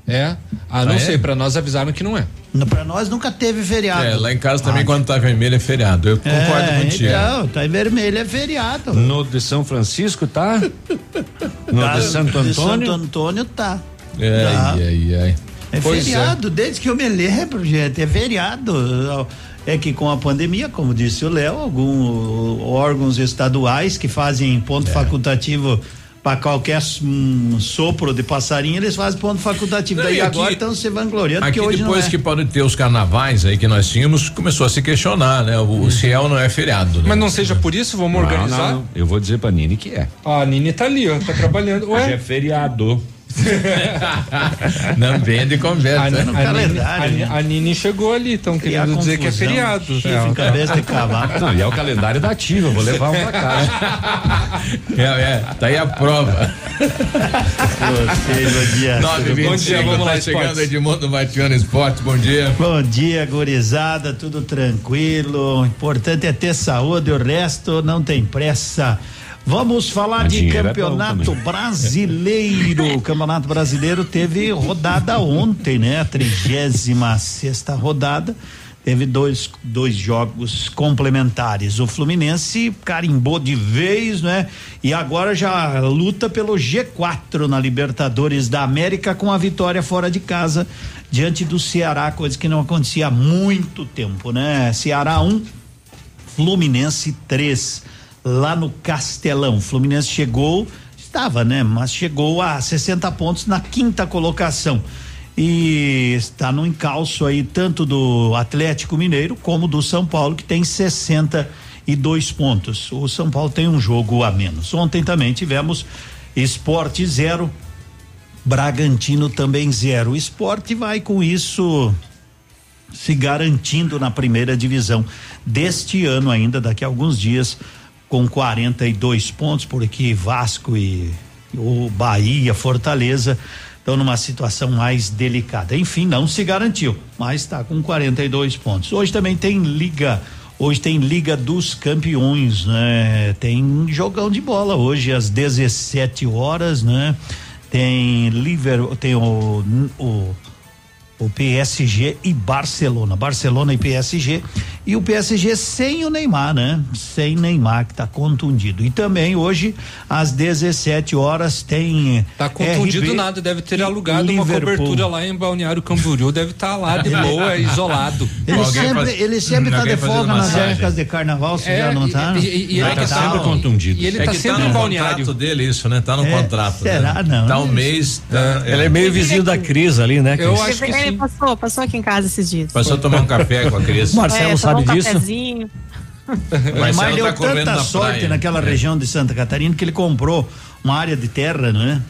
É. Ah, não Ah, é? sei, pra nós avisaram que não é. No- Pra nós nunca teve feriado. É, lá em casa também quando tá vermelho é feriado. Eu concordo é, contigo. Então, tá em vermelho é feriado. No de São Francisco tá? [LAUGHS] No Tá, de Santo de Antônio? Santo Antônio tá. Ai, Tá. ai, ai. É Pois feriado, desde que eu me lembro, gente, é feriado. É que com a pandemia, como disse o Léo, alguns órgãos estaduais que fazem É. ponto facultativo para qualquer hum, sopro de passarinho, eles fazem ponto facultativo. Não, Daí aqui- agora estão se vangloriando Aqui que hoje depois não é. que pode ter os carnavais aí que nós tínhamos, começou a se questionar, né? O, o Ciel não é feriado. Né? Mas não seja por isso, vamos Não, organizar? não, Eu vou dizer pra Nini que é. Ah, a Nini tá ali, ó, tá trabalhando. Hoje é feriado. [LAUGHS] não vende conversa. A, né? a, calendário, a, Ni- né? a Nini chegou ali, estão querendo dizer que é feriado. chifre É, em cabeça de cavalo. Não, e é o calendário da ativa, vou levar um pra casa. [LAUGHS] É, é, tá aí a prova. bom dia. 9 Bom dia, vamos lá, tá chegando esportes. Edmundo Matiano Esporte, bom dia. Bom dia, gurizada, tudo tranquilo. O importante é ter saúde, o resto não tem pressa. Vamos falar Mas de é campeonato também. brasileiro. [LAUGHS] O campeonato brasileiro teve rodada ontem, né? A 36 sexta rodada. Teve dois, dois jogos complementares. O Fluminense carimbou de vez, né? E agora já luta pelo G4 na Libertadores da América com a vitória fora de casa diante do Ceará, coisa que não acontecia há muito tempo, né? Ceará 1, um, Fluminense 3, lá no Castelão. O Fluminense chegou, estava, né? Mas chegou a 60 pontos na quinta colocação. E está no encalço aí tanto do Atlético Mineiro como do São Paulo, que tem 62 pontos. O São Paulo tem um jogo a menos. Ontem também tivemos Esporte zero, Bragantino também zero. O esporte vai com isso se garantindo na primeira divisão deste ano ainda, daqui a alguns dias, com 42 pontos, porque Vasco e o Bahia, Fortaleza estão numa situação mais delicada. Enfim, não se garantiu, mas está com 42 pontos. Hoje também tem liga. Hoje tem Liga dos Campeões, né? Tem jogão de bola hoje às 17 horas, né? Tem Liverpool, tem o, o o PSG e Barcelona. Barcelona e PSG. E o PSG sem o Neymar, né? Sem Neymar, que está contundido. E também hoje, às 17 horas, tem. Tá contundido RB nada, deve ter alugado uma cobertura lá em Balneário Camboriú, deve estar lá de boa, isolado. Ele sempre, ele sempre tá de folga nas épocas de carnaval, você É, já não tá? e- e- e ele Tá, tá sempre contundido. E ele é tá que sempre tá em no balneário. contrato dele isso, né? Tá no É, contrato. será? né? Não, Tá um mês. Tá, Ele é meio vizinho da Cris ali, né? Eu acho que Ele passou, passou aqui em casa esses dias. Passou a tomar um café com a Cris. Marcelo [LAUGHS] é, sabe um disso? cafezinho. Neymar deu tá tanta na sorte praia. naquela É. região de Santa Catarina que ele comprou uma área de terra, né?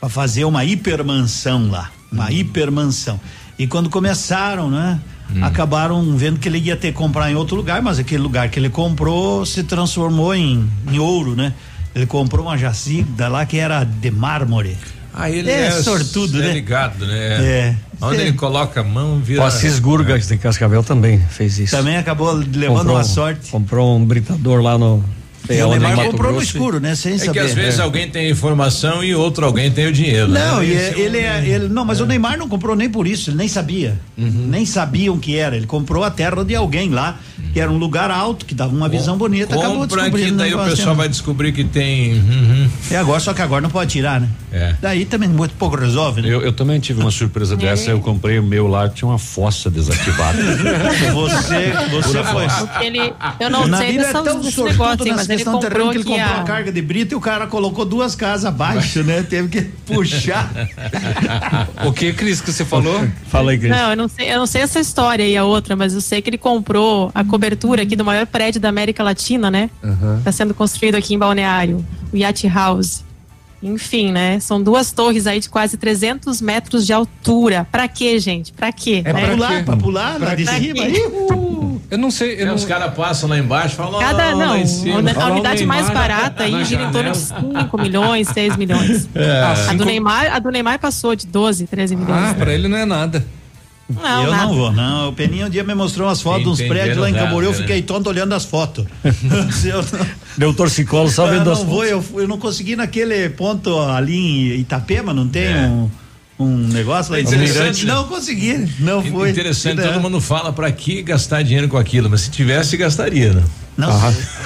Para fazer uma hipermansão lá, uma hipermansão. E quando começaram, né? Acabaram vendo que ele ia ter que comprar em outro lugar, mas aquele lugar que ele comprou se transformou em, em ouro, né? Ele comprou uma jacida lá que era de mármore. Ah, ele É é, sortudo, é né? ligado, né? É. Onde Sim. ele coloca a mão, vira. O Assis Gurgas de Cascavel também fez isso. Também acabou levando Comprou uma um- sorte. Comprou um britador lá no. E o Neymar comprou no escuro, né? Sem É saber. que às vezes É. alguém tem informação e outro alguém tem o dinheiro. Não, né? e Esse é- ele é, ele, não, mas o Neymar não comprou nem por isso, ele nem sabia. Nem sabiam o que era. Ele comprou a terra de alguém lá, que era um lugar alto, que dava uma visão bonita, acabou Compra que descobrindo. daí o pessoal né? vai descobrir que tem. uhum. É agora, só que agora não pode tirar, né? É. Daí também muito pouco resolve, né? Eu, eu também tive uma surpresa dessa, eu comprei o meu lá, tinha uma fossa desativada. [LAUGHS] Você, você foi. Ele, eu não sei é dessas- tão desse negócio, mas ele questão terrena comprou que ele aqui comprou a carga de brita e o cara colocou duas casas abaixo, né? Teve que puxar. [LAUGHS] O que, Cris, que você falou? Fala aí, Cris. Não, eu não sei, eu não sei essa história e a outra, mas eu sei que ele comprou a cobertura aqui do maior prédio da América Latina, né? Está sendo construído aqui em Balneário, o Yacht House. Enfim, né? São duas torres aí de quase 300 metros de altura. Pra quê, gente? Pra quê? É né? pra pular, pra pular lá Pra de cima. [LAUGHS] Eu não sei. Eu Aí não... Os caras passam lá embaixo e falam. Cada, "Oh, não, lá em cima." a, a unidade mais barata aí gira em torno de janela. 5 milhões, 6 milhões. [LAUGHS] A, Assim do Neymar, a do Neymar passou de 12, 13 milhões. Ah, pra ele não é nada. não, eu nada. não vou, não. O Peninha um dia me mostrou umas fotos de uns prédios lá em Camboriú, eu né? fiquei tonto olhando as fotos. [LAUGHS] Eu não, Deu torcicolo só eu vendo não as vou, fotos. eu, eu não consegui naquele ponto ali em Itapema, não tem É. um, um negócio lá em Interessante, Não consegui, não foi. Interessante, todo mundo fala pra que gastar dinheiro com aquilo, mas se tivesse, gastaria, né? Não.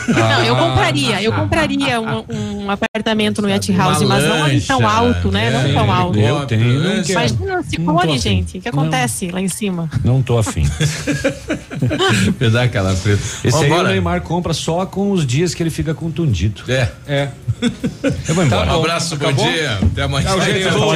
Não, eu compraria, eu compraria um, um apartamento no Yacht House, mas não ali tão lancha, alto, né? é, Não tão alto. Eu tenho. Imagina se afim. gente. O que acontece lá em cima? Não tô afim. [LAUGHS] Pedar aquela preta. Esse aí o Vambora. Neymar compra só com os dias que ele fica contundido. É. É. Eu vou embora. um abraço, bom Acabou? dia. Até amanhã. Tchau, gente. Tchau, Vou,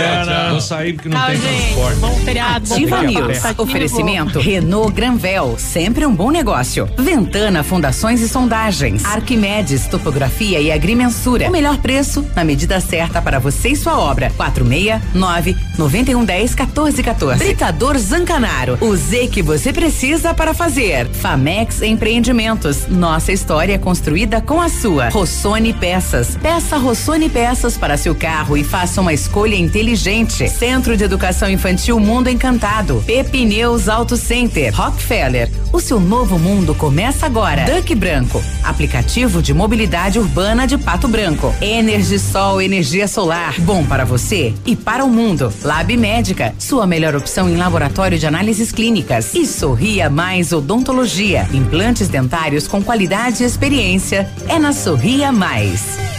vou sair porque não Tchau, tem gente. transporte. Bom feriado, Ativa feriado. News. Cansativo. Oferecimento Renault Granvel, sempre um bom negócio. Ventana Fundações e Sondagens. Arquimedes Topografia e Agrimensura. O melhor preço na medida certa para você e sua obra. 469 9110 1414. Britador Zancanaro. O Z que você precisa para fazer. Famex Empreendimentos. Nossa história construída com a sua. Rossoni Peças. Peça Rossoni Peças para seu carro e faça uma escolha inteligente. Centro de Educação Infantil Mundo Encantado. Pepineus Auto Center. Rockefeller. O seu novo mundo começa agora. Duck Branco. Aplicativo de mobilidade urbana de Pato Branco. Energisol energia solar. Bom para você e para o mundo. Lab Médica. Sua melhor opção em laboratório de análises clínicas. E Sorria Mais Odontologia. Implantes dentários com qualidade e experiência. É na Sorria Mais.